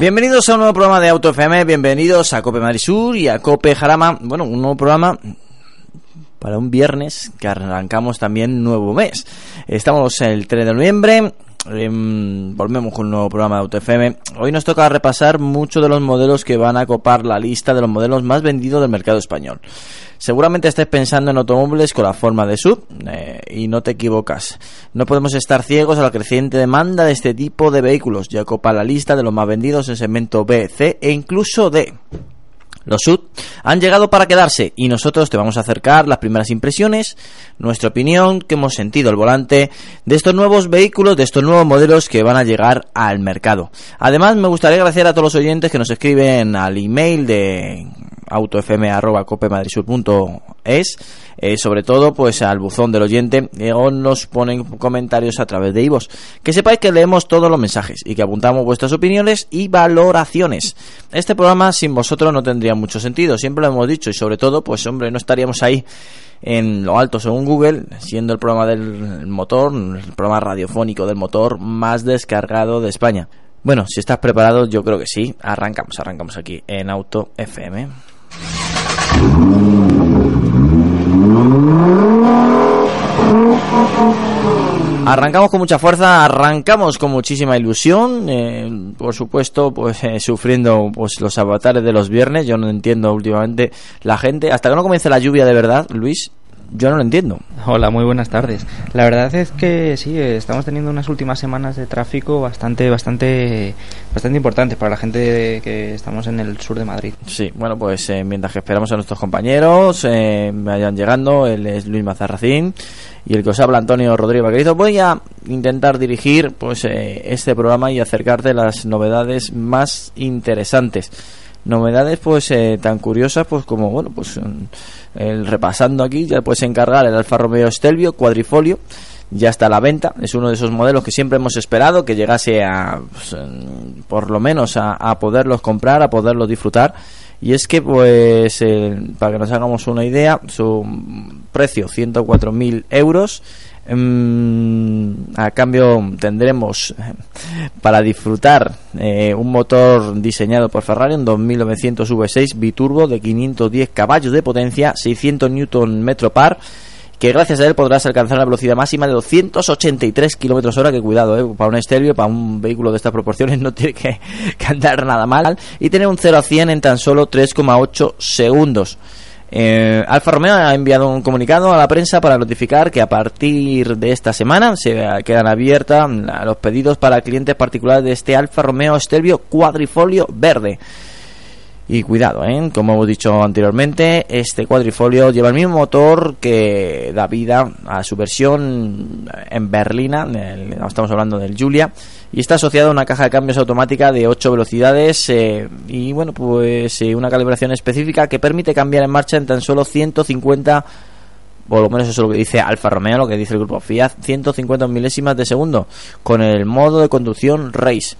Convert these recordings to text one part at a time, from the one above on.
Bienvenidos a un nuevo programa de Auto FM, bienvenidos a Cope Madrid Sur y a Cope Jarama. Bueno, un nuevo programa para un viernes que arrancamos también nuevo mes. Estamos el 3 de noviembre, em, volvemos con un nuevo programa de Auto FM. Hoy nos toca repasar muchos de los modelos que van a copar la lista de los modelos más vendidos del mercado español. Seguramente estés pensando en automóviles con la forma de sub eh, y no te equivocas. No podemos estar ciegos a la creciente demanda de este tipo de vehículos. Ya copa la lista de los más vendidos en segmento B, C e incluso D. Los SUV han llegado para quedarse y nosotros te vamos a acercar las primeras impresiones, nuestra opinión, que hemos sentido al volante de estos nuevos vehículos, de estos nuevos modelos que van a llegar al mercado. Además, me gustaría agradecer a todos los oyentes que nos escriben al email de autofm.copemadrisur.es eh, sobre todo pues al buzón del oyente eh, o nos ponen comentarios a través de Ivos. Que sepáis que leemos todos los mensajes y que apuntamos vuestras opiniones y valoraciones. Este programa sin vosotros no tendría mucho sentido, siempre lo hemos dicho y sobre todo pues hombre no estaríamos ahí en lo alto según Google, siendo el programa del motor, el programa radiofónico del motor más descargado de España. Bueno, si estás preparado, yo creo que sí. Arrancamos, arrancamos aquí en Auto FM. Arrancamos con mucha fuerza, arrancamos con muchísima ilusión, eh, por supuesto, pues eh, sufriendo pues los avatares de los viernes. Yo no entiendo últimamente la gente, hasta que no comience la lluvia de verdad, Luis, yo no lo entiendo. Hola, muy buenas tardes. La verdad es que sí, estamos teniendo unas últimas semanas de tráfico bastante, bastante, bastante importantes para la gente que estamos en el sur de Madrid. Sí, bueno, pues eh, mientras que esperamos a nuestros compañeros eh, vayan llegando, él es Luis Mazarracín y el que os habla Antonio Rodríguez Vaquerizo, voy a intentar dirigir pues eh, este programa y acercarte las novedades más interesantes novedades pues eh, tan curiosas pues como bueno pues el, repasando aquí ya puedes encargar el Alfa Romeo Stelvio cuadrifolio ya está a la venta es uno de esos modelos que siempre hemos esperado que llegase a pues, por lo menos a, poderlos comprar a poderlos disfrutar. Y es que pues para que nos hagamos una idea su precio 104.000 euros a cambio tendremos eh, para disfrutar eh, un motor diseñado por Ferrari, un 2900 V6 biturbo de 510 caballos de potencia, 600 Nm par que gracias a él podrás alcanzar la velocidad máxima de 283 km hora, que cuidado, eh, para un estéreo, para un vehículo de estas proporciones no tiene que, que andar nada mal, y tener un 0 a 100 en tan solo 3,8 segundos. Eh, Alfa Romeo ha enviado un comunicado a la prensa para notificar que a partir de esta semana se quedan abiertas los pedidos para clientes particulares de este Alfa Romeo Stelvio cuadrifolio verde. Y cuidado, ¿eh? como hemos dicho anteriormente, este cuadrifolio lleva el mismo motor que da vida a su versión en berlina, estamos hablando del Julia, y está asociado a una caja de cambios automática de 8 velocidades eh, y bueno, pues eh, una calibración específica que permite cambiar en marcha en tan solo 150 por lo menos eso es lo que dice Alfa Romeo, lo que dice el grupo Fiat, 150 milésimas de segundo con el modo de conducción Race.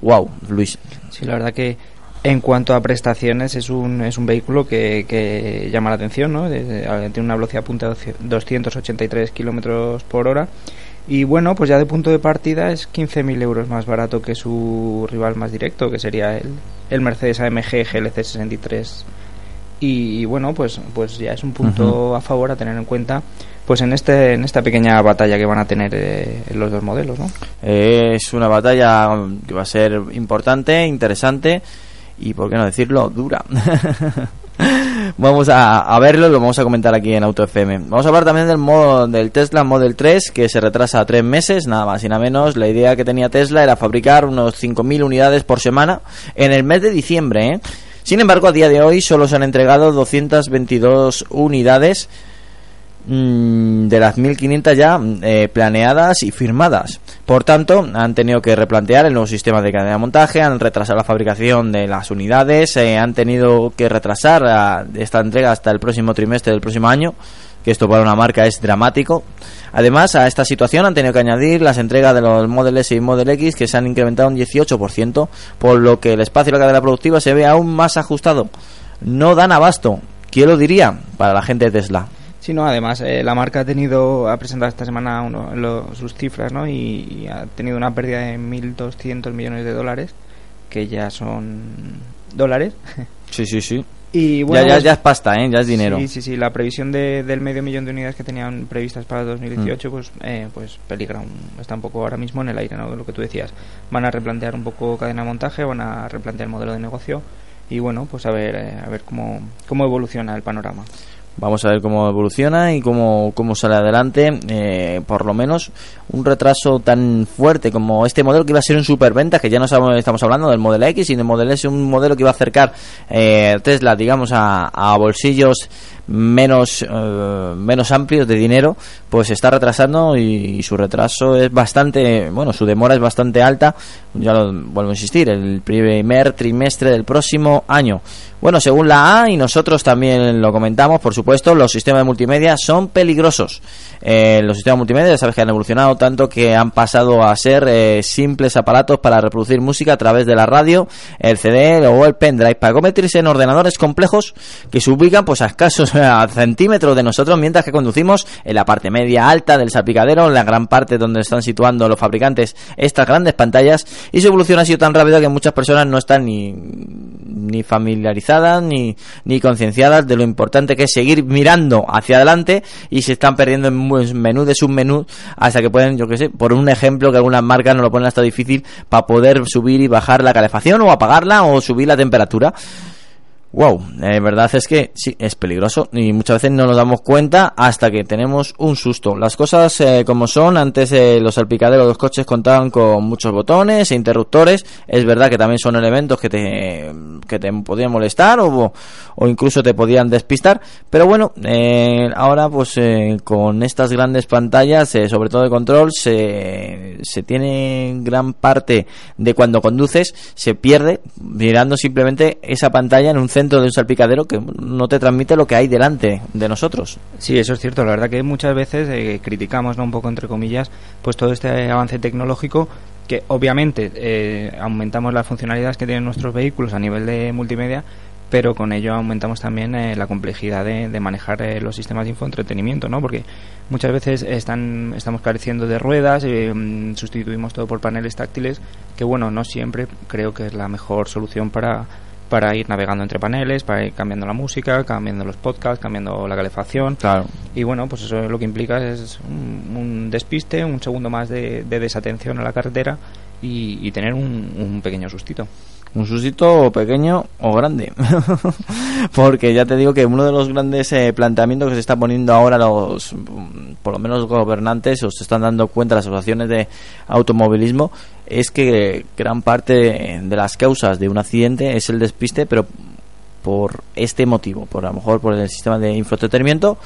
Wow, Luis. Sí, la verdad que en cuanto a prestaciones, es un, es un vehículo que, llama la atención, ¿no? tiene una velocidad punta de 283 kilómetros por hora. Y bueno, pues ya de punto de partida es 15.000 euros más barato que su rival más directo, que sería el, el Mercedes AMG GLC 63 y, bueno, pues, pues ya es un punto a favor a tener en cuenta pues en este en esta pequeña batalla que van a tener eh, los dos modelos ¿no? es una batalla que va a ser importante interesante y por qué no decirlo dura vamos a, verlo y lo vamos a comentar aquí en Auto FM. Vamos a hablar también del modo del Tesla Model 3 que se retrasa a tres meses, nada más y nada menos. La idea que tenía Tesla era fabricar unos 5.000 unidades por semana en el mes de diciembre. ¿eh? Sin embargo, a día de hoy solo se han entregado 222 unidades Mm, de las 1.500 ya eh, planeadas y firmadas. Por tanto, han tenido que replantear el nuevo sistema de cadena de montaje, han retrasado la fabricación de las unidades, eh, han tenido que retrasar esta entrega hasta el próximo trimestre del próximo año, que esto para una marca es dramático. Además, a esta situación han tenido que añadir las entregas de los Model S y Model X que se han incrementado un 18%, por lo que el espacio de la cadena productiva se ve aún más ajustado. No dan abasto. ¿Quién lo diría? Para la gente de Tesla. Sí, no, además eh, la marca ha tenido, ha presentado esta semana uno, sus cifras, ¿no? Y, ha tenido una pérdida de 1.200 millones de dólares, que ya son dólares. Sí, sí, sí. Y bueno, ya, ya, pues ya, es pasta, ¿eh? Ya es dinero. Sí, sí, sí. La previsión de, del medio millón de unidades que tenían previstas para 2018, mm. pues, eh, pues peligra, está un poco ahora mismo en el aire, ¿no? Lo que tú decías. Van a replantear un poco cadena de montaje, van a replantear el modelo de negocio y bueno, pues a ver, eh, a ver cómo, cómo evoluciona el panorama. Vamos a ver cómo evoluciona y cómo, cómo sale adelante. Eh, por lo menos un retraso tan fuerte como este modelo que iba a ser un superventa, que ya no estamos hablando del Model X, sino del Model S, un modelo que iba a acercar eh, Tesla, digamos, a, a bolsillos menos, eh, menos amplios de dinero, pues está retrasando y, su retraso es bastante, bueno, su demora es bastante alta, ya lo vuelvo a insistir, el primer trimestre del próximo año. Bueno, según la A, y nosotros también lo comentamos, por supuesto, los sistemas de multimedia son peligrosos. Eh, los sistemas multimedia, sabes que han evolucionado tanto que han pasado a ser eh, simples aparatos para reproducir música a través de la radio, el CD o el pendrive, para convertirse en ordenadores complejos que se ubican pues a escasos a centímetros de nosotros mientras que conducimos en la parte media alta del salpicadero, en la gran parte donde están situando los fabricantes estas grandes pantallas y su evolución ha sido tan rápida que muchas personas no están ni, ni familiarizadas ni, ni concienciadas de lo importante que es seguir mirando hacia adelante y se están perdiendo en menú de submenú hasta que pueden, yo que sé, por un ejemplo que algunas marcas no lo ponen hasta difícil para poder subir y bajar la calefacción o apagarla o subir la temperatura. Wow, la verdad es que sí, es peligroso y muchas veces no nos damos cuenta hasta que tenemos un susto. Las cosas eh, como son, antes eh, los salpicaderos de los coches contaban con muchos botones e interruptores. Es verdad que también son elementos que te, que te podían molestar o, o incluso te podían despistar. Pero bueno, eh, ahora pues con estas grandes pantallas, sobre todo de control, se, se tiene gran parte de cuando conduces, se pierde mirando simplemente esa pantalla en un centro de un salpicadero que no te transmite lo que hay delante de nosotros. Sí, eso es cierto. La verdad que muchas veces eh, criticamos, ¿no? un poco entre comillas, pues todo este avance tecnológico que obviamente eh, aumentamos las funcionalidades que tienen nuestros vehículos a nivel de multimedia, pero con ello aumentamos también eh, la complejidad de, manejar los sistemas de infoentretenimiento, ¿no? Porque muchas veces están, estamos careciendo de ruedas, mm, sustituimos todo por paneles táctiles, que bueno, no siempre creo que es la mejor solución para, para ir navegando entre paneles, para ir cambiando la música, cambiando los podcasts, cambiando la calefacción. Claro. Y bueno, pues eso lo que implica es un, despiste, un segundo más de, desatención a la carretera y, tener un pequeño sustito un susito pequeño o grande. Porque ya te digo que uno de los grandes eh, planteamientos que se está poniendo ahora los, por lo menos los gobernantes, o se están dando cuenta las asociaciones de automovilismo, es que gran parte de las causas de un accidente es el despiste, pero por este motivo, por a lo mejor por el sistema de infoentretenimiento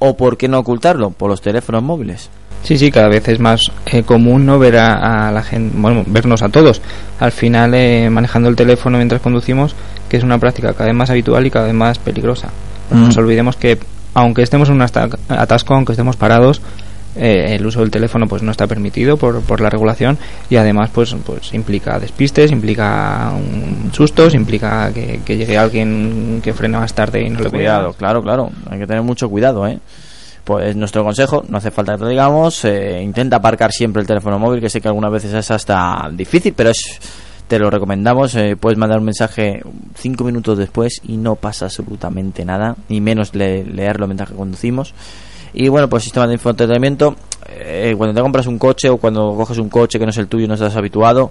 o por qué no ocultarlo, por los teléfonos móviles. Sí, sí, cada vez es más eh, común no ver a, la gente, bueno, vernos a todos. Al final eh, manejando el teléfono mientras conducimos, que es una práctica cada vez más habitual y cada vez más peligrosa. No nos olvidemos que aunque estemos en un atasco, aunque estemos parados, eh, el uso del teléfono pues no está permitido por, por la regulación y además pues pues implica despistes, implica un sustos, implica que, llegue alguien que frena más tarde y no le cuidado, claro, claro, hay que tener mucho cuidado, ¿eh? Pues nuestro consejo, no hace falta que lo digamos, eh, intenta aparcar siempre el teléfono móvil, que sé que algunas veces es hasta difícil, pero es te lo recomendamos. Eh, puedes mandar un mensaje cinco minutos después y no pasa absolutamente nada, ni menos leerlo mientras que conducimos. Y bueno, pues sistema de infoentretenimiento, eh, cuando te compras un coche o cuando coges un coche que no es el tuyo y no estás habituado,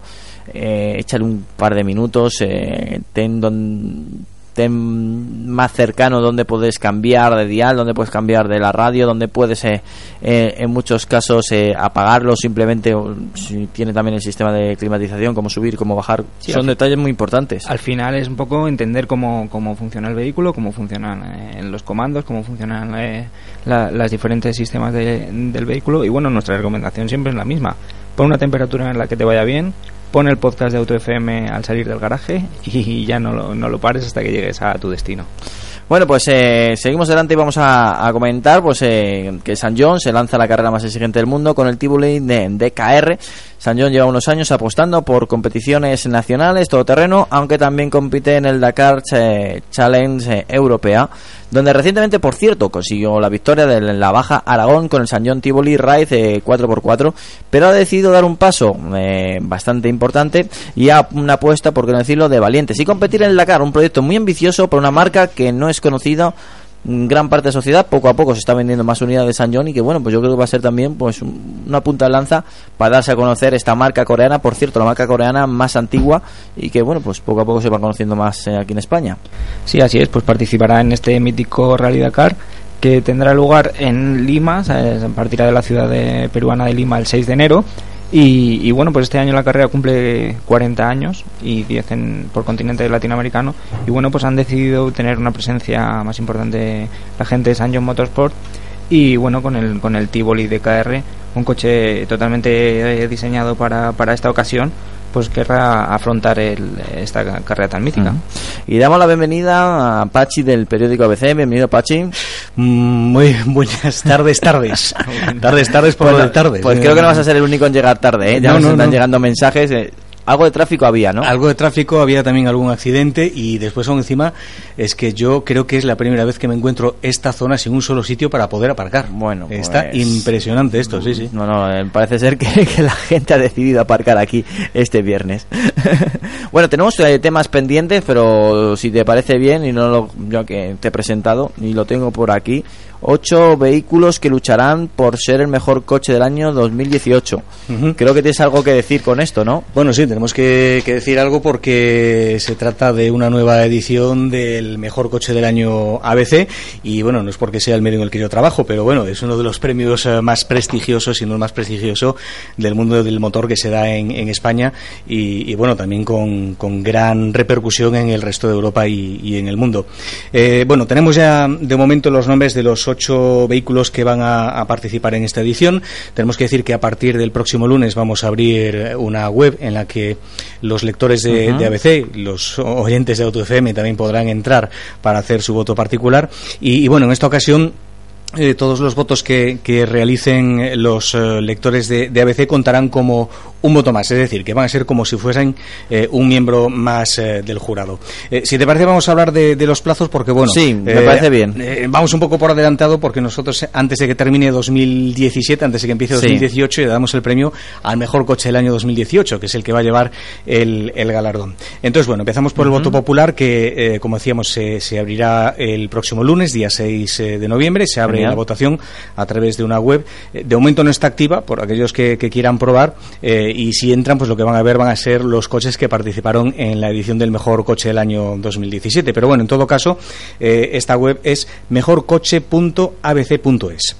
eh, échale un par de minutos, eh, ten don, más cercano donde puedes cambiar de dial, donde puedes cambiar de la radio, donde puedes eh, eh, en muchos casos eh, apagarlo simplemente, si tiene también el sistema de climatización, cómo subir, cómo bajar, son detalles muy importantes. Al final es un poco entender cómo, cómo funciona el vehículo, cómo funcionan los comandos, cómo funcionan los diferentes sistemas del vehículo y bueno, nuestra recomendación siempre es la misma. Pon una temperatura en la que te vaya bien, pon el podcast de Auto FM al salir del garaje y ya no lo, no lo pares hasta que llegues a tu destino. Bueno, pues eh, seguimos adelante y vamos a, comentar pues eh, que San John se lanza la carrera más exigente del mundo con el Tivoli de DKR San John lleva unos años apostando por competiciones nacionales, todoterreno, aunque también compite en el Dakar Challenge Europea, donde recientemente, por cierto, consiguió la victoria de la Baja Aragón con el San John Tivoli Ride 4x4, pero ha decidido dar un paso eh, bastante importante y a una apuesta, por qué no decirlo, de valientes y competir en el Dakar, un proyecto muy ambicioso por una marca que no es conocida gran parte de la sociedad poco a poco se está vendiendo más unidades de San John y que bueno pues yo creo que va a ser también pues una punta de lanza para darse a conocer esta marca coreana. Por cierto la marca coreana más antigua y que bueno pues poco a poco se va conociendo más eh, aquí en España. Sí así es pues participará en este mítico Rally Dakar que tendrá lugar en Lima partirá de la ciudad de, peruana de Lima el 6 de enero y, bueno, pues este año la carrera cumple 40 años y 10 en, por continente latinoamericano. Y bueno, pues han decidido tener una presencia más importante la gente de San John Motorsport. Y bueno, con el, con el Tivoli DKR, un coche totalmente eh, diseñado para, para esta ocasión, pues querrá afrontar esta carrera tan mítica. Y damos la bienvenida a Pachi del periódico ABC. Bienvenido, Pachi. Mm, muy buenas tardes, tardes. tardes, tardes por pues, tarde. Pues creo que no vas a ser el único en llegar tarde, ¿eh? Ya nos están llegando mensajes. Eh, algo de tráfico había, ¿no? Algo de tráfico, había también algún accidente y después aún encima es que yo creo que es la primera vez que me encuentro esta zona sin un solo sitio para poder aparcar. Bueno, está pues, impresionante esto, sí, sí. No, no, eh, parece ser que, la gente ha decidido aparcar aquí este viernes. bueno, tenemos eh, temas pendientes, pero si te parece bien y no lo yo que te he presentado y lo tengo por aquí, ocho vehículos que lucharán por ser el mejor coche del año 2018. Creo que tienes algo que decir con esto, ¿no? Bueno, sí, tenemos que, decir algo porque se trata de una nueva edición del mejor coche del año ABC y bueno, no es porque sea el medio en el que yo trabajo, pero bueno, es uno de los premios eh, más prestigiosos y no el más prestigioso del mundo del motor que se da en, España y, bueno, también con, gran repercusión en el resto de Europa y, en el mundo. Eh, bueno, tenemos ya de momento los nombres de los ocho vehículos que van a, participar en esta edición. Tenemos que decir que a partir del próximo lunes vamos a abrir una web en la que los lectores de, ABC, los oyentes de AutoFM también podrán entrar para hacer su voto particular. y bueno, en esta ocasión eh, todos los votos que, realicen los eh, lectores de, ABC contarán como un voto más, es decir, que van a ser como si fuesen eh, un miembro más del jurado. si te parece, vamos a hablar de, los plazos porque, bueno, sí, me parece bien. vamos un poco por adelantado porque nosotros, antes de que termine 2017, antes de que empiece 2018, le damos el premio al mejor coche del año 2018, que es el que va a llevar el, galardón. Entonces, bueno, empezamos por el voto popular que, como decíamos, se, abrirá el próximo lunes, día 6 de noviembre. Se abre la votación a través de una web. Eh, de momento no está activa por aquellos que, quieran probar eh, y si entran pues lo que van a ver van a ser los coches que participaron en la edición del mejor coche del año 2017. Pero bueno, en todo caso, eh, esta web es mejorcoche.abc.es.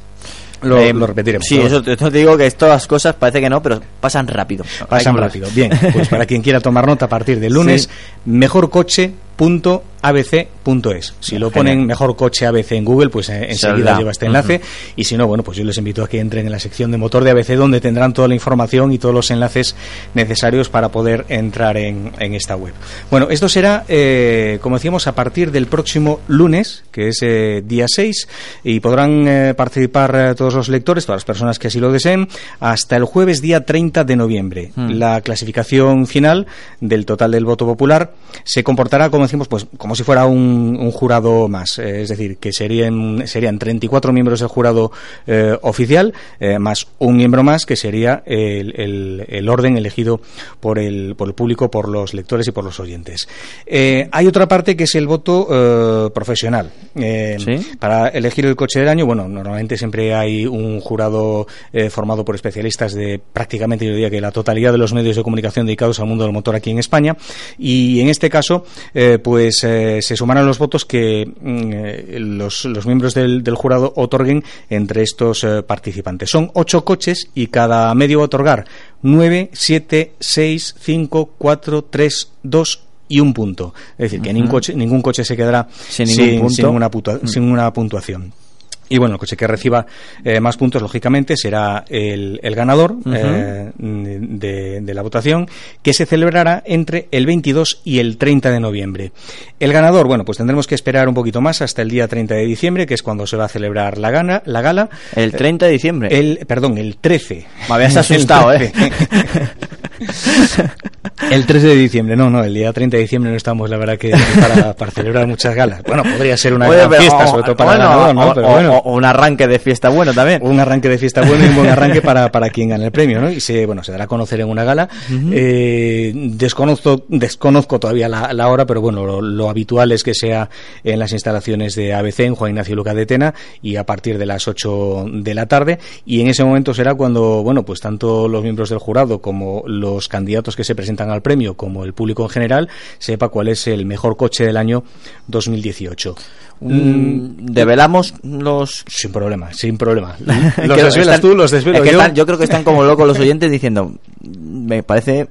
Lo, lo, repetiremos. Sí, eso te, digo que estas cosas parece que no, pero pasan rápido. Pasan rápido. Bien, pues para quien quiera tomar nota a partir del lunes, mejorcoche.abc.es abc.es. Si lo ponen mejor coche ABC en Google, pues eh, enseguida lleva este enlace. Y si no, bueno, pues yo les invito a que entren en la sección de motor de ABC, donde tendrán toda la información y todos los enlaces necesarios para poder entrar en, esta web. Bueno, esto será, eh, como decíamos, a partir del próximo lunes, que es eh, día 6, y podrán participar todos los lectores, todas las personas que así lo deseen, hasta el jueves día 30 de noviembre. Mm. La clasificación final del total del voto popular se comportará, como decimos, pues como si fuera un, un jurado más. Eh, es decir, que serían, serían 34 miembros del jurado eh, oficial, eh, más un miembro más, que sería el, el, el, orden elegido por el, por el público, por los lectores y por los oyentes. hay otra parte que es el voto profesional. ¿Sí? Para elegir el coche del año, bueno, normalmente siempre hay un jurado formado por especialistas de prácticamente, yo diría que la totalidad de los medios de comunicación dedicados al mundo del motor aquí en España. Y en este caso, pues se sumarán los votos que mm, eh, los, los, miembros del, del, jurado otorguen entre estos eh, participantes. Son ocho coches y cada medio va a otorgar nueve, siete, seis, cinco, cuatro, tres, dos y un punto. Es decir, que uh -huh. ningún, coche, ningún coche se quedará sin, sin, sin, una, putua, sin una puntuación. Y bueno, el coche que reciba eh, más puntos, lógicamente, será el, el ganador uh -huh. eh, de, de, la votación, que se celebrará entre el 22 y el 30 de noviembre. El ganador, bueno, pues tendremos que esperar un poquito más hasta el día 30 de diciembre, que es cuando se va a celebrar la, gana, la gala. ¿El 30 de diciembre? El, perdón, el 13. Me habías asustado, ¿eh? El 13 de diciembre, no, no, el día 30 de diciembre no estamos, la verdad, que para, para celebrar muchas galas. Bueno, podría ser una Oye, gran fiesta, sobre todo para bueno, el ganador, ¿no? O, Pero bueno. O un arranque de fiesta bueno también. Un arranque de fiesta bueno y un buen arranque para, para quien gane el premio, ¿no? Y se, bueno, se dará a conocer en una gala. Uh -huh. eh, desconozco, desconozco todavía la, la hora, pero bueno, lo, lo, habitual es que sea en las instalaciones de ABC, en Juan Ignacio Luca de Tena, y a partir de las 8 de la tarde. Y en ese momento será cuando, bueno, pues tanto los miembros del jurado como los candidatos que se presentan al premio, como el público en general, sepa cuál es el mejor coche del año 2018. Mm, ¿Develamos los...? Sin problema, sin problema. ¿Los desvelas están, tú, los desvelo es que yo? Están, yo creo que están como locos los oyentes diciendo, me parece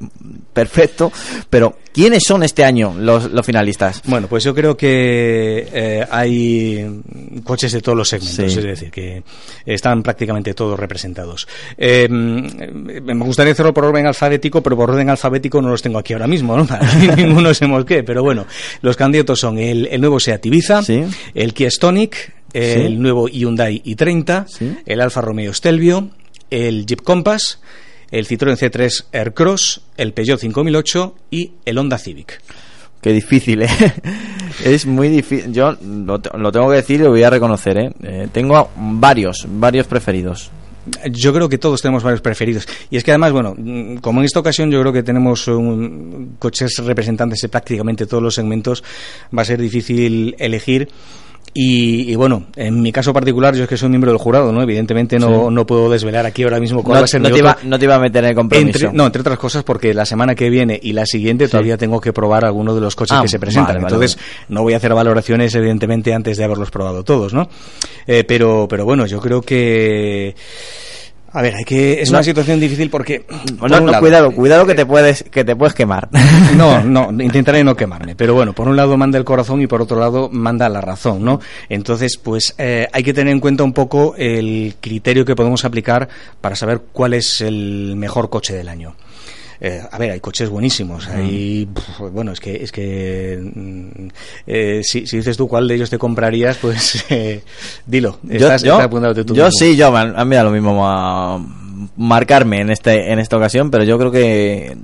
perfecto, pero ¿quiénes son este año los, los finalistas? Bueno, pues yo creo que eh, hay coches de todos los segmentos, sí. es decir, que están prácticamente todos representados. Eh, me gustaría hacerlo por orden alfabético, pero por orden alfabético no los tengo aquí ahora mismo, ¿no? ninguno sabemos qué, pero bueno, los candidatos son el, el nuevo Seat Ibiza, ¿Sí? El Kia Stonic, el ¿Sí? nuevo Hyundai i30, ¿Sí? el Alfa Romeo Stelvio, el Jeep Compass, el Citroën C3 Aircross, el Peugeot 5008 y el Honda Civic. Qué difícil, ¿eh? es muy difícil. Yo lo, lo, tengo que decir y lo voy a reconocer, ¿eh? eh tengo varios, varios preferidos yo creo que todos tenemos varios preferidos. Y es que además, bueno, como en esta ocasión yo creo que tenemos un, coches representantes de prácticamente todos los segmentos, va a ser difícil elegir. Y, y, bueno, en mi caso particular, yo es que soy miembro del jurado, ¿no? Evidentemente no, sí. no puedo desvelar aquí ahora mismo cuál no, va a ser no mi te, iba, no te iba a meter en el compromiso. Entre, no, entre otras cosas porque la semana que viene y la siguiente sí. todavía tengo que probar algunos de los coches ah, que se presentan. Vale, Entonces, vale. no voy a hacer valoraciones, evidentemente, antes de haberlos probado todos, ¿no? Eh, pero, pero bueno, yo creo que a ver, hay que es no. una situación difícil porque no, no lado, cuidado, cuidado que te puedes que te puedes quemar. No, no, intentaré no quemarme, pero bueno, por un lado manda el corazón y por otro lado manda la razón, ¿no? Entonces, pues eh, hay que tener en cuenta un poco el criterio que podemos aplicar para saber cuál es el mejor coche del año. Eh, a ver, hay coches buenísimos. Hay, pf, bueno, es que, es que eh, si, si, dices tú cuál de ellos te comprarías, pues eh, dilo. Estás, yo, estás tú yo mismo. sí, yo a mí da lo mismo a marcarme en este en esta ocasión, pero yo creo que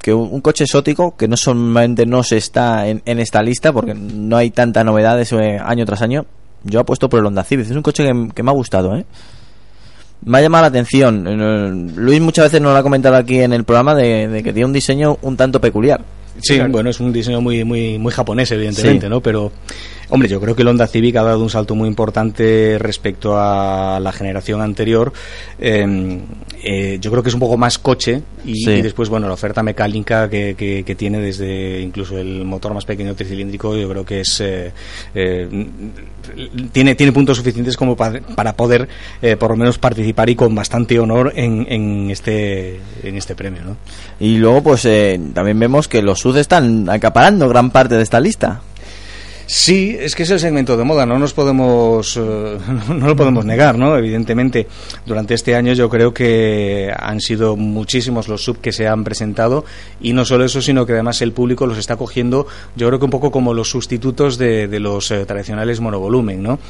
que un coche exótico que no solamente no se está en, en esta lista porque no hay tanta novedad eso año tras año. Yo apuesto por el Honda Civic. Es un coche que, que me ha gustado, ¿eh? Me ha llamado la atención. Luis muchas veces nos lo ha comentado aquí en el programa de, de que tiene un diseño un tanto peculiar. Sí, claro. bueno, es un diseño muy muy muy japonés, evidentemente, sí. ¿no? Pero, hombre, yo creo que el Honda Civic ha dado un salto muy importante respecto a la generación anterior. Eh, eh, yo creo que es un poco más coche y, sí. y después, bueno, la oferta mecánica que, que, que, tiene desde incluso el motor más pequeño tricilíndrico, yo creo que es eh, eh tiene tiene puntos suficientes como para, para poder eh, por lo menos participar y con bastante honor en, en este en este premio, ¿no? Y luego, pues eh, también vemos que los SUV están acaparando gran parte de esta lista. Sí, es que es el segmento de moda, no nos podemos, eh, no lo podemos negar, ¿no? Evidentemente, durante este año yo creo que han sido muchísimos los sub que se han presentado y no solo eso, sino que además el público los está cogiendo, yo creo que un poco como los sustitutos de, de los eh, tradicionales monovolumen, ¿no?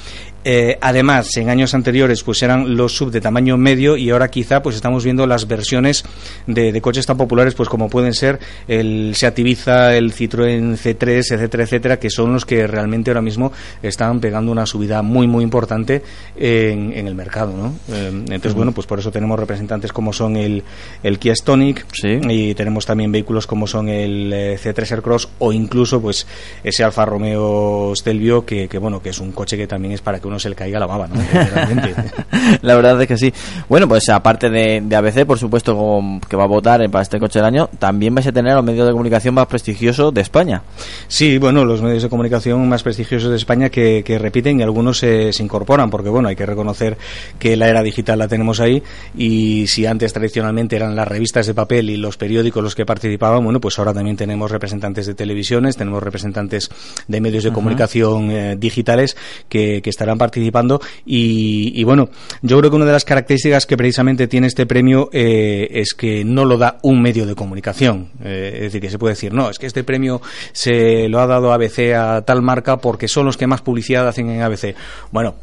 Eh, además, en años anteriores, pues eran los sub de tamaño medio y ahora quizá pues estamos viendo las versiones de, de coches tan populares, pues como pueden ser el Seat Ibiza, el Citroën C3, etcétera, etcétera, que son los que realmente ahora mismo están pegando una subida muy, muy importante en, en el mercado, ¿no? Eh, entonces, bueno, pues por eso tenemos representantes como son el, el Kia Stonic y tenemos también vehículos como son el eh, C3 Aircross o incluso pues ese Alfa Romeo Stelvio que, que, bueno, que es un coche que también es para que uno se le caiga la baba. La verdad es que sí. Bueno, pues aparte de, de ABC, por supuesto, que va a votar para este coche del año, también vais a tener los medios de comunicación más prestigiosos de España. Sí, bueno, los medios de comunicación más prestigiosos de España que, que repiten y algunos se, se incorporan, porque bueno, hay que reconocer que la era digital la tenemos ahí y si antes tradicionalmente eran las revistas de papel y los periódicos los que participaban, bueno, pues ahora también tenemos representantes de televisiones, tenemos representantes de medios de comunicación eh, digitales que, que estarán participando y, y, bueno, yo creo que una de las características que precisamente tiene este premio eh, es que no lo da un medio de comunicación, Eh, es decir, que se puede decir, no, es que este premio se lo ha dado ABC a tal marca porque son los que más publicidad hacen en ABC. Bueno,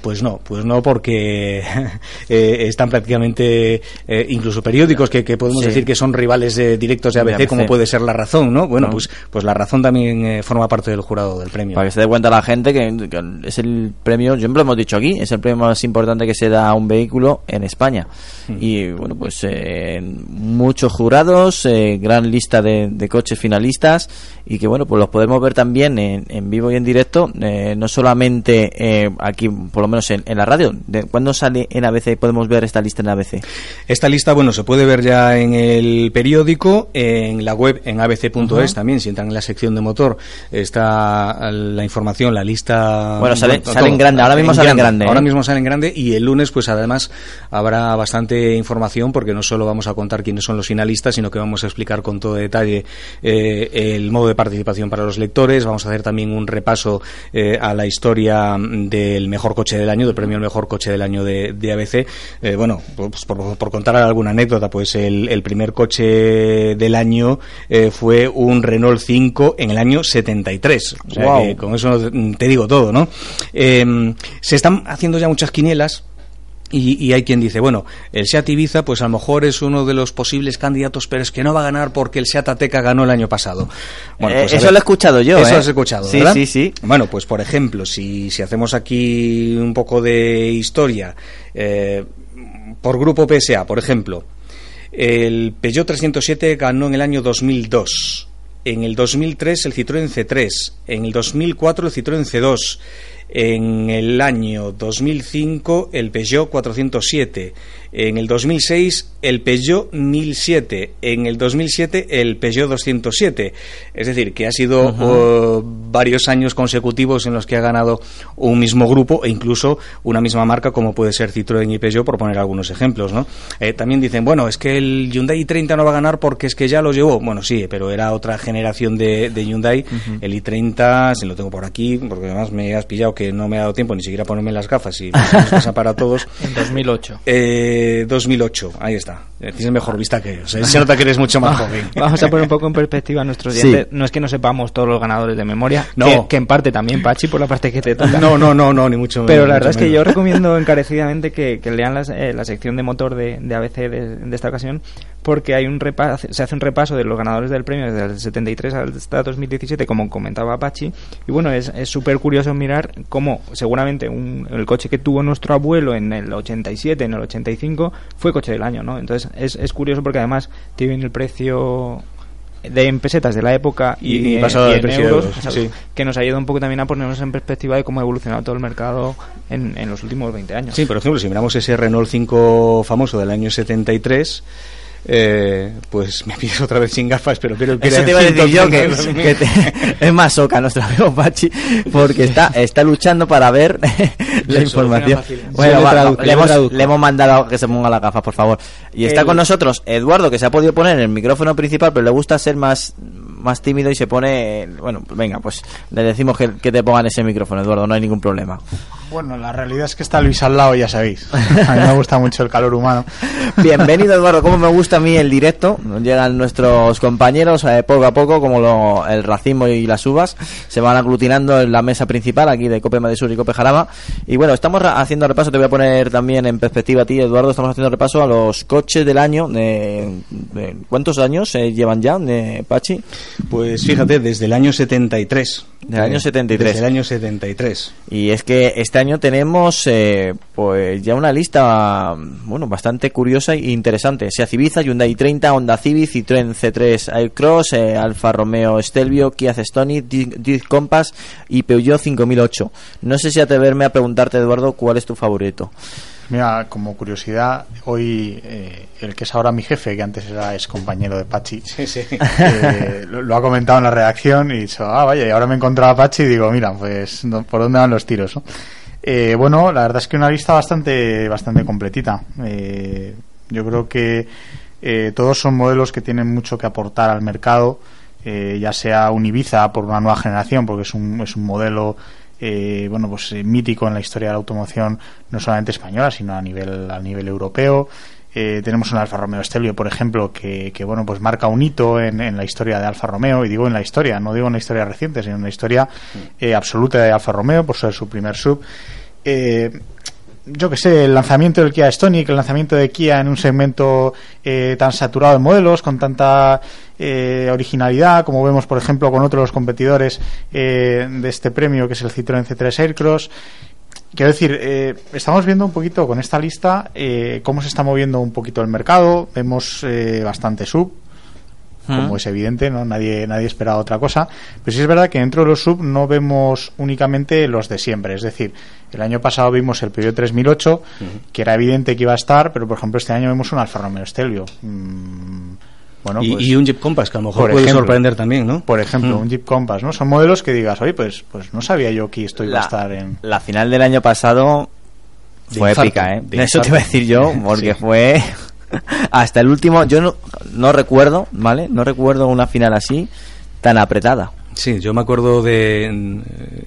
pues no, pues no porque eh, están prácticamente eh, incluso periódicos que, que podemos Sí. decir que son rivales eh, directos de De ABC, como puede ser La Razón, ¿no? Bueno, No. pues pues La Razón también eh, forma parte del jurado del premio. Para que se dé cuenta la gente que, que es el premio, siempre lo hemos dicho aquí, es el premio más importante que se da a un vehículo en España. Y bueno, pues eh, muchos jurados, eh, gran lista de, de coches finalistas y que bueno, pues los podemos ver también en, en vivo y en directo, eh, no solamente eh, aquí, por lo menos en, en la radio. ¿De ¿Cuándo sale en ABC? Podemos ver esta lista en ABC. Esta lista, bueno, se puede ver ya en el periódico, en la web, en abc.es Ujú. también. Si entran en la sección de motor, está la información, la lista. Bueno, sale- sale en grande, ahora mismo sale en grande, ¿eh? Ahora mismo sale en grande y el lunes, pues además, habrá bastante información porque no solo vamos a contar quiénes son los finalistas, sino que vamos a explicar con todo detalle eh, el modo de participación para los lectores. Vamos a hacer también un repaso eh, a la historia del mejor coche del año, del premio al mejor coche del año de, de ABC. Eh, bueno, pues por, por contar alguna anécdota, pues el, el primer coche del año eh, fue un Renault 5 en el año 73. O sea Guau. que con eso te digo todo, ¿no? Eh, se están haciendo ya muchas quinielas. Y, y hay quien dice, bueno, el Seat Ibiza, pues a lo mejor es uno de los posibles candidatos, pero es que no va a ganar porque el Seat Ateca ganó el año pasado. Bueno, Eh, pues eso ver. lo he escuchado yo. Eso ¿eh? has escuchado, Sí, ¿verdad? sí, sí. Bueno, pues por ejemplo, si, si hacemos aquí un poco de historia, eh, por grupo PSA, por ejemplo, el Peugeot 307 ganó en el año 2002. En el 2003 el Citroën C3. En el 2004 el Citroën C2. En el año 2005 el Peugeot 407. En el 2006 el Peugeot 1007. En el 2007 el Peugeot 207. Es decir, que ha sido oh, varios años consecutivos en los que ha ganado un mismo grupo e incluso una misma marca como puede ser Citroën y Peugeot por poner algunos ejemplos, ¿no? Eh, también dicen, bueno, es que el Hyundai i30 no va a ganar porque es que ya lo llevó. Bueno, sí, pero era otra generación de, de Hyundai. El i30, se lo tengo por aquí, porque además me has pillado que no me ha dado tiempo ni siquiera a ponerme las gafas y pasa para todos. En 2008. Eh, 2008, ahí está. Eh, Tienes mejor vista que yo. O sea, se nota que eres mucho más joven. Vamos a poner un poco en perspectiva a nuestros Sí. oyentes. No es que no sepamos todos los ganadores de memoria, No. que, que en parte también, Pachi, por la parte que te toca. No, no, no, no, ni mucho Pero mucho la verdad es que menos. yo recomiendo encarecidamente que, que lean las- eh, la sección de motor de, de ABC de, de esta ocasión, porque hay un repaso, se hace un repaso de los ganadores del premio desde el 73 hasta 2017, como comentaba Apache. Y bueno, es es súper curioso mirar cómo seguramente un- el coche que tuvo nuestro abuelo en el 87, en el 85, fue coche del año, ¿no? Entonces es, es curioso porque además te viene el precio de en pesetas de la época y, Y- y en- pasado y euros, euros, exacto, sí. que nos ayuda un poco también a ponernos en perspectiva de cómo ha evolucionado todo el mercado en, en los últimos 20 años. Sí, por ejemplo, si miramos ese Renault 5 famoso del año 73, eh, pues me pides otra vez sin gafas, pero creo que Eso te iba a en decir yo, que, 130.000. que te- es más soca nuestro amigo Pachi, porque está, está luchando para ver la información. Bueno, le va- traduzco, le, yo le hemos, le hemos mandado que se ponga las gafas, por favor. Y está El- con nosotros Eduardo, que se ha podido poner el micrófono principal, pero le gusta ser más, más tímido y se pone... Bueno, venga, pues le decimos que, que te pongan ese micrófono, Eduardo, no hay ningún problema. Bueno, la realidad es que está Luis al lado, ya sabéis. A mí me gusta mucho el calor humano. Bienvenido Eduardo, como me gusta a mí el directo, llegan nuestros compañeros eh, poco a poco, como lo- el racismo y las uvas, se van aglutinando en la mesa principal aquí de Cope Madrid Sur y Cope Jarama. Y bueno, estamos haciendo repaso, te voy a poner también en perspectiva a ti Eduardo, estamos haciendo repaso a los coches del año, de, de- ¿cuántos años eh, llevan ya, de Pachi? Pues fíjate, desde el año 73. Del año 73. Desde el año 73. Y es que este año tenemos eh, pues ya una lista bueno bastante curiosa e interesante. Seat Ibiza, Hyundai 30, Honda Civic, Citroën C3 Aircross, eh, Alfa Romeo Stelvio, Kia Stonic, Jeep Compass y Peugeot 5008. No sé si atreverme a preguntarte, Eduardo, cuál es tu favorito. Mira, como curiosidad, hoy eh, el que es ahora mi jefe, que antes era ex compañero de Pachi, eh, lo, lo ha comentado en la redacción y he dicho, ah, vaya, y ahora me he encontrado a Pachi y digo, mira, pues, no- ¿por dónde van los tiros? no? Eh, bueno, la verdad es que una lista bastante, bastante completita. Eh, yo creo que eh, todos son modelos que tienen mucho que aportar al mercado, ya sea un Ibiza por una nueva generación, porque es un, es un modelo eh, bueno pues eh, mítico en la historia de la automoción no solamente española sino a nivel a nivel europeo. Eh, tenemos un Alfa Romeo Stelvio por ejemplo que, que, bueno pues marca un hito en, en la historia de Alfa Romeo y digo en la historia no digo en la historia reciente sino en la historia eh, absoluta de Alfa Romeo por ser su primer sub. Eh, yo que sé, el lanzamiento del Kia Stonic, el lanzamiento de Kia en un segmento eh, tan saturado de modelos, con tanta eh, originalidad, como vemos, por ejemplo, con otros competidores eh, de este premio, que es el Citroën C3 Aircross. Quiero decir, eh, estamos viendo un poquito con esta lista eh, cómo se está moviendo un poquito el mercado. Vemos eh, bastante sub, como es evidente, ¿no? Nadie, nadie esperaba otra cosa. Pero sí es verdad que dentro de los sub no vemos únicamente los de siempre. Es decir, el año pasado vimos el Peugeot 3008, que era evidente que iba a estar, pero por ejemplo este año vemos un Alfa Romeo Stelvio. Mm, bueno, y, pues, y un Jeep Compass, que a lo mejor puede ejemplo. sorprender también, ¿no? por ejemplo, Mm. un Jeep Compass, ¿no? Son modelos que digas, oye, pues, pues no sabía yo que esto iba La, a estar en... la final del año pasado De fue infarto, épica, ¿eh? de Eso te iba a decir yo, porque Sí. fue hasta el último. Yo no, no recuerdo, ¿vale? No recuerdo una final así tan apretada. Sí, yo me acuerdo de mm,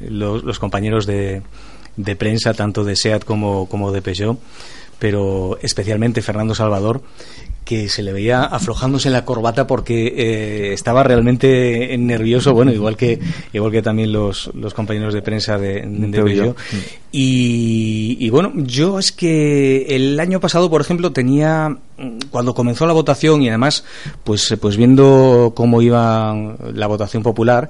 los, los compañeros de, de prensa, tanto de SEAT como, como de Peugeot, pero especialmente Fernando Salvador, que se le veía aflojándose la corbata porque eh, estaba realmente nervioso, bueno, igual que igual que también los, los compañeros de prensa de, de. Y, y bueno, yo es que el año pasado, por ejemplo, tenía cuando comenzó la votación y además, pues, pues viendo cómo iba la votación popular,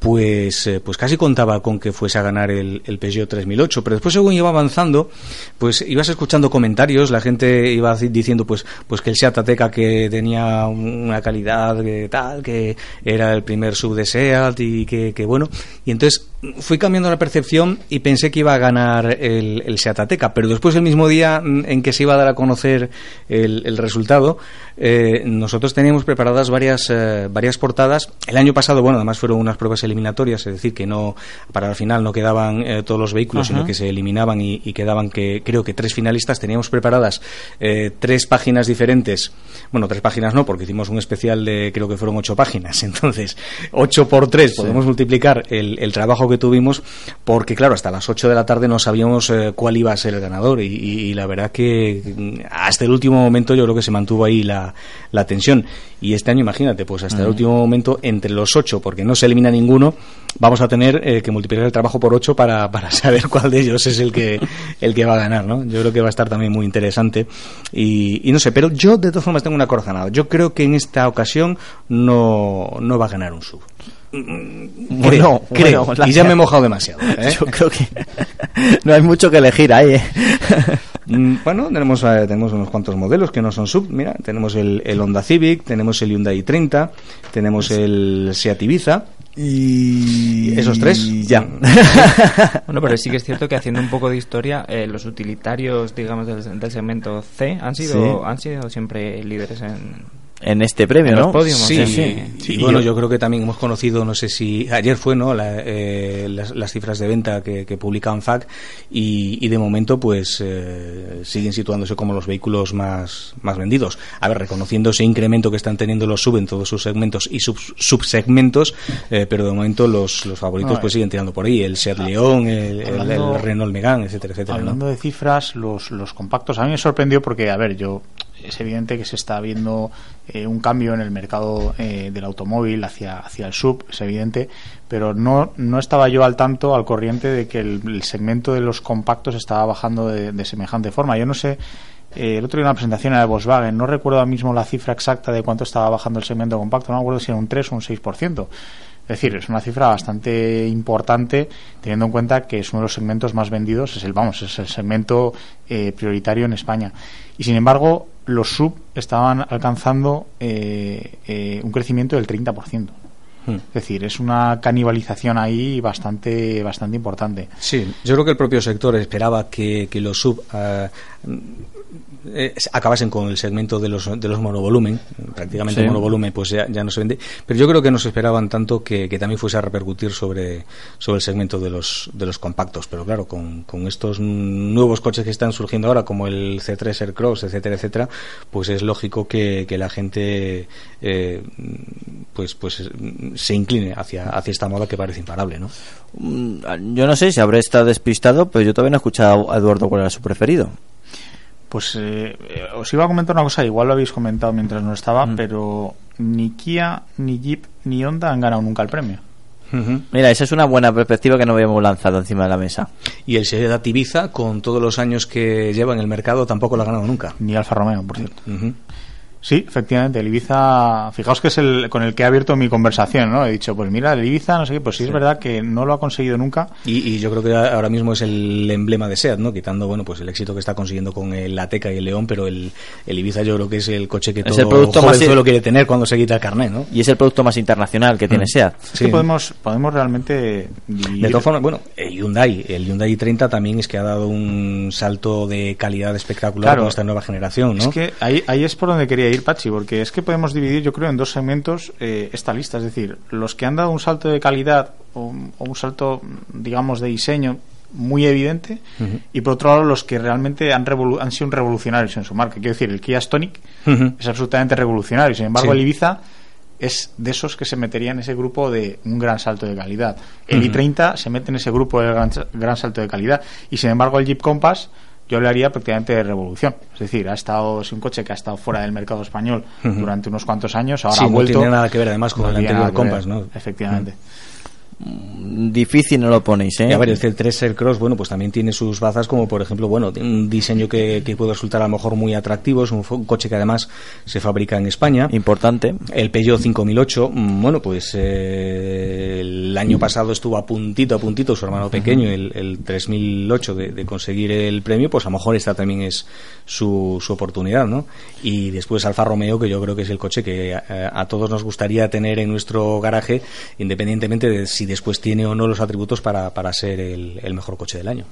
pues, eh, pues casi contaba con que fuese a ganar el, el Peugeot 3008. Pero después, según iba avanzando, pues ibas escuchando comentarios, la gente iba di- diciendo pues, pues que el Seat Ateca que tenía una calidad que tal, que era el primer sub de Seat y que, que bueno. Y entonces fui cambiando la percepción y pensé que iba a ganar el, el Seat Ateca. Pero después, el mismo día mm, en que se iba a dar a conocer el, el resultado, eh, nosotros teníamos preparadas varias, eh, varias portadas. El año pasado, bueno, además fueron unas pruebas eliminatorias, es decir, que no para el final no quedaban eh, todos los vehículos, Ajá. sino que se eliminaban y, y quedaban que creo que tres finalistas. Teníamos preparadas eh, tres páginas diferentes. Bueno, tres páginas no, porque hicimos un especial de creo que fueron ocho páginas. Entonces, ocho por tres, podemos multiplicar el, el trabajo que tuvimos, porque claro, hasta las ocho de la tarde no sabíamos eh, cuál iba a ser el ganador y, y- y la verdad que mm, hasta el último momento yo creo que se mantuvo ahí la, la tensión. Y este año, imagínate, pues hasta el último momento, entre los ocho, porque no se elimina ninguno, vamos a tener eh, que multiplicar el trabajo por ocho para, para saber cuál de ellos es el que, el que va a ganar, ¿no? Yo creo que va a estar también muy interesante. Y, y no sé, pero yo de todas formas tengo una corazonada. Yo creo que en esta ocasión no, no va a ganar un sub. Bueno, creo. bueno, la- y ya me he mojado demasiado. ¿eh? Yo creo que no hay mucho que elegir ahí. ¿eh? Mm, Bueno, tenemos, eh, tenemos unos cuantos modelos que no son sub. Mira, tenemos el, el Honda Civic, tenemos el Hyundai 30, tenemos el Seat Ibiza, Y esos tres, ya. bueno, pero sí que es cierto que haciendo un poco de historia, eh, los utilitarios, digamos, del, del, segmento C han sido, Sí. han sido siempre líderes en, En este premio, en ¿no? los podios. Sí, sí. sí. Y bueno, yo creo que también hemos conocido, no sé si ayer fue, ¿no? La- eh, las, las cifras de venta que, que publica ANFAC y, y de momento, pues eh, siguen situándose como los vehículos más, más vendidos. A ver, reconociendo ese incremento que están teniendo los sub en todos sus segmentos y sub, subsegmentos, eh, pero de momento los, los favoritos No, pues siguen tirando por ahí. El Seat León, el, el- Hablando- el Renault Megane, etcétera, etcétera. ¿no? Hablando de cifras, los, los compactos, a mí me sorprendió porque, a ver, yo es evidente que se está viendo eh, un cambio en el mercado eh, del automóvil hacia, hacia el sub, es evidente, pero no, no estaba yo al tanto, al corriente de que el, segmento de los compactos estaba bajando de, semejante forma. Yo no sé, eh, el otro día una presentación era de Volkswagen, no recuerdo ahora mismo la cifra exacta de cuánto estaba bajando el segmento compacto, no me acuerdo si era un 3 o un 6%. Es decir, es una cifra bastante importante teniendo en cuenta que es uno de los segmentos más vendidos, es el vamos, es el segmento eh, prioritario en España. Y sin embargo, los sub estaban alcanzando eh, eh, un crecimiento del 30%. Hmm. Es decir, es una canibalización ahí bastante bastante importante. Sí, yo creo que el propio sector esperaba que, que los sub ah, eh, acabasen con el segmento de los, de los monovolumen. Prácticamente Sí. monovolumen pues ya, ya no se vende. Pero yo creo que no se esperaban tanto que, que también fuese a repercutir sobre, sobre el segmento de los, de los compactos. Pero claro, con, con estos nuevos coches que están surgiendo ahora, como el C3 Aircross, etcétera, etcétera, pues es lógico que, que la gente eh, pues, pues se incline hacia, hacia esta moda que parece imparable, ¿no? Mm, Yo no sé si habré estado despistado, pero yo todavía no he escuchado a Eduardo cuál era su preferido. Pues eh, eh, os iba a comentar una cosa, igual lo habéis comentado mientras no estaba, Mm. pero ni Kia, ni Jeep, ni Honda han ganado nunca el premio. Mira, esa es una buena perspectiva que no habíamos lanzado encima de la mesa. Y el Seat Ibiza, con todos los años que lleva en el mercado, tampoco lo ha ganado nunca. Ni Alfa Romeo, por cierto. Sí, efectivamente, el Ibiza, fijaos que es el con el que he abierto mi conversación, ¿no? He dicho, pues mira, el Ibiza, no sé qué, pues sí, es verdad que no lo ha conseguido nunca. Y, y yo creo que ahora mismo es el emblema de SEAT, ¿no? Quitando, bueno, pues el éxito que está consiguiendo con el Ateca y el León, pero el, el Ibiza yo creo que es el coche que Es todo el producto más- jovenzuelo quiere tener cuando se quita el carnet, ¿no? Y es el producto más internacional que tiene Mm. SEAT. Es Sí. que podemos, podemos realmente De todas formas, bueno, el Hyundai, el Hyundai 30 también es que ha dado un salto de calidad espectacular Claro. con esta nueva generación, ¿no? Es que ahí, ahí es por donde quería ir, Pachi, porque es que podemos dividir, yo creo, en dos segmentos eh, esta lista. Es decir, los que han dado un salto de calidad o, un- o un salto, digamos, de diseño muy evidente, y por otro lado, los que realmente han, revolu- han sido revolucionarios en su marca. Quiero decir, el Kia Stonic es absolutamente revolucionario. Sin embargo, Sí. el Ibiza es de esos que se metería en ese grupo de un gran salto de calidad. El Ujú. i30 se mete en ese grupo del gran, gran salto de calidad. Y sin embargo, el Jeep Compass yo hablaría prácticamente de revolución. Es decir, ha estado, es un coche que ha estado fuera del mercado español Ujú. durante unos cuantos años, ahora Sí, ha no vuelto. tiene nada que ver además con el tiene anterior Compass, ¿no? Efectivamente. Difícil no lo ponéis, ¿eh? Y a ver, el C3 Aircross, bueno, pues también tiene sus bazas, como por ejemplo, bueno, un diseño que, que puede resultar a lo mejor muy atractivo, es un coche que además se fabrica en España. Importante. El Peugeot 5008, mm, bueno, pues eh, el año pasado estuvo a puntito, a puntito su hermano pequeño, el, el 3008, de, de conseguir el premio, pues a lo mejor esta también es su, su oportunidad, ¿no? Y después Alfa Romeo, que yo creo que es el coche que eh, a todos nos gustaría tener en nuestro garaje, independientemente de si después tiene o no los atributos para, para ser el, el mejor coche del año.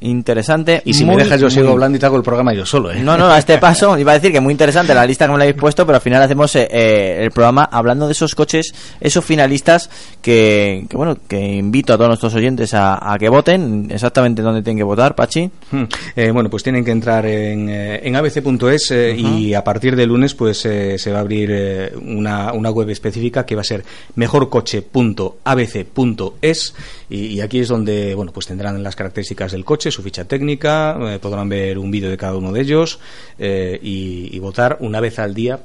Interesante. Y si muy, me dejas, yo sigo hablando y te hago el programa yo solo, ¿eh? No, no, a este paso iba a decir que muy interesante la lista que me la habéis puesto, pero al final hacemos eh, eh, el programa hablando de esos coches, esos finalistas que, que, bueno, que invito a todos nuestros oyentes a, a que voten exactamente dónde tienen que votar, Pachi. Hmm. Eh, bueno, pues tienen que entrar en, en abc.es y a partir de lunes pues eh, se va a abrir una, una web específica que va a ser mejorcoche.abc.es y, y aquí es donde bueno pues tendrán las características del coche, su ficha técnica, eh, podrán ver un vídeo de cada uno de ellos eh, y, y votar una vez al día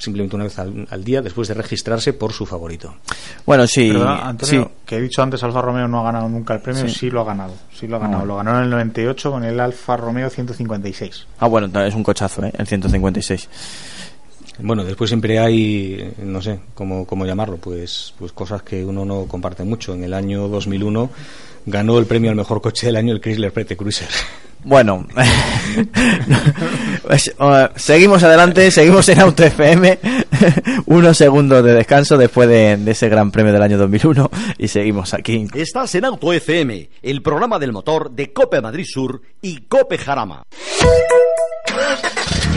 simplemente una vez al, al día después de registrarse por su favorito. Bueno, sí, Perdona, Antonio, sí. que he dicho antes Alfa Romeo no ha ganado nunca el premio, Sí. sí, lo ha ganado. Sí lo ha ganado. Ah. Lo ganó en el 98 con el Alfa Romeo 156. Ah, bueno, es un cochazo, ¿eh? El 156. Bueno, después siempre hay, no sé cómo, cómo llamarlo, pues, pues cosas que uno no comparte mucho. En el año 2001 ganó el premio al mejor coche del año el Chrysler Prete Cruiser. Bueno, Pues, uh, seguimos adelante, seguimos en Auto FM. Unos segundos de descanso después de, de ese gran premio del año 2001 y seguimos aquí. Estás en Auto FM, el programa del motor de Cope Madrid Sur y Cope Jarama.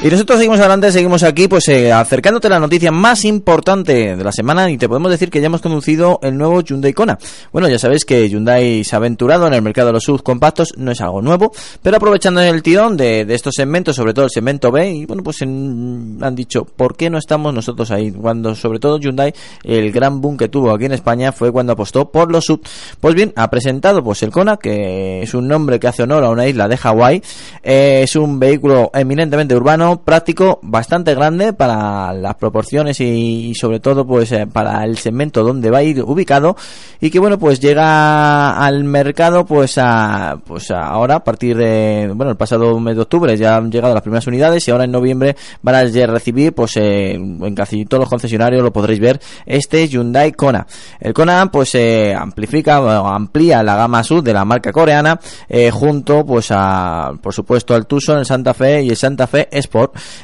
Y nosotros seguimos adelante, seguimos aquí, pues eh, acercándote a la noticia más importante de la semana y te podemos decir que ya hemos conducido el nuevo Hyundai Kona. Bueno, ya sabéis que Hyundai se ha aventurado en el mercado de los subcompactos, no es algo nuevo, pero aprovechando el tirón de, de estos segmentos, sobre todo el segmento B, y bueno, pues han dicho, ¿por qué no estamos nosotros ahí? Cuando, sobre todo Hyundai, el gran boom que tuvo aquí en España fue cuando apostó por los sub. Pues bien, ha presentado pues el Kona, que es un nombre que hace honor a una isla de Hawái, Eh, es un vehículo eminentemente urbano, práctico, bastante grande para las proporciones y, sobre todo pues eh, para el segmento donde va a ir ubicado. Y que bueno pues llega al mercado pues a pues ahora a partir de bueno el pasado mes de octubre ya han llegado las primeras unidades y ahora en noviembre van a recibir pues eh, en casi todos los concesionarios lo podréis ver este Hyundai Kona. El Kona pues eh, amplifica o amplía la gama sub de la marca coreana eh, junto pues a por supuesto al Tucson el Santa Fe y el Santa Fe Sport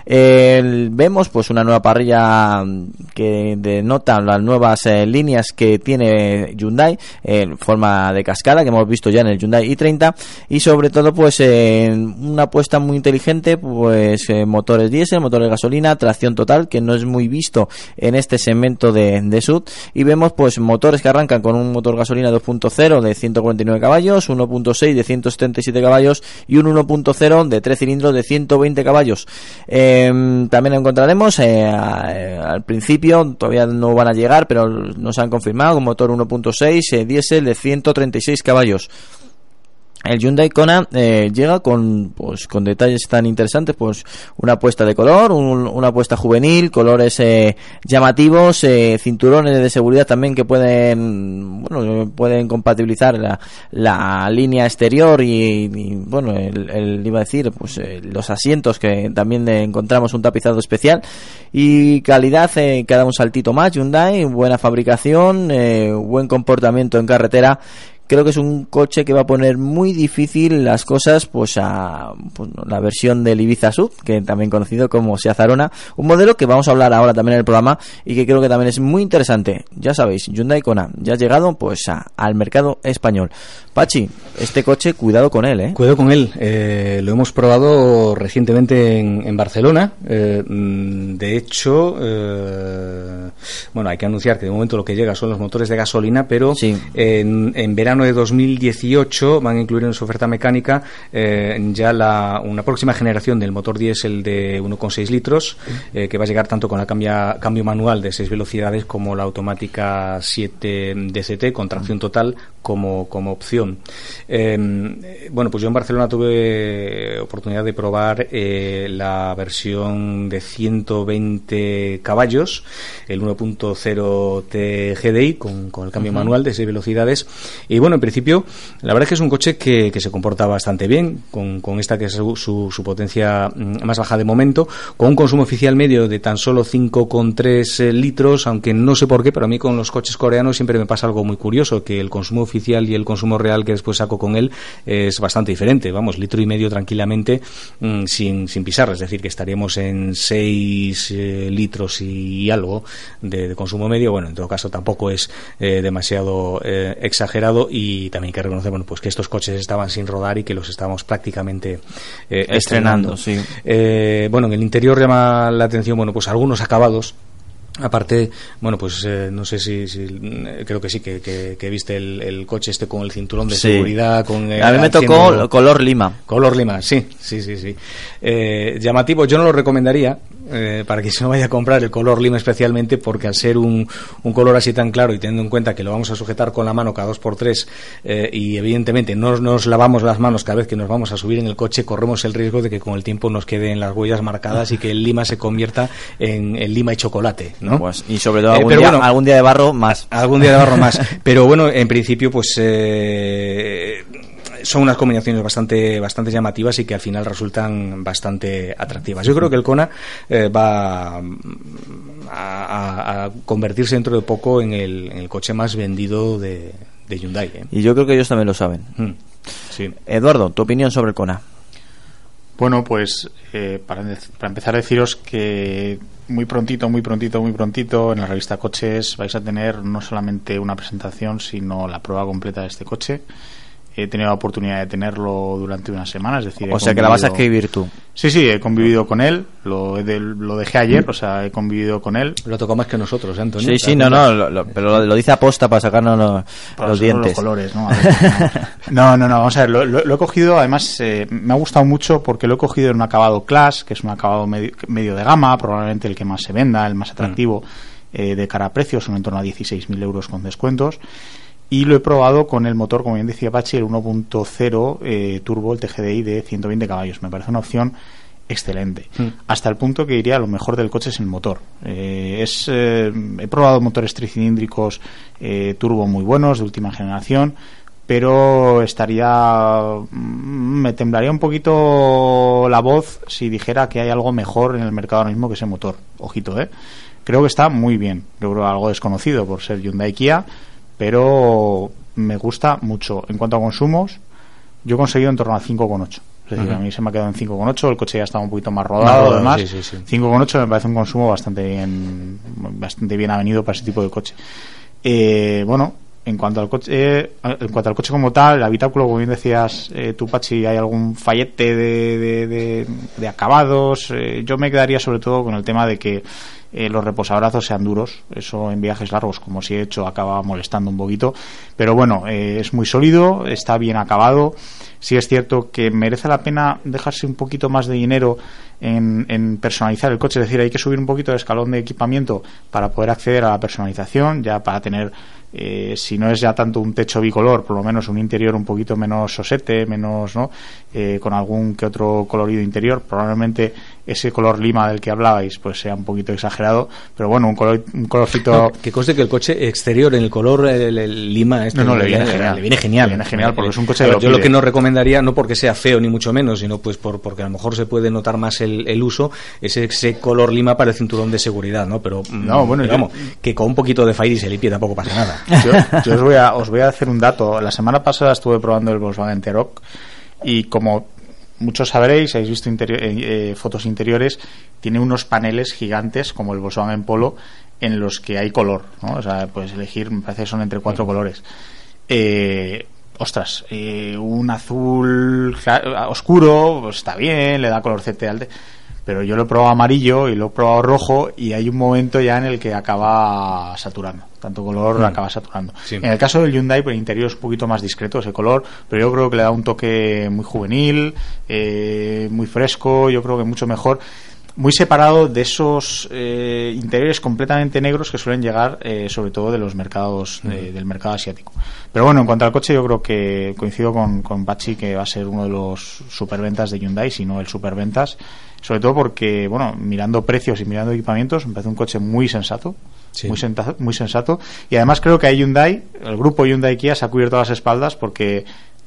Vemos pues una nueva parrilla mm, que denota las nuevas eh, líneas que tiene Hyundai en forma de cascada que hemos visto ya en el Hyundai i30 y sobre todo pues eh, una apuesta muy inteligente pues eh, motores diésel, motores de gasolina, tracción total que no es muy visto en este segmento de, de sud. Y vemos pues motores que arrancan con un motor gasolina 2.0 de 149 caballos, 1.6 de 177 caballos y un 1.0 de 3 cilindros de 120 caballos. Eh, también encontraremos eh, al principio, todavía no van a llegar, pero nos han confirmado un motor 1.6 eh, diésel de 136 caballos. El Hyundai Kona eh, llega con pues con detalles tan interesantes, pues una apuesta de color, un- una apuesta juvenil, colores eh, llamativos, eh, cinturones de seguridad también que pueden bueno pueden compatibilizar la, la línea exterior y, y, bueno el, el- iba a decir pues eh, los asientos que también encontramos un tapizado especial. Y calidad eh, que da un saltito más Hyundai, buena fabricación, eh, buen comportamiento en carretera creo que es un coche que va a poner muy difícil las cosas pues a pues, la versión del Ibiza Sub que también conocido como Seat Arona un modelo que vamos a hablar ahora también en el programa y que creo que también es muy interesante ya sabéis Hyundai Kona ya ha llegado pues a- al mercado español Pachi este coche cuidado con él eh Cuidado con él. Eh, lo hemos probado recientemente en, en Barcelona. Eh, mm, de hecho, eh, bueno, hay que anunciar que de momento lo que llega son los motores de gasolina, pero en, en verano de 2018 van a incluir en su oferta mecánica eh, ya la, una próxima generación del motor diésel de 1,6 litros, eh, que va a llegar tanto con la cambia- cambio manual de 6 velocidades como la automática 7 DCT con tracción total como, como opción. Eh, bueno, pues yo en Barcelona tuve oportunidad de probar eh, la versión de 120 caballos, el 1.0 TGDI con, con el cambio Ujú. manual de 6 velocidades. Y bueno, en principio, la verdad es que es un coche que, que se comporta bastante bien, con, con esta que es su, su- su potencia mm, más baja de momento, con un consumo oficial medio de tan solo 5,3 eh, litros, aunque no sé por qué, pero a mí con los coches coreanos siempre me pasa algo muy curioso, que el consumo oficial y el consumo real que después saco con él es bastante diferente. Vamos, litro y medio tranquilamente mm, sin, sin pisar, es decir, que estaríamos en 6 eh, litros y algo de, de consumo medio. Bueno, en todo caso tampoco es eh, demasiado eh, exagerado y también hay que reconocer bueno, pues que estos coches estaban sin rodar y que los estábamos prácticamente Estrenando, sí. Bueno, en el interior llama la atención bueno pues algunos acabados Aparte, bueno, pues eh, no sé si, si, mm, creo que sí, que, que, que viste el, el coche este con el cinturón de Sí. seguridad. Con, eh, A mí me tocó color lima. Color lima, sí, sí, sí, sí. Eh, llamativo, yo no lo recomendaría, eh, para que se no vaya a comprar el color lima especialmente, porque al ser un, un, color así tan claro y teniendo en cuenta que lo vamos a sujetar con la mano cada dos por tres eh, y evidentemente no nos lavamos las manos cada vez que nos vamos a subir en el coche, corremos el riesgo de que con el tiempo nos queden las huellas marcadas y que el lima se convierta en, en lima y chocolate, ¿no? Pues, y sobre todo algún, día, bueno, algún, día, de barro más. Algún día de barro más. pero bueno, en principio, pues eh, son unas combinaciones bastante, bastante llamativas y que al final resultan bastante atractivas. Yo creo que el Kona eh, va a, a, convertirse dentro de poco en el, en el coche más vendido de, de Hyundai. ¿eh? Y yo creo que ellos también lo saben. Mm, sí. Eduardo, tu opinión sobre el Kona. Bueno, pues eh, para, para, empezar a deciros que muy prontito, muy prontito, muy prontito en la revista Coches vais a tener no solamente una presentación, sino la prueba completa de este coche he tenido la oportunidad de tenerlo durante una semana, es decir... O sea, que la vas a escribir tú. Sí, sí, he convivido con él, lo, de, lo dejé ayer, o sea, he convivido con él. Lo tocó más que nosotros, ¿eh, Antonio? Sí, sí, no, no, lo, lo, pero lo, lo, dice aposta para sacarnos los, para los dientes. los colores, ¿no? Ver, no, no, no, vamos a ver, lo, he cogido, además, eh, me ha gustado mucho porque lo he cogido en un acabado Class, que es un acabado medio, medio de gama, probablemente el que más se venda, el más atractivo mm. eh, de cara a precios, son en torno a 16.000 euros con descuentos y lo he probado con el motor, como bien decía Pachi, el 1.0 eh, turbo, el TGDI de 120 caballos. Me parece una opción excelente. Mm. Hasta el punto que diría lo mejor del coche es el motor. Eh, es, eh, he probado motores tricilíndricos eh, turbo muy buenos, de última generación, pero estaría. Mm, me temblaría un poquito la voz si dijera que hay algo mejor en el mercado ahora mismo que ese motor. Ojito, ¿eh? Creo que está muy bien. Yo creo algo desconocido por ser Hyundai Kia pero me gusta mucho. En cuanto a consumos, yo he conseguido en torno a 5,8. Es decir, a mí se me ha quedado en 5,8, el coche ya está un poquito más rodado, además. Sí, sí, sí. 5,8 me parece un consumo bastante bien, bastante bien avenido para ese tipo de coche. Eh, bueno, en cuanto al coche, eh, en cuanto al coche como tal, el habitáculo, como bien decías, eh, tú Pachi, hay algún fallete de, de, de, de acabados. Eh, yo me quedaría sobre todo con el tema de que eh, los reposabrazos sean duros. Eso en viajes largos, como si he hecho, acaba molestando un poquito. Pero bueno, eh, es muy sólido, está bien acabado. Sí es cierto que merece la pena dejarse un poquito más de dinero en, en, personalizar el coche. Es decir, hay que subir un poquito de escalón de equipamiento para poder acceder a la personalización, ya para tener eh, si no es ya tanto un techo bicolor, por lo menos un interior un poquito menos sosete, menos, ¿no? Con algún que otro colorido interior, probablemente ese color lima del que hablabais pues sea un poquito exagerado, pero bueno, un color un colorcito no, que conste que el coche exterior en el color el, el lima este no, no, le viene genial, le viene genial, le viene genial porque es un coche Pero yo lo que no recomendaría no porque sea feo ni mucho menos, sino pues por, porque a lo mejor se puede notar más el, el uso, ese, ese color lima para el cinturón de seguridad, ¿no? Pero no, bueno, digamos yo... que con un poquito de Fairy se limpie tampoco pasa nada. Yo, yo os, voy a, os voy a hacer un dato. La semana pasada estuve probando el Volkswagen T-Roc y como muchos sabréis, habéis visto interior, eh, fotos interiores, tiene unos paneles gigantes como el Volkswagen Polo en los que hay color, ¿no? O sea, puedes elegir, me parece que son entre cuatro colores. Eh, ostras, eh, un azul oscuro, pues está bien, le da color CT al pero yo lo he probado amarillo y lo he probado rojo y hay un momento ya en el que acaba saturando tanto color mm. acaba saturando. Sí. en el caso del Hyundai pues el interior es un poquito más discreto ese color pero yo creo que le da un toque muy juvenil eh, muy fresco yo creo que mucho mejor. Muy separado de esos eh, interiores completamente negros que suelen llegar eh, sobre todo de los mercados de, del mercado asiático. Pero bueno en cuanto al coche yo creo que coincido con, con Pachi que va a ser uno de los superventas de Hyundai si no el superventas. Sobre todo porque bueno mirando precios y mirando equipamientos me parece un coche muy sensato sí. muy, sensato, muy sensato y además creo que hay Hyundai el grupo Hyundai Kia se ha cubierto las espaldas porque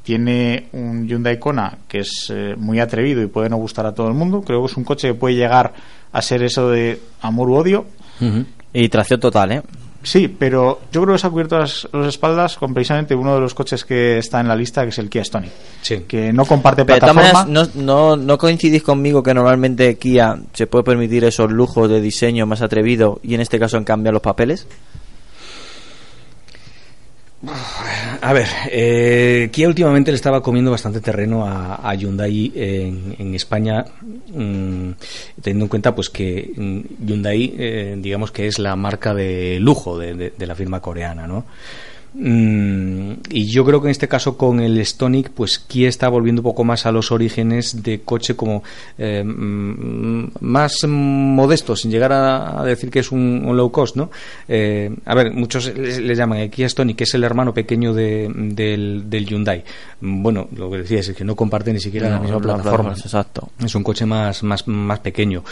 tiene un Hyundai Kona que es eh, muy atrevido y puede no gustar a todo el mundo. Creo que es un coche que puede llegar a ser eso de amor u odio. Uh -huh. Y tracción total, ¿eh? Sí, pero yo creo que se ha cubierto las, las, espaldas con precisamente uno de los coches que está en la lista, que es el Kia Stonic. Sí. Que no comparte pero plataforma. Maneras, no, no, no coincidís conmigo que normalmente Kia se puede permitir esos lujos de diseño más atrevido y en este caso en cambio los papeles. A ver, eh, Kia últimamente le estaba comiendo bastante terreno a, Hyundai en, España, mmm, teniendo en cuenta pues que Hyundai, eh, digamos que es la marca de lujo de la firma coreana, ¿no? Mm, y yo creo que en este caso con el Stonic, pues Kia está volviendo un poco más a los orígenes de coche como eh, mm, más modesto, sin llegar a, decir que es un, low cost, ¿no? Eh, a ver, muchos le, llaman el Kia Stonic, que es el hermano pequeño de, del, del, Hyundai. Bueno, lo que decía es que no comparte ni siquiera la misma plataforma. Exacto. Es un coche más, más, más pequeño.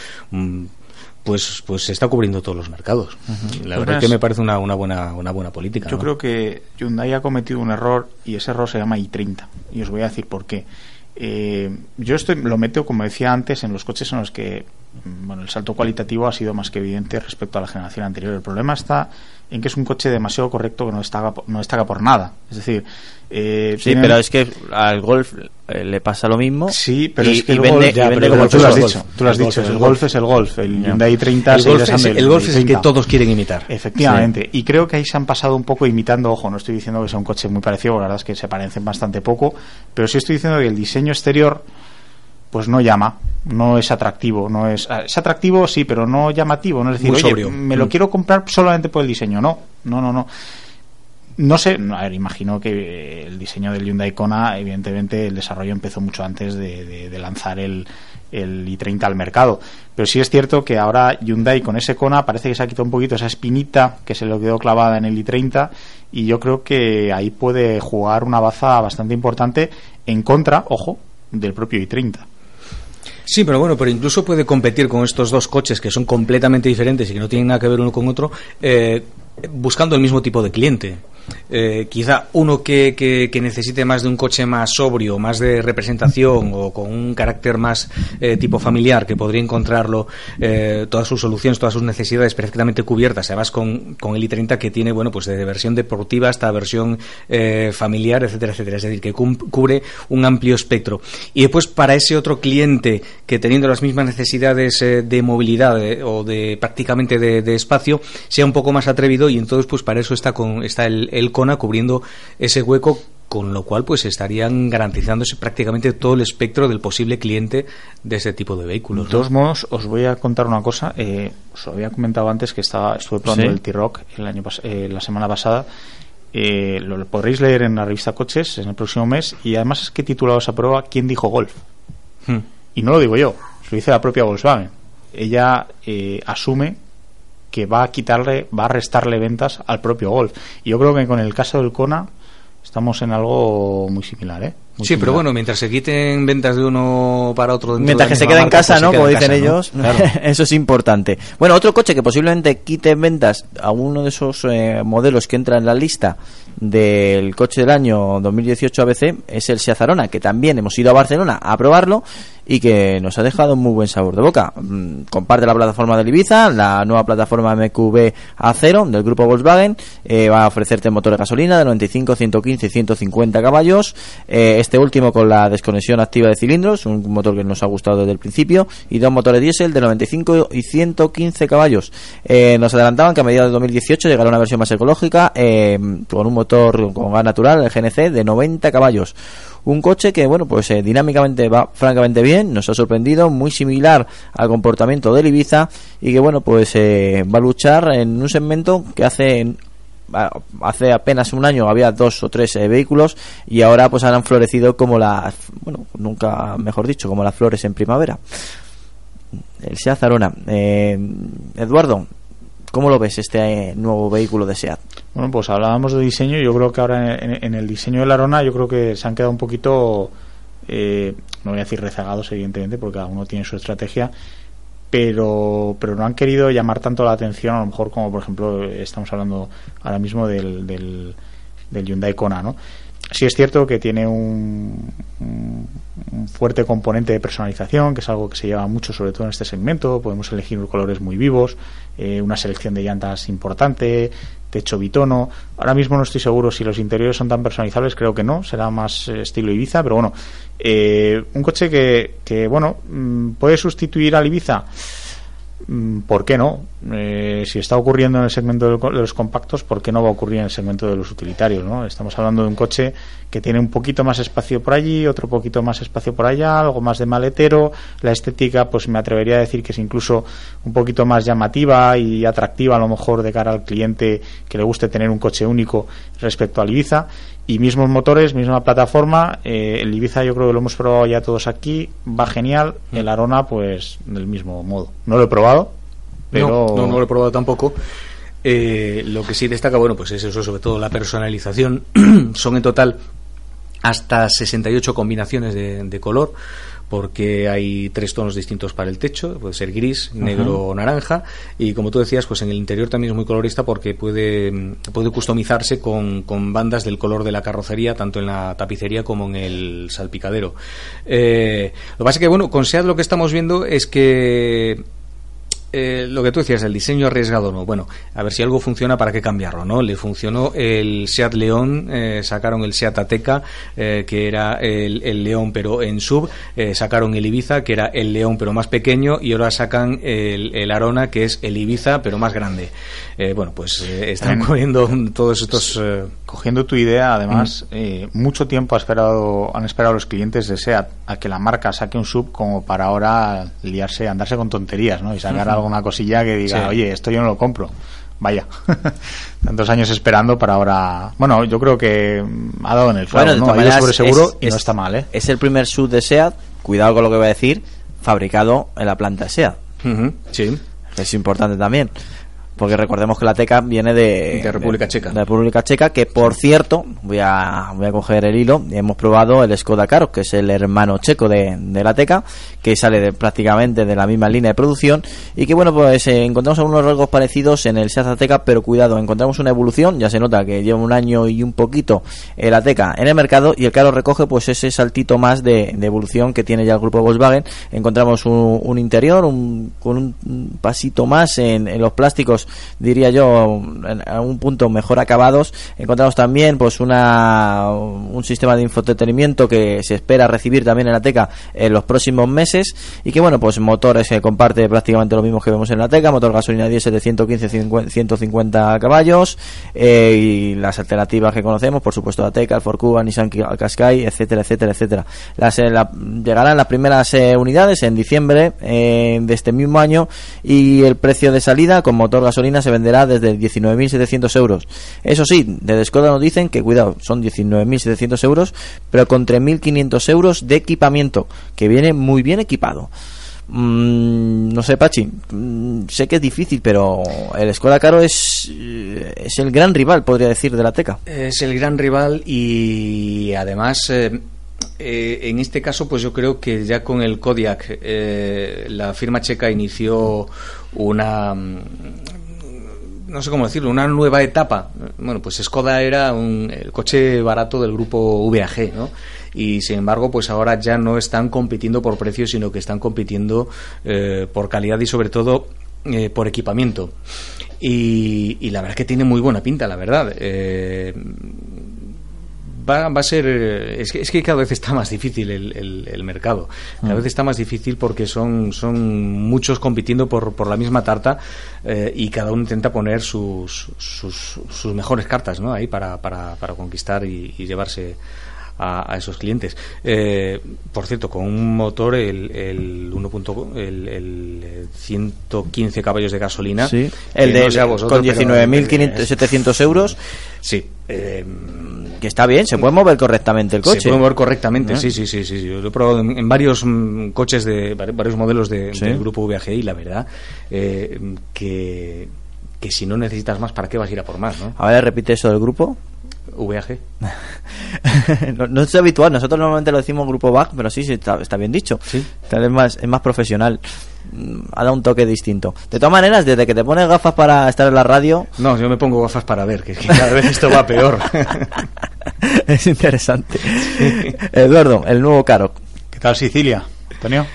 Pues pues se está cubriendo todos los mercados. La verdad es que me parece una, una, buena una buena política. Yo creo que Hyundai ha cometido un error y ese error se llama i30 y os voy a decir por qué. Eh, yo estoy, lo meto, como decía antes, en los coches en los que mm, bueno, el salto cualitativo ha sido más que evidente respecto a la generación anterior. El problema está en que es un coche demasiado correcto que no destaca, no destaca por nada. Es decir, eh, sí, pero es que al golf eh, le pasa lo mismo. Sí, pero es que el golf, como tú lo has dicho, tú lo has dicho, el golf es el golf, el Hyundai 30 el golf, es, el, golf es el que todos quieren imitar. Efectivamente, y creo que ahí se han pasado un poco imitando, ojo, no estoy diciendo que sea un coche muy parecido, la verdad es que se parecen bastante poco, pero sí estoy diciendo que el diseño exterior pues no llama, no es atractivo, no es ah, es atractivo sí, pero no llamativo, no es decir, oye, me lo mm. quiero comprar solamente por el diseño, no, no, no, no. No sé, a ver, imagino que el diseño del Hyundai Kona, evidentemente el desarrollo empezó mucho antes de, lanzar el, el i30 al mercado. Pero sí es cierto que ahora Hyundai con ese Kona parece que se ha quitado un poquito esa espinita que se le quedó clavada en el i30 y yo creo que ahí puede jugar una baza bastante importante en contra, ojo, del propio i30. Sí, pero bueno, pero incluso puede competir con estos dos coches que son completamente diferentes y que no tienen nada que ver uno con otro, eh, buscando el mismo tipo de cliente. Eh, quizá uno que, que, necesite más de un coche más sobrio, más de representación o con un carácter más eh, tipo familiar, que podría encontrarlo eh, todas sus soluciones, todas sus necesidades perfectamente cubiertas, además con, con el i30 que tiene, bueno, pues desde versión deportiva hasta versión familiar, etcétera, etcétera. Es decir, que cubre un amplio espectro. Y después para ese otro cliente que teniendo las mismas necesidades de movilidad o de prácticamente de, de, espacio, sea un poco más atrevido y entonces pues para eso está, con, está el el CONA cubriendo ese hueco con lo cual pues estarían garantizándose prácticamente todo el espectro del posible cliente de ese tipo de vehículos. De todos modos, os voy a contar una cosa. Eh, os había comentado antes que estaba, estuve probando el T-Rock el año eh, la semana pasada. Eh, lo podréis leer en la revista Coches en el próximo mes y además es que he titulado esa prueba ¿Quién dijo golf? Hmm. Y no lo digo yo, lo dice la propia Volkswagen. Ella asume que va a quitarle, va a restarle ventas al propio Golf. Y yo creo que con el caso del Kona estamos en algo muy similar, ¿eh? Sí, pero bueno, mientras se quiten ventas de uno para otro. Mientras que se quede en casa, pues ¿no? Como dicen ellos, eso es importante. Bueno, otro coche que posiblemente quite ventas a uno de esos eh, modelos que entra en la lista del coche del año 2018 ABC es el Seat Arona, que también hemos ido a Barcelona a probarlo y que nos ha dejado un muy buen sabor de boca. Mm, comparte la plataforma de Ibiza, la nueva plataforma MQB A0 del grupo Volkswagen, eh, va a ofrecerte motor de gasolina de 95, 115 y 150 caballos, eh, este último con la desconexión activa de cilindros, un motor que nos ha gustado desde el principio, y dos motores diésel de 95 y 115 caballos. Eh, nos adelantaban que a mediados de 2018 llegará una versión más ecológica con un motor con gas natural, el GNC, de 90 caballos un coche que, bueno, pues eh, dinámicamente va francamente bien, nos ha sorprendido, muy similar al comportamiento del Ibiza y que, bueno, pues eh, va a luchar en un segmento que hace hace apenas un año había dos o tres eh, vehículos y ahora pues han florecido como las bueno nunca mejor dicho como las flores en primavera el Seat Arona Eduardo ¿Cómo lo ves este nuevo vehículo de SEAT? Bueno, pues hablábamos de diseño. Yo creo que ahora en, el diseño de la Arona, yo creo que se han quedado un poquito, eh, no voy a decir rezagados, evidentemente, porque cada uno tiene su estrategia, pero, pero no han querido llamar tanto la atención, a lo mejor como, por ejemplo, estamos hablando ahora mismo del, del, Hyundai Kona, ¿no? sí es cierto que tiene un, fuerte componente de personalización, que es algo que se lleva mucho, sobre todo en este segmento. Podemos elegir colores muy vivos, eh, una selección de llantas importante, techo bitono. Ahora mismo no estoy seguro si los interiores son tan personalizables, creo que no, será más eh, estilo Ibiza, pero bueno, eh, un coche que, que bueno, mm, puede sustituir al Ibiza. Mm, ¿por qué no? Eh, si está ocurriendo en el segmento de los compactos, ¿por qué no va a ocurrir en el segmento de los utilitarios? ¿no? Estamos hablando de un coche que tiene un poquito más espacio por allí, otro poquito más espacio por allá, algo más de maletero. La estética, pues me atrevería a decir que es incluso un poquito más llamativa y atractiva a lo mejor de cara al cliente que le guste tener un coche único respecto al Ibiza y mismos motores, misma plataforma. Eh, el Ibiza yo creo que lo hemos probado ya todos aquí, va genial. Mm. El Arona, pues del mismo modo. No lo he probado, pero no, no, lo he probado tampoco. Eh, lo que sí destaca, bueno, pues es eso, sobre todo la personalización. Son en total hasta 68 combinaciones de, de color porque hay tres tonos distintos para el techo, puede ser gris, negro o naranja, y como tú decías, pues en el interior también es muy colorista porque puede, puede customizarse con, con bandas del color de la carrocería, tanto en la tapicería como en el salpicadero. Eh, lo que pasa es que, bueno, con SEAT lo que estamos viendo es que eh, lo que tú decías, el diseño arriesgado no. Bueno, a ver si algo funciona, ¿para qué cambiarlo? no Le funcionó el Seat León, eh, sacaron el Seat Ateca, eh, que era el, León pero en sub, sacaron el Ibiza, que era el León pero más pequeño, y ahora sacan el, Arona, que es el Ibiza pero más grande. bueno, pues están cogiendo todos estos... Cogiendo tu idea, además, mm. mucho tiempo ha esperado, han esperado los clientes de SEAT a que la marca saque un sub como para ahora liarse, andarse con tonterías, ¿no? Y sacar alguna cosilla que diga, oye, esto yo no lo compro. Vaya, tantos años esperando para ahora. Bueno, yo creo que ha dado en el clavo, ¿no? Ha sobre seguro y no está mal, ¿eh? Es el primer sub de SEAT, cuidado con lo que voy a decir, fabricado en la planta SEAT. Sí. Es importante también porque recordemos que la teca viene de, de República Checa. De República Checa, que por cierto, voy a, voy a coger el hilo, hemos probado el Skoda Karoq, que es el hermano checo de, de la teca, que sale de, prácticamente de la misma línea de producción, y que bueno, pues eh, encontramos algunos rasgos parecidos en el Seat Ateca, pero cuidado, encontramos una evolución, ya se nota que lleva un año y un poquito el Ateca en el mercado, y el Karoq recoge pues ese saltito más de, de evolución que tiene ya el grupo Volkswagen, encontramos un, un interior un, con un pasito más en, en los plásticos diría yo, en un punto mejor acabados. Encontramos también pues una un sistema de infotenimiento que se espera recibir también en la Teca en los próximos meses y que bueno, pues motores que comparte prácticamente lo mismo que vemos en la Teca, motor gasolina diésel de 115 150 caballos eh, y las alternativas que conocemos, por supuesto la Teca, el Ford Cuba, Nissan Qashqai, etcétera, etcétera, etcétera. Las, eh, llegarán las primeras eh, unidades en diciembre de este mismo año y el precio de salida con motor gasolina gasolina se venderá desde 19.700 euros. Eso sí, de Skoda nos dicen que, cuidado, son 19.700 euros, pero con 3.500 euros de equipamiento, que viene muy bien equipado. Mm, no sé, Pachi, mm, sé que es difícil, pero el Skoda Caro es, es el gran rival, podría decir, de la Teca. Es el gran rival y además... Eh, eh, en este caso, pues yo creo que ya con el Kodiak, eh, la firma checa inició una, no sé cómo decirlo, una nueva etapa. Bueno, pues Skoda era un, el coche barato del grupo VAG, ¿no? Y sin embargo, pues ahora ya no están compitiendo por precio, sino que están compitiendo eh, por calidad y sobre todo eh, por equipamiento. Y, y, la verdad es que tiene muy buena pinta, la verdad. Eh, va, va a ser. Eh, es que, es que cada vez está más difícil el, el, mercado. Cada mm. vez está más difícil porque son, son muchos compitiendo por, por la misma tarta eh, y cada uno intenta poner sus, sus, sus mejores cartas ¿no? ahí para, para, para conquistar y, llevarse. A, esos clientes. Eh, por cierto, con un motor, el, el, 1. el, el 115 caballos de gasolina. Sí, el de con 19.700 euros. Sí. Eh, que está bien, se puede mover correctamente el coche. Se puede mover correctamente, sí, sí, sí, sí, Yo lo he probado en, varios mm, coches de varios modelos de, del grupo VAG y la verdad eh, que, que si no necesitas más, ¿para qué vas a ir a por más? ¿no? A ver, repite eso del grupo. VAG. no, es habitual, nosotros normalmente lo decimos grupo VAG, pero sí, sí está, está bien dicho. Sí. Es más, es más profesional ha dado un toque distinto. De todas maneras, desde que te pones gafas para estar en la radio... No, yo me pongo gafas para ver, que, cada vez esto va peor. es interesante. Eduardo, el nuevo Caro. ¿Qué tal Sicilia, Antonio?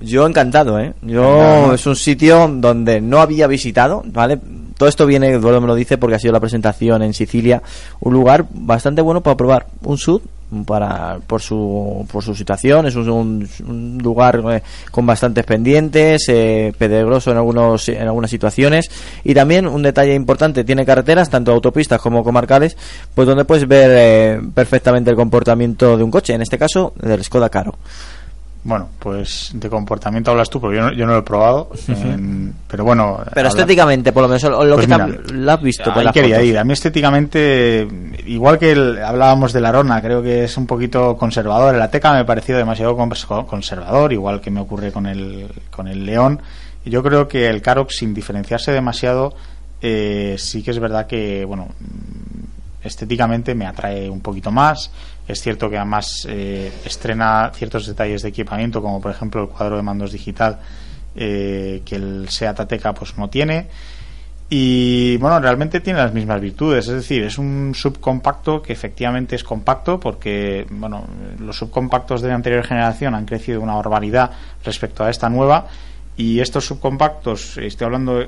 Yo encantado, ¿eh? Yo es un sitio donde no había visitado, ¿vale? Todo esto viene, Eduardo me lo dice, porque ha sido la presentación en Sicilia. Un lugar bastante bueno para probar un sud para por su por su situación es un, un lugar eh, con bastantes pendientes eh, peligroso en algunos en algunas situaciones y también un detalle importante tiene carreteras tanto autopistas como comarcales pues donde puedes ver eh, perfectamente el comportamiento de un coche en este caso del Skoda Caro Bueno, pues de comportamiento hablas tú, porque yo no, yo no lo he probado. en- pero bueno. pero habla- estéticamente por lo menos lo Pues que te ha- lo has visto ahí quería fotos. ir. A mí estéticamente, igual que el- hablábamos de la Arona, creo que es un poquito conservador. El Ateca me ha parecido demasiado cons- conservador, igual que me ocurre con el, con el León. Y yo creo que el Karoq, sin diferenciarse demasiado, eh, sí que es verdad que, bueno, estéticamente me atrae un poquito más. Es cierto que además eh, estrena ciertos detalles de equipamiento, como por ejemplo el cuadro de mandos digital, eh, que el Seat Ateca pues no tiene. Y bueno, realmente tiene las mismas virtudes, es decir, es un subcompacto que efectivamente es compacto porque bueno, los subcompactos de la anterior generación han crecido una barbaridad respecto a esta nueva y estos subcompactos, estoy hablando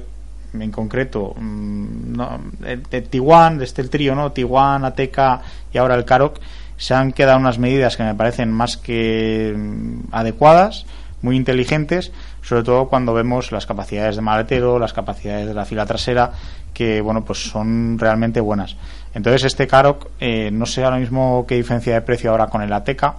en concreto mm, no, de, Tiguan, de este el trío, ¿no? Tiguan, Ateca y ahora el Karoq, se han quedado unas medidas que me parecen más que mm, adecuadas, muy inteligentes, sobre todo cuando vemos las capacidades de maletero, las capacidades de la fila trasera, que bueno, pues son realmente buenas. Entonces este Karoq, eh, no sé ahora mismo qué diferencia de precio ahora con el Ateca,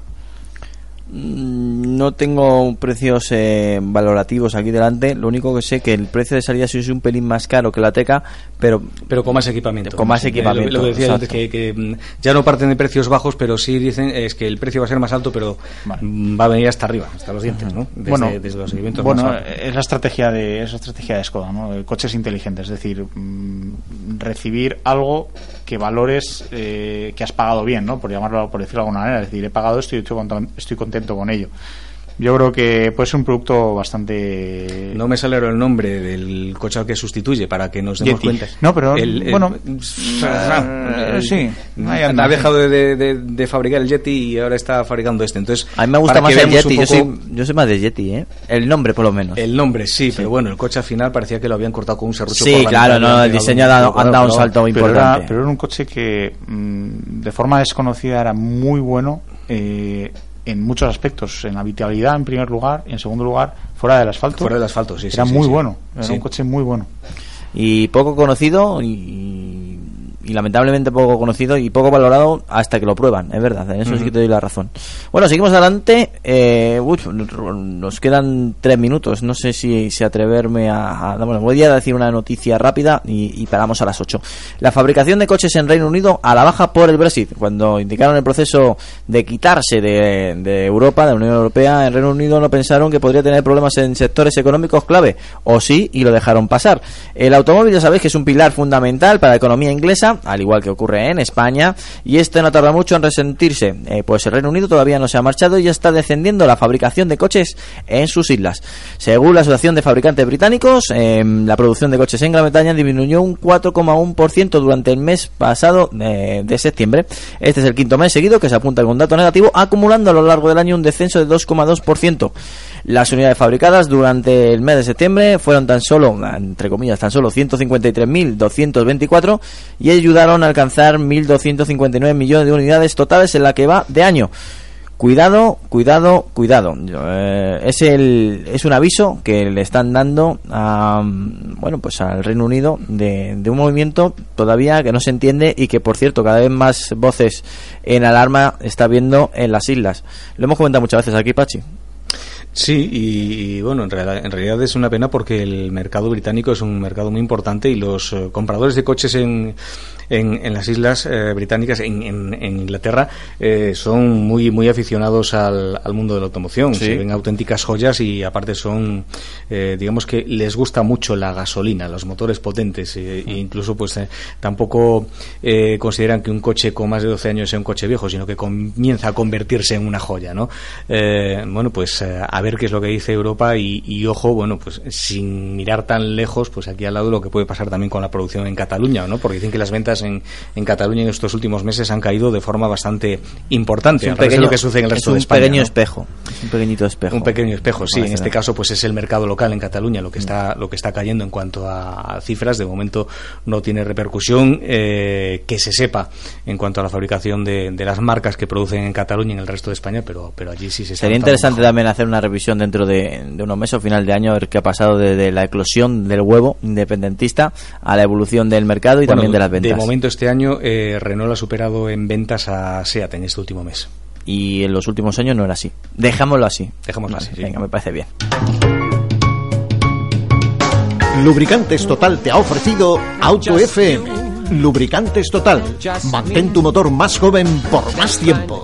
No tengo precios eh, valorativos aquí delante. Lo único que sé que el precio de salida sí es un pelín más caro que la Teca, pero pero con más equipamiento. Con más equipamiento. Lo, lo que decía antes, que, que, mm, ya no parten de precios bajos, pero sí dicen es que el precio va a ser más alto, pero mm, va a venir hasta arriba, hasta los dientes, ¿no? Desde, bueno, desde los bueno, más es la estrategia de es la estrategia de Skoda, ¿no? El coche es inteligente, es decir, mm, recibir algo que valores eh, que has pagado bien, ¿no? Por llamarlo, por decirlo de alguna manera, es decir, he pagado esto y estoy estoy contento con ello. Yo creo que puede ser un producto bastante No me sale el nombre del coche al que sustituye para que nos demos Yeti. cuenta. No, pero, El- el- bueno, Ah, eh, sí, ha dejado de, de- de- de fabricar el Yeti y ahora está fabricando este. Entonces, a mí me gusta más el Yeti. Yo soy, poco- yo soy más de Yeti, ¿eh? El nombre, por lo menos. El nombre, sí, pero bueno, el coche al final parecía que lo habían cortado con un serrucho. Sí, por claro, no, el diseño ha dado- un- han dado un pero- salto pero importante. era, pero era un coche que mm, de forma desconocida era muy bueno eh, en muchos aspectos, en habitabilidad en primer lugar y en segundo lugar fuera del asfalto. Fuera del asfalto, sí, sí, Era sí, muy sí. bueno, era Sí. un coche muy bueno. y poco conocido y, y lamentablemente poco conocido y poco valorado hasta que lo prueban, es verdad, en eso sí Ujú. que te doy la razón. Bueno, seguimos adelante, eh, uy, nos quedan tres minutos, no sé si, si atreverme a, a- bueno, voy a decir una noticia rápida y, y paramos a las 8. La fabricación de coches en Reino Unido a la baja por el Brexit, cuando indicaron el proceso de quitarse de, de Europa, de la Unión Europea, en Reino Unido no pensaron que podría tener problemas en sectores económicos clave, o sí, y lo dejaron pasar. El automóvil ya sabéis que es un pilar fundamental para la economía inglesa, al igual que ocurre en España, y este no tarda mucho en resentirse, eh, pues el Reino Unido todavía no se ha marchado y ya está descendiendo la fabricación de coches en sus islas. Según la Asociación de Fabricantes Británicos, eh, la producción de coches en Gran Bretaña disminuyó un 4,1% durante el mes pasado eh, de septiembre. Este es el quinto mes seguido que se apunta con dato negativo, acumulando a lo largo del año un descenso de 2,2%. Las unidades fabricadas durante el mes de septiembre fueron tan solo, entre comillas, tan solo 153.224 y ayudaron a alcanzar 1.259 millones de unidades totales en la que va de año. Cuidado, cuidado, cuidado. Eh, es el es un aviso que le están dando a bueno pues al Reino Unido de, de un movimiento todavía que no se entiende y que por cierto cada vez más voces en alarma está viendo en las islas. Lo hemos comentado muchas veces aquí, Pachi. Sí, y, y, bueno, en realidad, en realidad es una pena porque el mercado británico es un mercado muy importante y los eh, compradores de coches en, en, en las islas eh, británicas, en, en, en Inglaterra, eh, son muy muy aficionados al, al mundo de la automoción. Sí. Se ven auténticas joyas y aparte son, eh, digamos que les gusta mucho la gasolina, los motores potentes. eh, e incluso pues tampoco eh, consideran que un coche con más de 12 años sea un coche viejo, sino que comienza a convertirse en una joya, ¿no? Eh, bueno, pues a ver qué es lo que dice Europa y, y, ojo, bueno, pues sin mirar tan lejos, pues aquí al lado lo que puede pasar también con la producción en Cataluña, ¿no? Porque dicen que las ventas en, en Cataluña en estos últimos meses han caído de forma bastante importante, un pequeño, lo que sucede en el resto de España. Un pequeño espejo, un pequeñito espejo. Un pequeño espejo, sí. En este caso, pues es el mercado local en Cataluña lo que está lo que está cayendo en cuanto a cifras. De momento no tiene repercusión eh, que se sepa en cuanto a la fabricación de, de, las marcas que producen en Cataluña y en el resto de España, pero pero allí sí se Sería interesante también hacer una revisión dentro de, de, unos meses o final de año a ver qué ha pasado desde la eclosión del huevo independentista a la evolución del mercado y bueno, también de las ventas. De momento este año eh, Renault ha superado en ventas a SEAT en este último mes. Y en los últimos años no era así. Dejámoslo así. Dejámoslo así. Venga, sí. me parece bien. Lubricantes Total te ha ofrecido Auto FM. Lubricantes Total. Mantén tu motor más joven por más tiempo.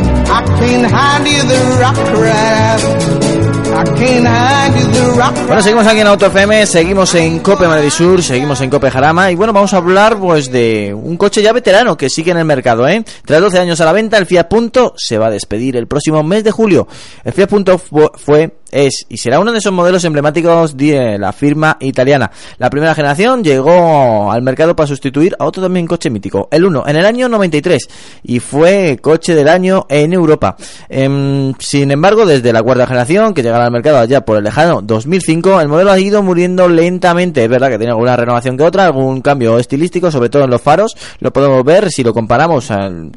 I can't hide the rock Bueno, seguimos aquí en Auto FM, seguimos en Cope Madrid Sur, seguimos en Cope Jarama y bueno, vamos a hablar pues de un coche ya veterano que sigue en el mercado, ¿eh? Tras 12 años a la venta, el Fiat Punto se va a despedir el próximo mes de julio. El Fiat Punto fue es y será uno de esos modelos emblemáticos de la firma italiana. La primera generación llegó al mercado para sustituir a otro también coche mítico, el 1, en el año 93 y fue coche del año en Europa. Em, sin embargo, desde la cuarta generación, que llegará al mercado allá por el lejano 2005, el modelo ha ido muriendo lentamente. Es verdad que tiene alguna renovación que otra, algún cambio estilístico, sobre todo en los faros. Lo podemos ver si lo comparamos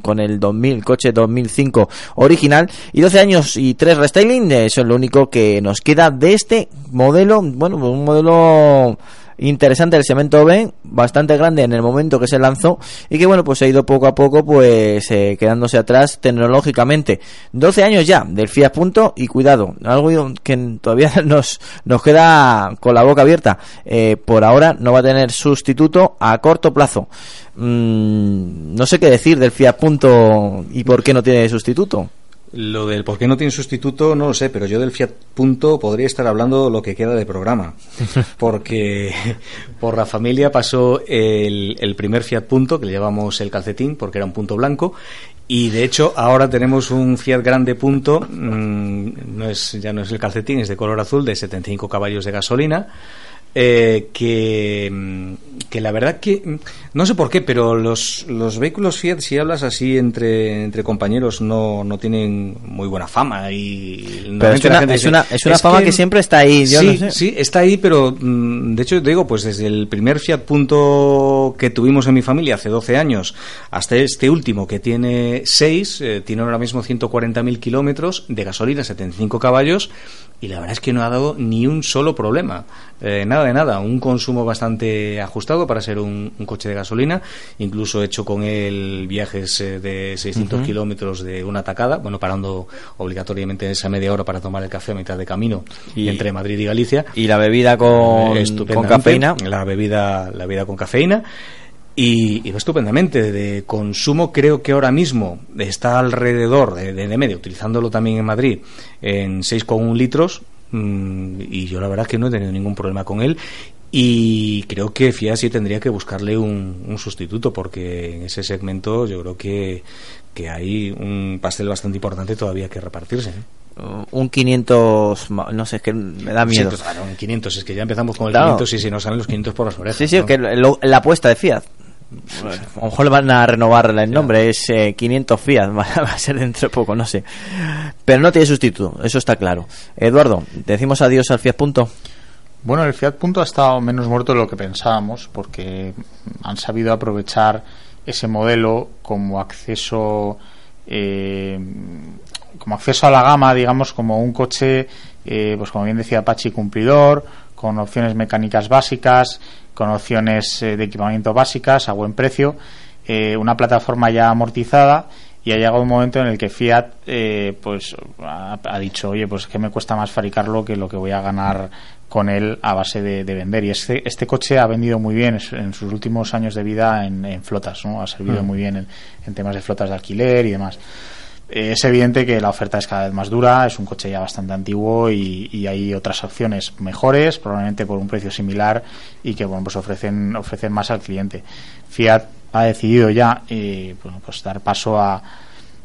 con el 2000, coche 2005 original. Y 12 años y 3 restyling, eso es lo único que nos queda de este modelo, bueno, un modelo interesante del cemento B, bastante grande en el momento que se lanzó y que bueno, pues ha ido poco a poco pues eh, quedándose atrás tecnológicamente. 12 años ya del Fiat Punto y cuidado, algo que todavía nos, nos queda con la boca abierta. Eh, por ahora no va a tener sustituto a corto plazo. Mm, no sé qué decir del Fiat Punto y por qué no tiene sustituto. Lo del por qué no tiene sustituto no lo sé, pero yo del Fiat Punto podría estar hablando lo que queda de programa. Porque por la familia pasó el, el primer Fiat Punto, que le llamamos el calcetín, porque era un punto blanco, y de hecho ahora tenemos un Fiat Grande Punto, mmm, no es, ya no es el calcetín, es de color azul, de 75 caballos de gasolina. Eh, que, que la verdad que no sé por qué, pero los, los vehículos Fiat, si hablas así entre, entre compañeros, no, no tienen muy buena fama. y pero es una, es, dice, una, es una, es fama que, que, siempre está ahí. Yo sí, no sé. sí, está ahí, pero de hecho, digo, pues desde el primer Fiat Punto que tuvimos en mi familia hace 12 años hasta este último que tiene 6, eh, tiene ahora mismo 140.000 kilómetros de gasolina, 75 caballos, y la verdad es que no ha dado ni un solo problema. Eh, nada de nada, un consumo bastante ajustado para ser un, un coche de gasolina, incluso he hecho con él viajes eh, de 600 uh -huh. kilómetros de una tacada, bueno, parando obligatoriamente esa media hora para tomar el café a mitad de camino y, entre Madrid y Galicia. Y la bebida con, con cafeína. La bebida, la bebida con cafeína. Y, y, estupendamente. De consumo, creo que ahora mismo está alrededor de, de, de medio, utilizándolo también en Madrid, en 6,1 litros. Mmm, y yo la verdad es que no he tenido ningún problema con él. Y creo que Fiat sí tendría que buscarle un, un, sustituto, porque en ese segmento yo creo que, que hay un pastel bastante importante todavía que repartirse. ¿eh? Uh, un 500, no sé, es que me da miedo. Sí, claro, un 500, es que ya empezamos con el claro. 500 y si nos salen los 500 por las orejas. Sí, sí, ¿no? es que lo, la apuesta de Fiat. A lo mejor le van a renovar el nombre, es eh, 500 Fiat, va a ser dentro de poco, no sé. Pero no tiene sustituto, eso está claro. Eduardo, decimos adiós al Fiat Punto. Bueno, el Fiat Punto ha estado menos muerto de lo que pensábamos, porque han sabido aprovechar ese modelo como acceso, eh, como acceso a la gama, digamos, como un coche, eh, pues como bien decía Apache, cumplidor, con opciones mecánicas básicas, con opciones eh, de equipamiento básicas a buen precio, eh, una plataforma ya amortizada y ha llegado un momento en el que Fiat eh, pues ha, ha dicho oye pues que me cuesta más fabricarlo que lo que voy a ganar con él a base de, de vender y este este coche ha vendido muy bien en, sus últimos años de vida en, en flotas no ha servido Mm. muy bien en, en temas de flotas de alquiler y demás es evidente que la oferta es cada vez más dura, es un coche ya bastante antiguo y, hay otras opciones mejores, probablemente por un precio similar y que bueno pues ofrecen ofrecen más al cliente. Fiat ha decidido ya eh, pues dar paso a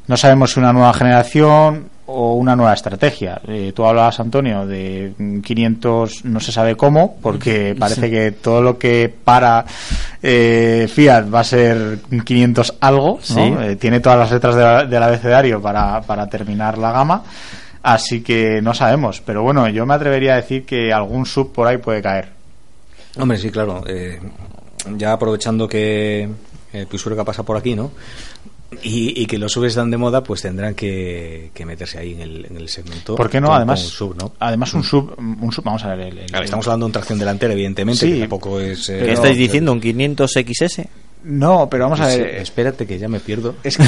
no sabemos si una nueva generación o una nueva estrategia. Eh, tú hablabas, Antonio, de mm, 500, no se sabe cómo, porque parece Sí. que todo lo que para eh, Fiat va a ser 500 algo, ¿no? Sí. Eh, tiene todas las letras de la- del abecedario para, para terminar la gama, así que no sabemos. Pero bueno, yo me atrevería a decir que algún sub por ahí puede caer. Hombre, sí, claro. eh, ya aprovechando que el Pisuerga pasa por aquí, ¿no? Y, y que los subes están de moda, pues tendrán que, que meterse ahí en el, en el segmento. ¿Por qué no? con- Además, con un sub, ¿no? además un sub, un sub, vamos a ver, el, el- A ver, estamos hablando de un tracción delantera, evidentemente, Sí. que tampoco es... eh, ¿Qué no, estáis pero- diciendo? ¿Un 500 XS? No, pero vamos a Sí, ver. espérate que ya me pierdo. Es que,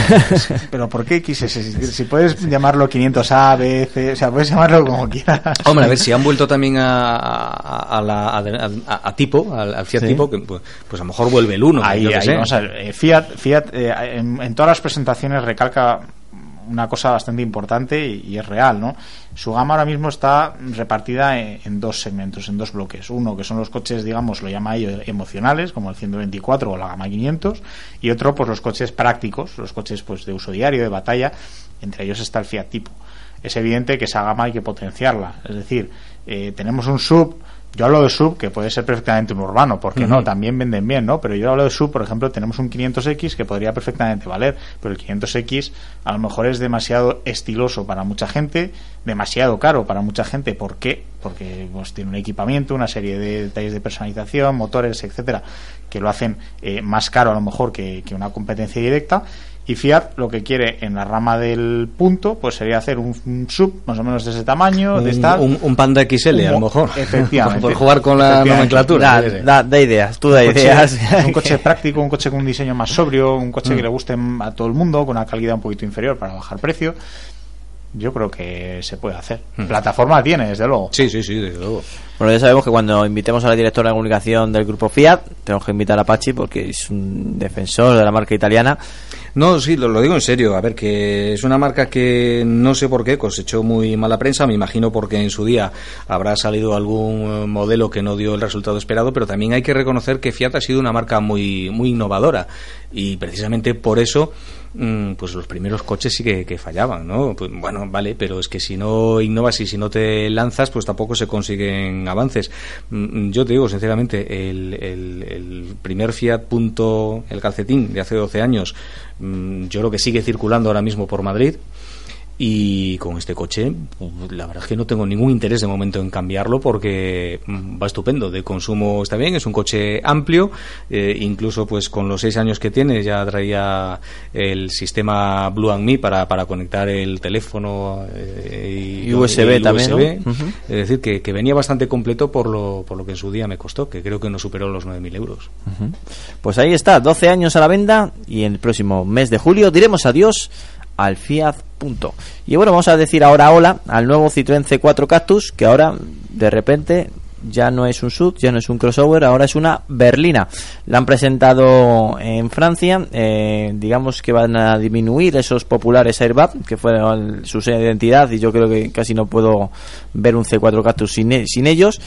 pero ¿por qué XS? Si, puedes llamarlo 500A, B, C, o sea, puedes llamarlo como quieras. Hombre, a ver, si han vuelto también a, a, a la- a- a- a tipo, al, al Fiat Sí. tipo, que, pues, pues a lo mejor vuelve el 1. Ahí, ahí, vamos a ver, eh, Fiat, Fiat eh, en, en todas las presentaciones recalca una cosa bastante importante y, es real, ¿no? Su gama ahora mismo está repartida en, en dos segmentos, en dos bloques. Uno que son los coches, digamos, lo llama ellos emocionales, como el 124 o la gama 500, y otro, pues los coches prácticos, los coches pues de uso diario, de batalla. Entre ellos está el Fiat Tipo. Es evidente que esa gama hay que potenciarla. Es decir, eh, tenemos un sub yo hablo de sub que puede ser perfectamente un urbano, porque no, también venden bien, ¿no? Pero yo hablo de sub, por ejemplo, tenemos un 500X que podría perfectamente valer, pero el 500X a lo mejor es demasiado estiloso para mucha gente, demasiado caro para mucha gente. ¿Por qué? Porque pues, tiene un equipamiento, una serie de detalles de personalización, motores, etcétera, que lo hacen eh, más caro a lo mejor que, que una competencia directa. Y Fiat lo que quiere en la rama del punto, pues sería hacer un, un sub más o menos de ese tamaño, de un, tal. un- un Panda XL, a lo mejor. Efectivamente. Por jugar con la nomenclatura. Da, da- da ideas, tú da Un coche- ideas. un coche práctico, un coche con un diseño más sobrio, un coche Mm. que le guste a todo el mundo, con una calidad un poquito inferior para bajar precio. Yo creo que se puede hacer. Mm. Plataforma tiene, desde luego. Sí, sí, sí, desde luego. Bueno, ya sabemos que cuando invitemos a la directora de comunicación del grupo Fiat, tenemos que invitar a Pachi porque es un defensor de la marca italiana. No, sí, lo, digo en serio. A ver, que es una marca que no sé por qué cosechó muy mala prensa. Me imagino porque en su día habrá salido algún eh, modelo que no dio el resultado esperado, pero también hay que reconocer que Fiat ha sido una marca muy, muy innovadora. Y precisamente por eso, pues los primeros coches sí que, que fallaban, ¿no? Pues, bueno, vale, pero es que si no innovas y si no te lanzas, pues tampoco se consiguen avances. Mm, Yo te digo, sinceramente, el, el- el primer Fiat punto, el calcetín de hace 12 años, mm, yo creo que sigue circulando ahora mismo por Madrid. Y con este coche, pues, la verdad es que no tengo ningún interés de momento en cambiarlo porque mm, va estupendo. De consumo está bien, es un coche amplio, eh, incluso pues con los seis años que tiene ya traía el sistema Blue and Me para, para conectar el teléfono eh, Y USB también. Es decir, que, que venía bastante completo por lo, por lo que en su día me costó, que creo que no superó los 9.000 euros. Pues ahí está, 12 años a la venta y en el próximo mes de julio diremos adiós al Fiat Punto. Y bueno, vamos a decir ahora hola al nuevo Citroën C4 Cactus, que ahora de repente ya no es un SUV, ya no es un crossover, ahora es una berlina. La han presentado en Francia, eh, digamos que van a disminuir esos populares Airbag, que fueron su de identidad, y yo creo que casi no puedo ver un C4 Cactus sin, sin ellos.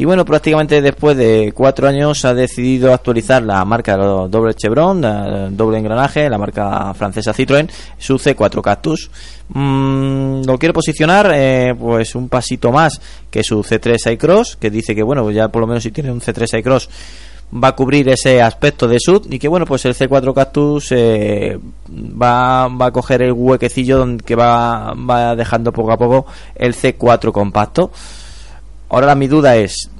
Y bueno, prácticamente después de cuatro años ha decidido actualizar la marca lo- doble Chevron, la doble engranaje, la marca francesa Citroën, su C4 Cactus. Mm, lo quiere posicionar eh, pues un pasito más que su C3 iCross, que dice que bueno, ya por lo menos si tiene un C3 iCross va a cubrir ese aspecto de SUV y que bueno pues el C4 Cactus eh, va, va a coger el huequecillo donde que va, va dejando poco a poco el C4 compacto Ahora mi duda es,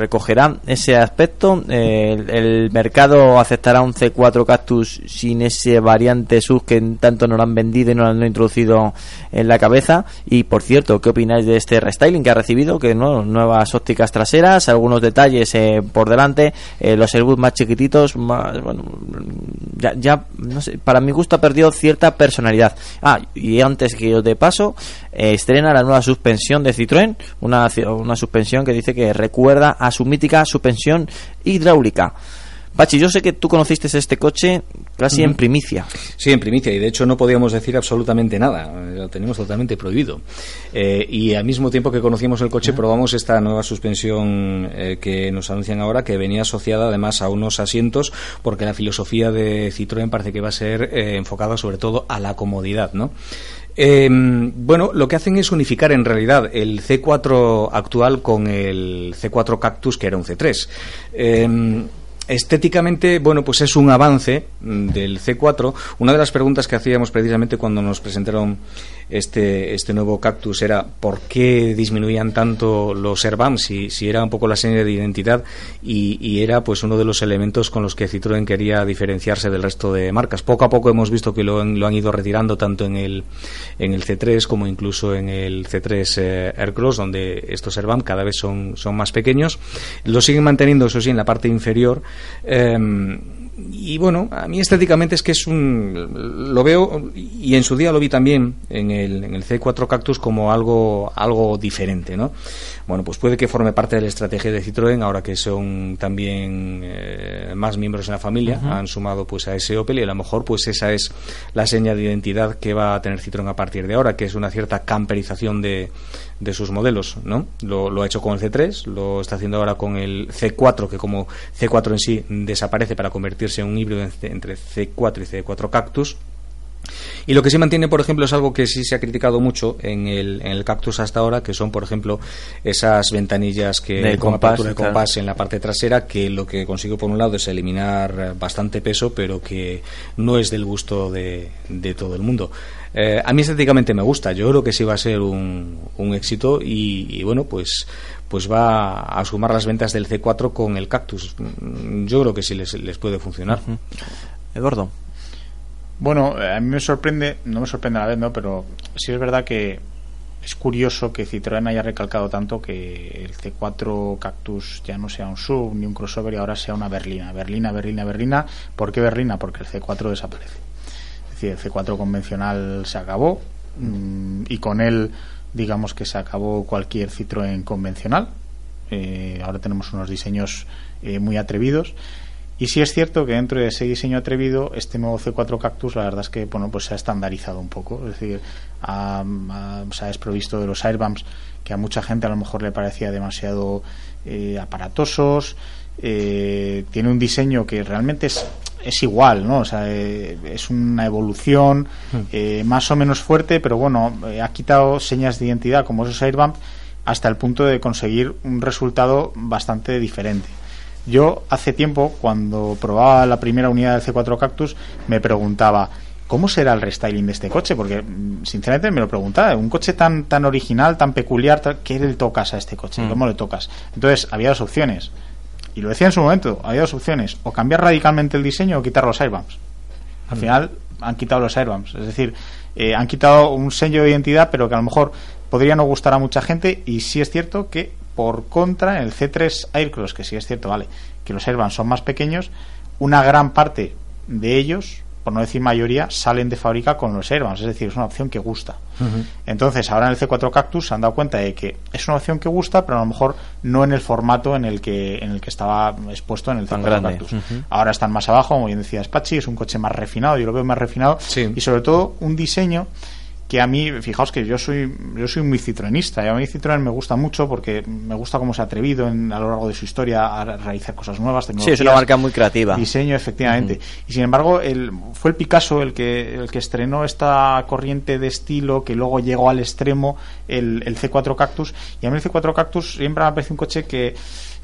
recogerá ese aspecto. El, mercado aceptará un C4 Cactus sin ese variante SUV que tanto nos lo han vendido y nos lo han introducido en la cabeza. Y por cierto, ¿qué opináis de este restyling que ha recibido? Que no, nuevas ópticas traseras, algunos detalles eh, por delante, eh, los Airbus más chiquititos, más, bueno, ya, ya, no sé, para mi gusto ha perdido cierta personalidad. Ah, y antes que yo de paso, eh, estrena la nueva suspensión de Citroën, una, una suspensión que dice que recuerda a su mítica suspensión hidráulica. Pachi, yo sé que tú conociste este coche casi en primicia. Sí, en primicia, y de hecho no podíamos decir absolutamente nada, lo teníamos totalmente prohibido. Eh, y al mismo tiempo que conocíamos el coche, probamos esta nueva suspensión eh, que nos anuncian ahora, que venía asociada además a unos asientos, porque la filosofía de Citroën parece que va a ser eh, enfocada sobre todo a la comodidad, ¿no? Eh, bueno, lo que hacen es unificar en realidad el C4 actual con el C4 Cactus, que era un C3. Eh, Estéticamente, bueno, pues es un avance mm, del C4. Una de las preguntas que hacíamos precisamente cuando nos presentaron este, este nuevo cactus era por qué disminuían tanto los AirBams, si, si era un poco la seña de identidad y, y era pues uno de los elementos con los que Citroën quería diferenciarse del resto de marcas. Poco a poco hemos visto que lo, lo han ido retirando tanto en el, en el C3 como incluso en el C3 eh, Aircross, donde estos AirBams cada vez son, son más pequeños. Lo siguen manteniendo, eso sí, en la parte inferior. Em, y bueno, a mí estéticamente es que es un. Lo veo, y en su día lo vi también en el, en el C4 Cactus como algo, algo diferente, ¿no? Bueno, pues puede que forme parte de la estrategia de Citroën, ahora que son también eh, más miembros en la familia, han sumado pues a ese Opel y a lo mejor pues esa es la seña de identidad que va a tener Citroën a partir de ahora, que es una cierta camperización de, de sus modelos, ¿no? Lo, lo ha hecho con el C3, lo está haciendo ahora con el C4, que como C4 en sí desaparece para convertirse en un híbrido en- entre C4 y C4 Cactus. Y lo que sí mantiene, por ejemplo, es algo que sí se ha criticado mucho en el, en el Cactus hasta ahora, que son, por ejemplo, esas ventanillas que De con compás, apertura de compás en la parte trasera, que lo que consigue por un lado es eliminar bastante peso, pero que no es del gusto de, de todo el mundo. Eh, a mí estéticamente me gusta, yo creo que sí va a ser un, un éxito y, y, bueno, pues pues va a sumar las ventas del C4 con el Cactus. Mm, Yo creo que sí les, les puede funcionar. Eduardo. Bueno, eh, a mí me sorprende, no me sorprende a la vez, ¿no? Pero sí es verdad que es curioso que Citroën haya recalcado tanto que el C4 Cactus ya no sea un sub ni un crossover y ahora sea una berlina. Berlina, berlina, berlina. ¿Por qué berlina? Porque el C4 desaparece. El C4 convencional se acabó mm, y con él digamos que se acabó cualquier Citroën convencional. Eh, ahora tenemos unos diseños eh, muy atrevidos. Y sí es cierto que dentro de ese diseño atrevido, este nuevo C4 Cactus, la verdad es que bueno, pues se ha estandarizado un poco. Es decir, ha- se ha desprovisto de los airbumps que a mucha gente a lo mejor le parecía demasiado eh, aparatosos. Eh, tiene un diseño que realmente es, es igual, ¿no? O sea, eh, es una evolución eh, más o menos fuerte, pero bueno, eh, ha quitado señas de identidad como esos airbumps hasta el punto de conseguir un resultado bastante diferente. Yo hace tiempo, cuando probaba la primera unidad del C4 Cactus, me preguntaba ¿cómo será el restyling de este coche? Porque mm, sinceramente me lo preguntaba, un coche tan tan original, tan peculiar, ¿qué le tocas a este coche? Mm. ¿Cómo le tocas? Entonces, había dos opciones. Y lo decía en su momento, había dos opciones, o cambiar radicalmente el diseño o quitar los airbumps. Al Mm. final han quitado los airbumps, es decir, eh, han quitado un sello de identidad, pero que a lo mejor podría no gustar a mucha gente y sí es cierto que por contra en el C3 Aircross, que sí es cierto, vale, que los airbumps son más pequeños, una gran parte de ellos, por no decir mayoría, salen de fábrica con los airbumps, es decir, es una opción que gusta. Entonces, ahora en el C4 Cactus se han dado cuenta de que es una opción que gusta, pero a lo mejor no en el formato en el que en el que estaba expuesto en el Tan C4 grande. Cactus. Ahora están más abajo, como bien decía Spachi, es un coche más refinado, yo lo veo más refinado y sobre todo un diseño que a mí, fijaos que yo soy yo soy muy citroenista y a mí Citroën me gusta mucho porque me gusta cómo se ha atrevido en- a lo largo de su historia a realizar cosas nuevas, Sí, es una marca muy creativa. diseño, efectivamente. Y sin embargo, el, fue el Picasso el que, el que estrenó esta corriente de estilo que luego llegó al extremo, el, el C4 Cactus. Y a mí el C4 Cactus siempre me ha parecido un coche que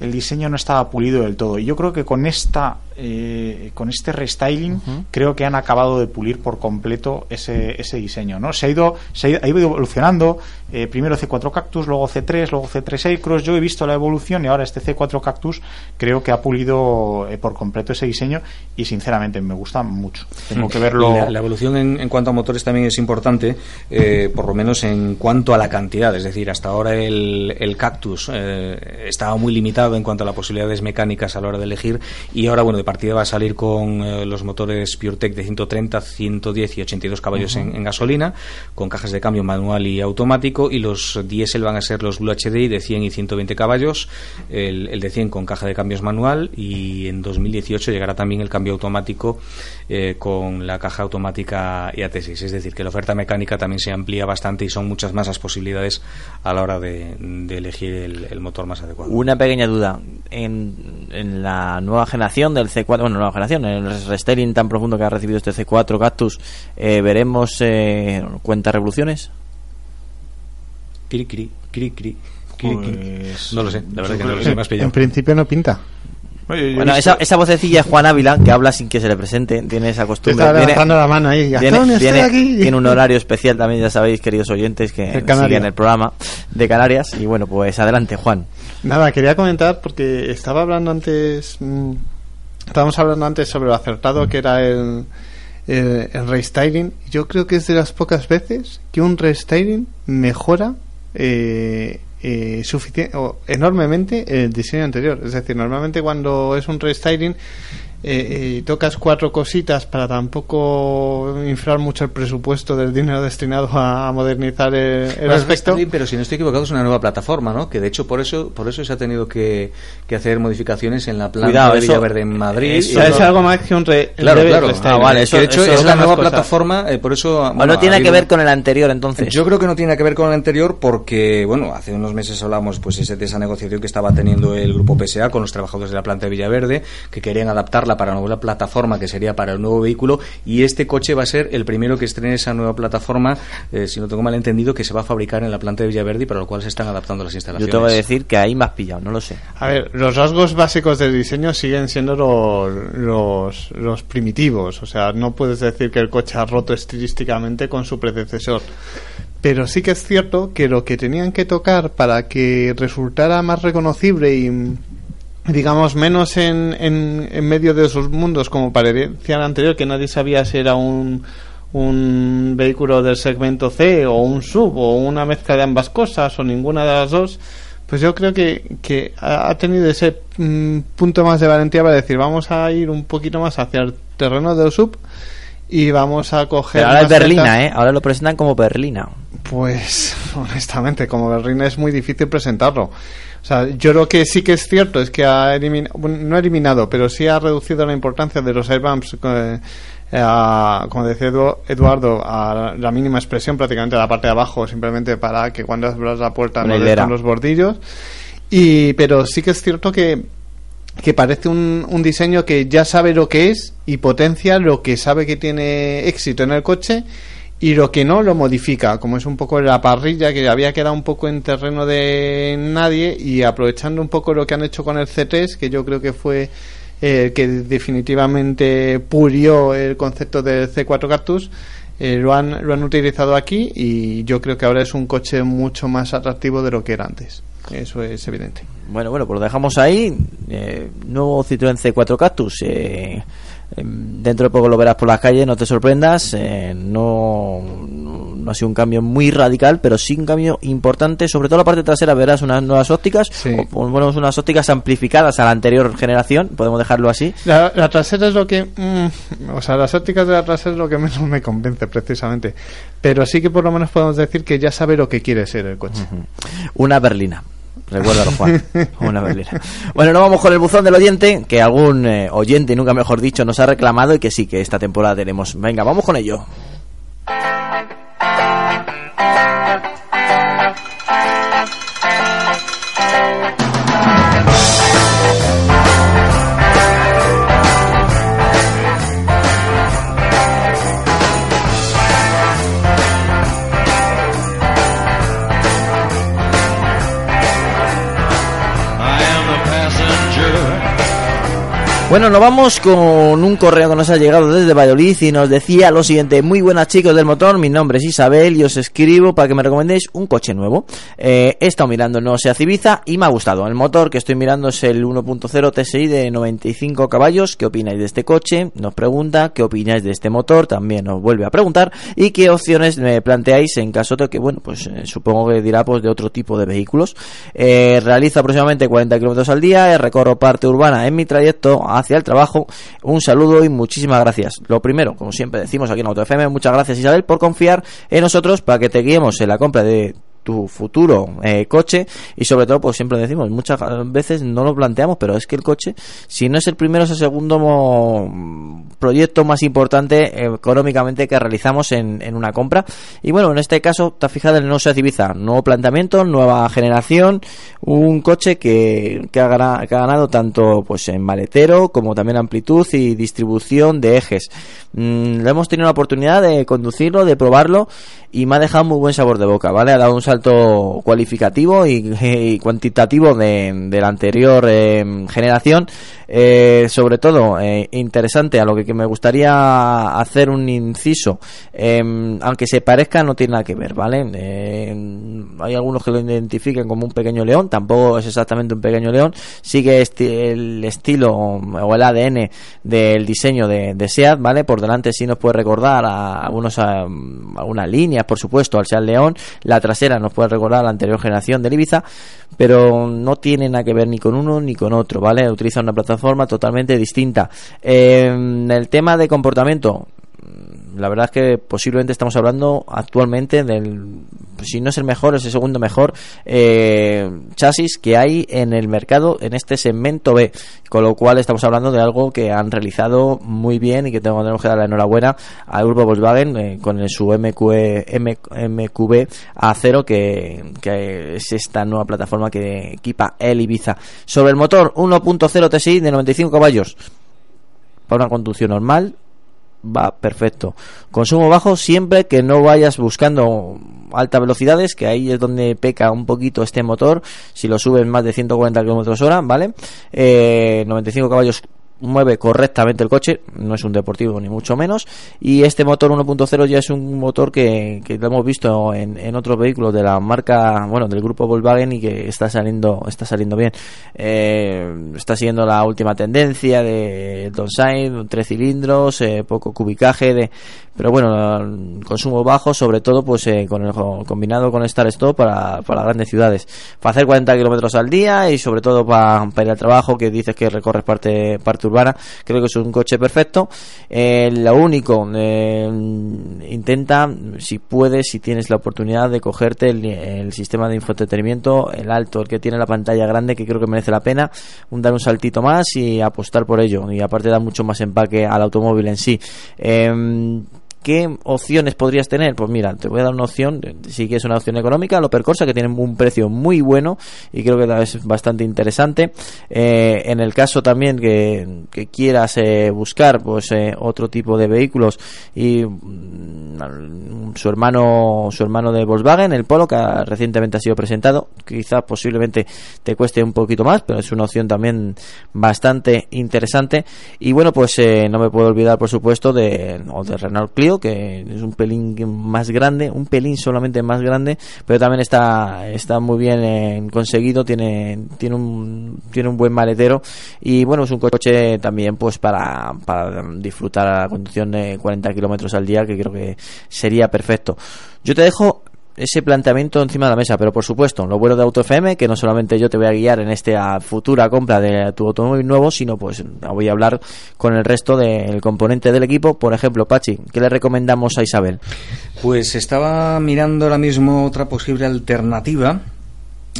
el diseño no estaba pulido del todo. Y yo creo que con esta eh, con este restyling creo que han acabado de pulir por completo ese, ese diseño. ¿no? Se, ha ido, se ha ido evolucionando. Eh, primero C4 Cactus, luego C3, luego C3 Acros. Yo he visto la evolución y ahora este C4 Cactus creo que ha pulido eh, por completo ese diseño y sinceramente me gusta mucho. Tengo que verlo. La, evolución en, en, cuanto a motores también es importante, por lo menos en cuanto a la cantidad. Es decir, hasta ahora el, el Cactus estaba muy limitado en cuanto a las posibilidades mecánicas a la hora de elegir y ahora, bueno, de partida va a salir con los motores PureTech de 130, 110 y 82 caballos en, gasolina, con cajas de cambio manual y automático, y los diésel van a ser los Blue HDI de 100 y 120 caballos, el, de 100 con caja de cambios manual, y en 2018 llegará también el cambio automático eh, con la caja automática IAT6. Es decir, que la oferta mecánica también se amplía bastante y son muchas más las posibilidades a la hora de, elegir el, motor más adecuado. Una pequeña duda. En, en la nueva generación del C4, bueno, nueva generación, en el restyling tan profundo que ha recibido este C4 Cactus, eh, ¿veremos eh, cuenta revoluciones? Cri, cri, cri, cri. Pues, no lo sé, la verdad que no lo sé, más En principio no pinta. bueno, esa, esa, vocecilla es Juan Ávila, que habla sin que se le presente, tiene esa costumbre. Está tiene, la mano ahí. Tiene, aquí. tiene, un horario especial también, ya sabéis, queridos oyentes, que siguen el programa de Canarias. Y bueno, pues adelante, Juan. Nada, quería comentar, porque estaba hablando antes... Mmm, Estábamos hablando antes sobre lo acertado que era el, el, restyling. Yo creo que es de las pocas veces que un restyling mejora eh, eh, o enormemente el diseño anterior. Es decir, normalmente cuando es un restyling eh, tocas cuatro cositas para tampoco inflar mucho el presupuesto del dinero destinado a, modernizar el, aspecto. pero si no estoy equivocado es una nueva plataforma, ¿no? Que de hecho por eso por eso se ha tenido que, hacer modificaciones en la planta de Villaverde en Madrid. Eso es algo más que un re, Claro, claro. Ah, vale, eso, de hecho es la nueva plataforma, eh, por eso... Bueno, no tiene que ver con el anterior entonces. Yo creo que no tiene que ver con el anterior porque, bueno, hace unos meses hablamos pues de esa negociación que estaba teniendo el grupo PSA con los trabajadores de la planta de Villaverde que querían para una nueva plataforma que sería para el nuevo vehículo y este coche va a ser el primero que estrene esa nueva plataforma, eh, si no tengo mal entendido, que se va a fabricar en la planta de Villaverde para lo cual se están adaptando las instalaciones. Yo tengo que decir que ahí más pillado, no lo sé. A ver, los rasgos básicos del diseño siguen siendo los, los, los primitivos, o sea, no puedes decir que el coche ha roto estilísticamente con su predecesor. Pero sí que es cierto que lo que tenían que tocar para que resultara más reconocible y digamos, menos en, en, medio de esos mundos como parecía el anterior, que nadie sabía si era un, un vehículo del segmento C o un sub o una mezcla de ambas cosas o ninguna de las dos, pues yo creo que, que ha tenido ese mm, punto más de valentía para decir, vamos a ir un poquito más hacia el terreno del sub y vamos a coger... ahora es Berlina, ¿eh? Ahora lo presentan como Berlina. Pues, honestamente, como Berlina es muy difícil presentarlo. O sea, yo lo que sí que es cierto es que ha eliminado, no ha eliminado, pero sí ha reducido la importancia de los airbumps, eh, como decía Eduardo, a la mínima expresión, prácticamente a la parte de abajo, simplemente para que cuando abras la puerta no den los bordillos. Y, pero sí que es cierto que, que parece un, un diseño que ya sabe lo que es y potencia lo que sabe que tiene éxito en el coche y lo que no lo modifica, como es un poco la parrilla que había quedado un poco en terreno de nadie y aprovechando un poco lo que han hecho con el C3, que yo creo que fue eh, que definitivamente purió el concepto del C4 Cactus, eh, lo, han, lo han utilizado aquí y yo creo que ahora es un coche mucho más atractivo de lo que era antes. Eso es evidente. Bueno, bueno, pues lo dejamos ahí. Eh, nuevo Citroën C4 Cactus. Eh, dentro de poco lo verás por las calles, no te sorprendas. Eh, no, no ha sido un cambio muy radical, pero sí un cambio importante. Sobre todo la parte trasera verás unas nuevas ópticas, o unas ópticas amplificadas a la anterior generación, podemos dejarlo así. La, trasera es lo que. Mm, o sea, las ópticas de la trasera es lo que menos me convence, precisamente. Pero sí que por lo menos podemos decir que ya sabe lo que quiere ser el coche. Una berlina. Recuérdalo, Juan. Una berlina. Bueno, no vamos con el buzón del oyente, que algún eh, oyente, nunca mejor dicho, nos ha reclamado y que sí, que esta temporada tenemos. Venga, vamos con ello. Bueno, nos vamos con un correo que nos ha llegado desde Valladolid y nos decía lo siguiente. Muy buenas chicos del motor, mi nombre es Isabel y os escribo para que me recomendéis un coche nuevo. Eh, he estado mirando no sea Civiza y me ha gustado. El motor que estoy mirando es el 1.0 TSI de 95 caballos. ¿Qué opináis de este coche? Nos pregunta. ¿Qué opináis de este motor? También nos vuelve a preguntar. ¿Y qué opciones me planteáis en caso de que, bueno, pues eh, supongo que dirá pues de otro tipo de vehículos. Eh, realizo aproximadamente 40 kilómetros al día, recorro parte urbana en mi trayecto hacia el trabajo. Un saludo y muchísimas gracias. Lo primero, como siempre decimos aquí en AutoFM, muchas gracias Isabel por confiar en nosotros para que te guiemos en la compra de tu futuro eh, coche y sobre todo pues siempre decimos muchas veces no lo planteamos pero es que el coche si no es el primero es el segundo proyecto más importante eh, económicamente que realizamos en, una compra. Y bueno en este caso has fijado en el no se Ibiza nuevo planteamiento nueva generación un coche que, que, ha ganado, que ha ganado tanto pues en maletero como también amplitud y distribución de ejes. Mm, hemos tenido la oportunidad de conducirlo de probarlo y me ha dejado muy buen sabor de boca, ¿vale? Ha dado un salto cualificativo y, cuantitativo de, la anterior eh, generación. Eh, sobre todo, eh, interesante, a lo que, me gustaría hacer un inciso, em, aunque se parezca, no tiene nada que ver, ¿vale? hay algunos que lo identifiquen como un pequeño león, tampoco es exactamente un pequeño león, sigue el estilo o el ADN del diseño de, de SEAT, ¿vale? Por delante sí nos puede recordar a algunos a, algunas líneas por supuesto, al Seat León. La trasera nos puede recordar la anterior generación del Ibiza, pero no tiene nada que ver ni con uno ni con otro, ¿vale? Utiliza una plataforma totalmente distinta. en el tema de comportamiento, la verdad es que posiblemente estamos hablando actualmente del, si no es el mejor, es el segundo mejor eh, chasis que hay en el mercado en este segmento B. Con lo cual estamos hablando de algo que han realizado muy bien y que tenemos que dar la enhorabuena al grupo Volkswagen eh, con su MQE, MQB A0 que, que es esta nueva plataforma que equipa el Ibiza. Sobre el motor 1.0 TSI de 95 caballos para una conducción normal va perfecto. Consumo bajo siempre que no vayas buscando altas velocidades, que ahí es donde peca un poquito este motor. Si lo subes más de 140 km hora, ¿vale? Eh, 95 caballos mueve correctamente el coche, no es un deportivo ni mucho menos, y este motor 1.0 ya es un motor que, que lo hemos visto en, en, otros vehículos de la marca, bueno, del grupo Volkswagen y que está saliendo, está saliendo bien. Eh, está siguiendo la última tendencia de Donside, tres cilindros, eh, poco cubicaje, de, pero bueno, consumo bajo, sobre todo pues eh, con el, combinado con Star Stop para, para grandes ciudades. Para hacer 40 kilómetros al día y sobre todo para, para ir al trabajo, que dices que recorres parte, parte urbana, creo que es un coche perfecto. Eh, lo único, eh, intenta, si puedes, si tienes la oportunidad de cogerte el, sistema de infoentretenimiento, el alto, el que tiene la pantalla grande, que creo que merece la pena, un, dar un saltito más y apostar por ello. Y aparte da mucho más empaque al automóvil en sí. Eh, ¿Qué opciones podrías tener? Pues mira, te voy a dar una opción, sí que es una opción económica, lo Corsa, que tiene un precio muy bueno y creo que es bastante interesante. Eh, en el caso también que, quieras eh, buscar pues eh, otro tipo de vehículos y mm, su hermano su hermano de Volkswagen, el Polo, que recientemente ha sido presentado, quizás posiblemente te cueste un poquito más, pero es una opción también bastante interesante. Y bueno, pues no me puedo olvidar, por supuesto, de, de Renault Clio, que es un pelín más grande, un pelín solamente más grande, pero también está, está muy bien eh, conseguido, tiene, tiene un, tiene un buen maletero y bueno, es un coche también pues para, para disfrutar a la conducción de 40 kilómetros al día, que creo que sería perfecto. Yo te dejo ese planteamiento encima de la mesa, pero por supuesto, lo bueno de AutoFM, que no solamente yo te voy a guiar en esta futura compra de tu automóvil nuevo, sino pues voy a hablar con el resto del componente del equipo. Por ejemplo, Pachi, ¿qué le recomendamos a Isabel? Pues estaba mirando ahora mismo otra posible alternativa.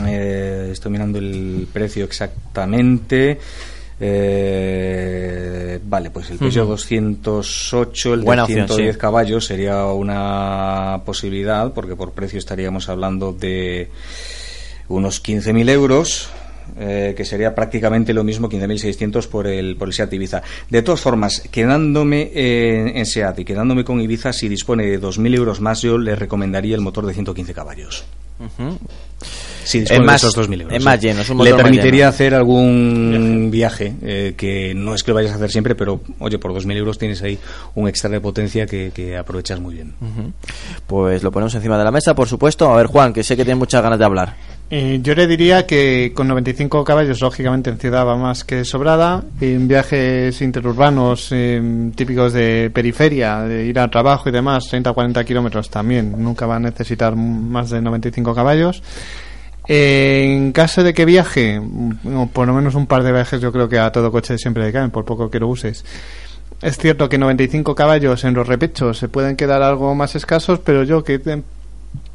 Eh, estoy mirando el precio exactamente. Eh, vale, pues el Peugeot 208, el de 110 caballos sería una posibilidad, porque por precio estaríamos hablando de unos 15.000 euros. Eh, que sería prácticamente lo mismo 15.600 por el, por el SEAT Ibiza. De todas formas, quedándome en, SEAT y quedándome con Ibiza, si dispone de 2.000 euros más, yo le recomendaría el motor de 115 caballos. Sí, es de más, esos 2.000 euros. es más lleno, es un Le permitiría lleno. hacer algún viaje, eh, que no es que lo vayas a hacer siempre, pero oye, por 2.000 euros tienes ahí un extra de potencia que, que aprovechas muy bien. Pues lo ponemos encima de la mesa, por supuesto. A ver, Juan, que sé que tiene muchas ganas de hablar. Eh, yo le diría que con 95 caballos, lógicamente en ciudad va más que sobrada. En viajes interurbanos eh, típicos de periferia, de ir al trabajo y demás, 30-40 kilómetros también, nunca va a necesitar más de 95 caballos. Eh, en caso de que viaje, por lo menos un par de viajes, yo creo que a todo coche siempre le caen, por poco que lo uses. Es cierto que 95 caballos en los repechos se pueden quedar algo más escasos, pero yo que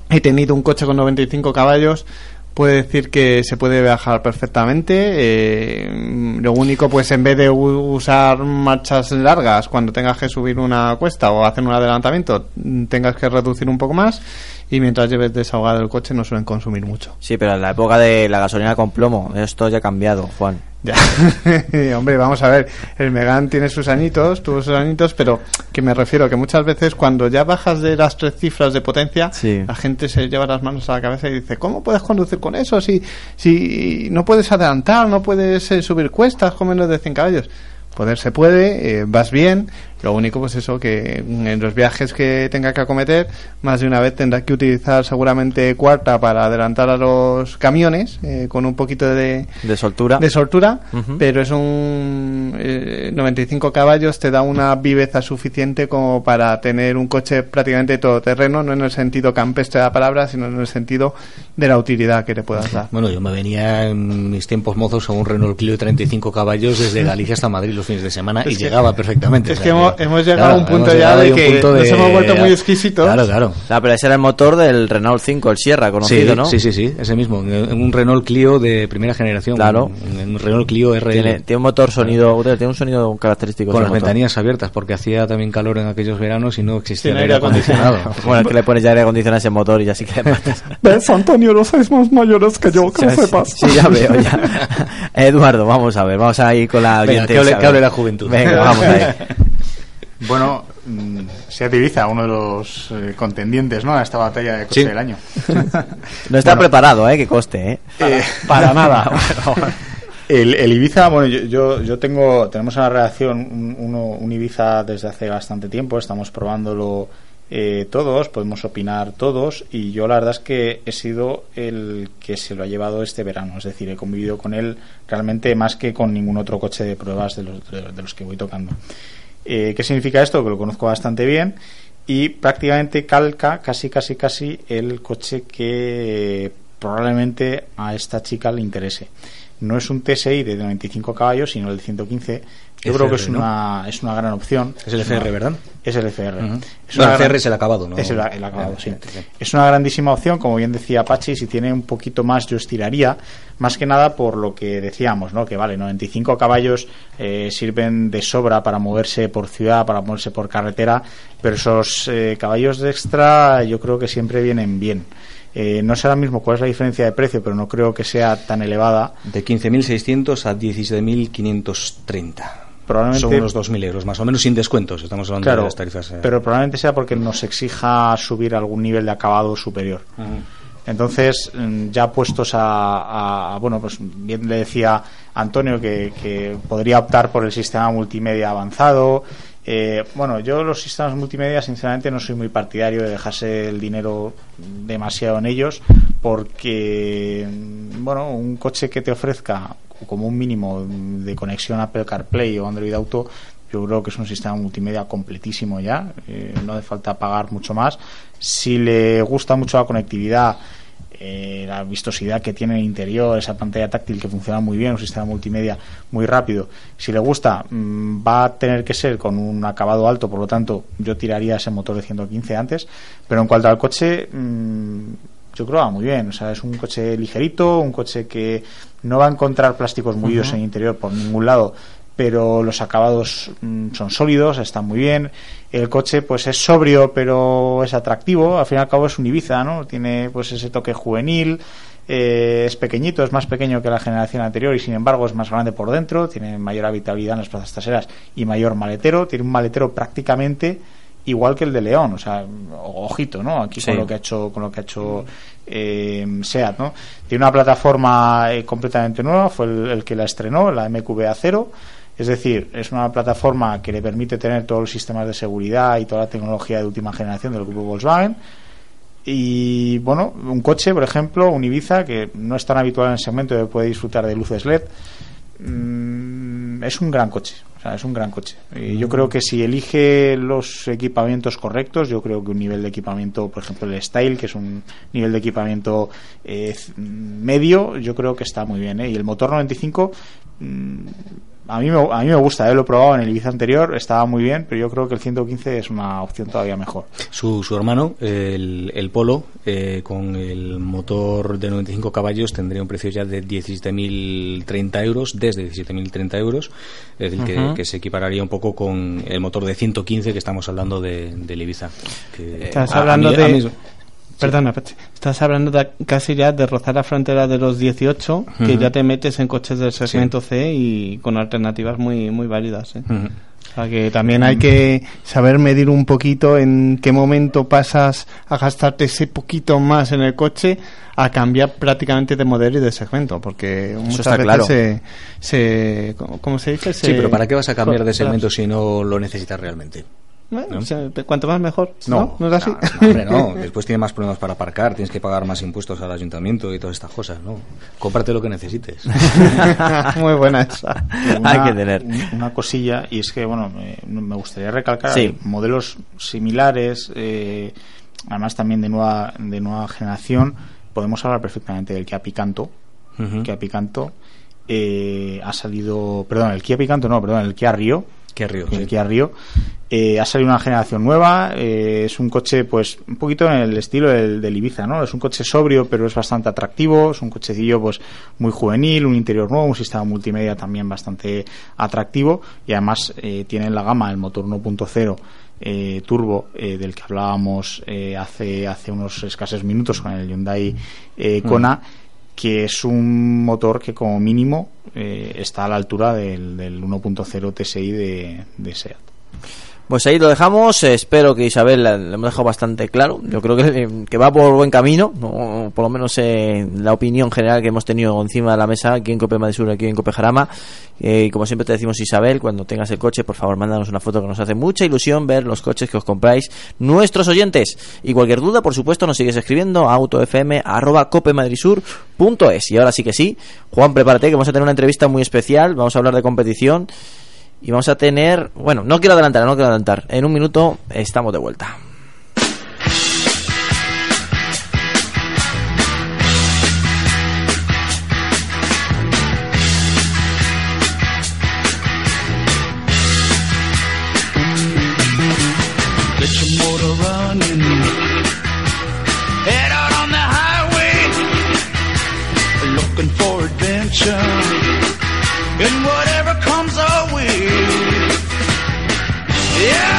he tenido un coche con 95 caballos, puedo decir que se puede viajar perfectamente. eh, lo único, pues en vez de usar marchas largas cuando tengas que subir una cuesta o hacer un adelantamiento, tengas que reducir un poco más. Y mientras lleves desahogado el coche, no suelen consumir mucho. Sí, pero en la época de la gasolina con plomo, esto ya ha cambiado, Juan. Ya. Hombre, vamos a ver, el Megan tiene sus añitos, tuvo sus añitos, pero que me refiero que muchas veces cuando ya bajas de las tres cifras de potencia, Sí. la gente se lleva las manos a la cabeza y dice, ¿cómo puedes conducir con eso si, si no puedes adelantar, no puedes eh, subir cuestas con menos de 100 caballos? Poder se puede, eh, vas bien, lo único pues eso que en los viajes que tenga que acometer, más de una vez tendrá que utilizar seguramente cuarta para adelantar a los camiones, eh, con un poquito de, De soltura. de soltura, pero es un eh, 95 caballos te da una viveza suficiente como para tener un coche prácticamente todoterreno, no en el sentido campestre de la palabra, sino en el sentido de la utilidad que le puedas dar. Bueno, yo me venía en mis tiempos mozos a un Renault Clio de 35 caballos desde Galicia hasta Madrid los fines de semana Es y que- llegaba perfectamente. es O que sea, hemos- hemos llegado a un punto ya de ahí que punto nos de- hemos vuelto muy exquisitos. Claro, claro. O sea, pero ese era el motor del Renault 5, el Sierra, conocido, sí, ¿no? sí, sí, sí, ese mismo. En un Renault Clio de primera generación. Claro. Un Renault Clio RL. Tiene, tiene un motor sonido, tiene un sonido característico. con las motor. ventanillas abiertas porque hacía también calor en aquellos veranos y no existía aire aire acondicionado. Bueno, es que le pones ya aire acondicionado a ese motor y ya sí que le matas. ¿Ves, Antonio? Los seis más mayores que yo, que lo sepas. Sí, ya veo, ya. Eduardo, vamos a ver, vamos a ir con la Venga, oyente que hable- Isabel. que hable la juventud. Venga, vamos a ir. Bueno, mm, Seat Ibiza, uno de los eh, contendientes ¿no? a esta batalla de coche Sí. del año. No está preparado, ¿eh? Que coste, ¿eh? Eh, Para nada. El, el Ibiza, bueno, yo, yo, yo tengo, tenemos en la redacción un, uno- un Ibiza desde hace bastante tiempo, estamos probándolo eh, todos, podemos opinar todos, y yo la verdad es que he sido el que se lo ha llevado este verano, es decir, he convivido con él realmente más que con ningún otro coche de pruebas de los, de, de los que voy tocando. Eh, ¿Qué significa esto? Que lo conozco bastante bien y prácticamente calca casi, casi, casi el coche que probablemente a esta chica le interese. No es un TSI de 95 caballos, sino el de 115. Yo creo que es una, es una gran opción. Es el FR, ¿verdad? Es el FR. Es el gran- FR es el acabado, ¿no? Es el, el acabado, sí. Sí, sí. Es una grandísima opción, como bien decía Pachi, si tiene un poquito más yo estiraría, más que nada por lo que decíamos, ¿no? Que vale, 95 caballos eh, sirven de sobra para moverse por ciudad, para moverse por carretera, pero esos eh, caballos de extra yo creo que siempre vienen bien. Eh, no sé ahora mismo cuál es la diferencia de precio, pero no creo que sea tan elevada. De 15.600 a 17.530. Probablemente Son unos 2.000 euros, más o menos sin descuentos. Estamos hablando Claro, de las tarifas. eh. pero probablemente sea porque nos exija subir algún nivel de acabado superior. Entonces, mm, ya puestos a, a- a- bueno, pues bien le decía Antonio que, que podría optar por el sistema multimedia avanzado. Eh, bueno, yo los sistemas multimedia, sinceramente, no soy muy partidario de dejarse el dinero demasiado en ellos, porque, mm, bueno, un coche que te ofrezca como un mínimo de conexión Apple CarPlay o Android Auto, yo creo que es un sistema multimedia completísimo ya, eh, no hace falta pagar mucho más. Si le gusta mucho la conectividad, eh, la vistosidad que tiene en el interior, esa pantalla táctil que funciona muy bien, un sistema multimedia muy rápido. Si le gusta, mm, va a tener que ser con un acabado alto, por lo tanto, yo tiraría ese motor de 115 antes. Pero en cuanto al coche, mm, yo creo que va muy bien. O sea, es un coche ligerito, un coche que no va a encontrar plásticos mullidos en el interior por ningún lado pero los acabados mm, son sólidos, están muy bien. El coche pues es sobrio, pero es atractivo. Al fin y al cabo es un Ibiza, ¿no? Tiene pues ese toque juvenil. eh, es pequeñito, es más pequeño que la generación anterior y sin embargo es más grande por dentro, tiene mayor habitabilidad en las plazas traseras y mayor maletero, tiene un maletero prácticamente igual que el de León, o sea, ojito, ¿no? Aquí Sí. con lo que ha hecho, con lo que ha hecho eh, Seat, ¿no? Tiene una plataforma eh, completamente nueva, fue el, el que la estrenó, la MQB 0 es decir, es una plataforma que le permite tener todos los sistemas de seguridad y toda la tecnología de última generación del grupo Volkswagen. Y bueno, un coche, por ejemplo, un Ibiza, que no es tan habitual en el segmento, puede disfrutar de luces LED, mm, es un gran coche. O sea, es un gran coche. Yo creo que si elige los equipamientos correctos, yo creo que un nivel de equipamiento, por ejemplo, el Style, que es un nivel de equipamiento eh, medio, yo creo que está muy bien. ¿eh? Y el motor 95, mm, a mí, me, a mí me gusta, ¿eh? lo he probado en el Ibiza anterior, estaba muy bien, pero yo creo que el 115 es una opción todavía mejor. Su, su hermano, el, el Polo, eh, con el motor de 95 caballos, tendría un precio ya de 17.030 euros, desde 17.030 euros, es decir, que, que se equipararía un poco con el motor de 115 que estamos hablando de, del Ibiza. Que Estás a- a hablando mí- de. Perdona. Estás hablando de casi ya de rozar la frontera de los 18, que ya te metes en coches del segmento C y con alternativas muy muy válidas. ¿eh? O sea que también hay que saber medir un poquito en qué momento pasas a gastarte ese poquito más en el coche a cambiar prácticamente de modelo y de segmento, porque muchas está veces claro. se, se ¿cómo- ¿cómo se dice? Sí, Se- pero ¿para qué vas a cambiar de segmento si no lo necesitas realmente? Bueno, ¿no? o sea, cuanto más mejor. No, ¿No? ¿No es así? no, hombre, no. Después tiene más problemas para aparcar, tienes que pagar más impuestos al ayuntamiento y todas estas cosas, ¿no? Cómprate lo que necesites. Muy buena esa. Una- Hay que tener. un- Una cosilla, y es que, bueno, me, me gustaría recalcar Sí. modelos similares, eh, además también de nueva, de nueva generación. Podemos hablar perfectamente del Kia Picanto. Kia Picanto eh, ha salido, perdón, el Kia Picanto no, perdón, el Kia Rio. Kia Rio, el sí. Kia Rio. Eh, ha salido una generación nueva, eh, es un coche pues un poquito en el estilo del, del Ibiza, ¿no? Es un coche sobrio pero es bastante atractivo, es un cochecillo pues muy juvenil, un interior nuevo, un sistema multimedia también bastante atractivo y además eh, tiene en la gama el motor 1.0 eh, turbo eh, del que hablábamos eh, hace, hace unos escasos minutos con el Hyundai eh, Kona que es un motor que como mínimo eh, está a la altura del, del 1.0 TSI de, de SEAT. Pues ahí lo dejamos. Espero que Isabel le hemos dejado bastante claro. Yo creo que, que va por buen camino. ¿no? Por lo menos eh, la opinión general que hemos tenido encima de la mesa aquí en Cope Madrid Sur, aquí en Cope Jarama. Eh, como siempre te decimos, Isabel, cuando tengas el coche, por favor, mándanos una foto que nos hace mucha ilusión ver los coches que os compráis nuestros oyentes. Y cualquier duda, por supuesto, nos sigues escribiendo a autofm.copemadrisur.es. Y ahora sí que sí, Juan, prepárate que vamos a tener una entrevista muy especial. Vamos a hablar de competición. Y vamos a tener, bueno, no quiero adelantar, no quiero adelantar. En un minuto estamos de vuelta. Get your Yeah,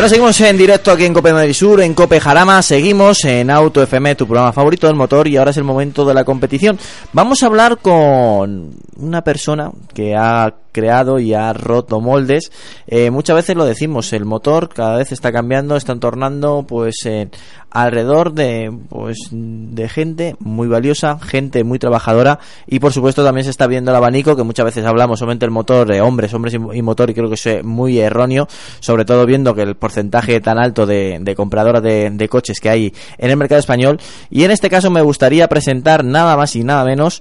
Bueno, seguimos en directo aquí en Cope Madrid Sur, en Cope Jarama, seguimos en Auto FM, tu programa favorito del motor, y ahora es el momento de la competición. Vamos a hablar con una persona que ha creado y ha roto moldes. Eh, muchas veces lo decimos, el motor cada vez está cambiando, está entornando pues en alrededor de pues de gente muy valiosa, gente muy trabajadora y por supuesto también se está viendo el abanico que muchas veces hablamos solamente el motor de hombres, hombres y, y motor y creo que eso es muy erróneo, sobre todo viendo que el porcentaje tan alto de, de compradoras de, de coches que hay en el mercado español y en este caso me gustaría presentar nada más y nada menos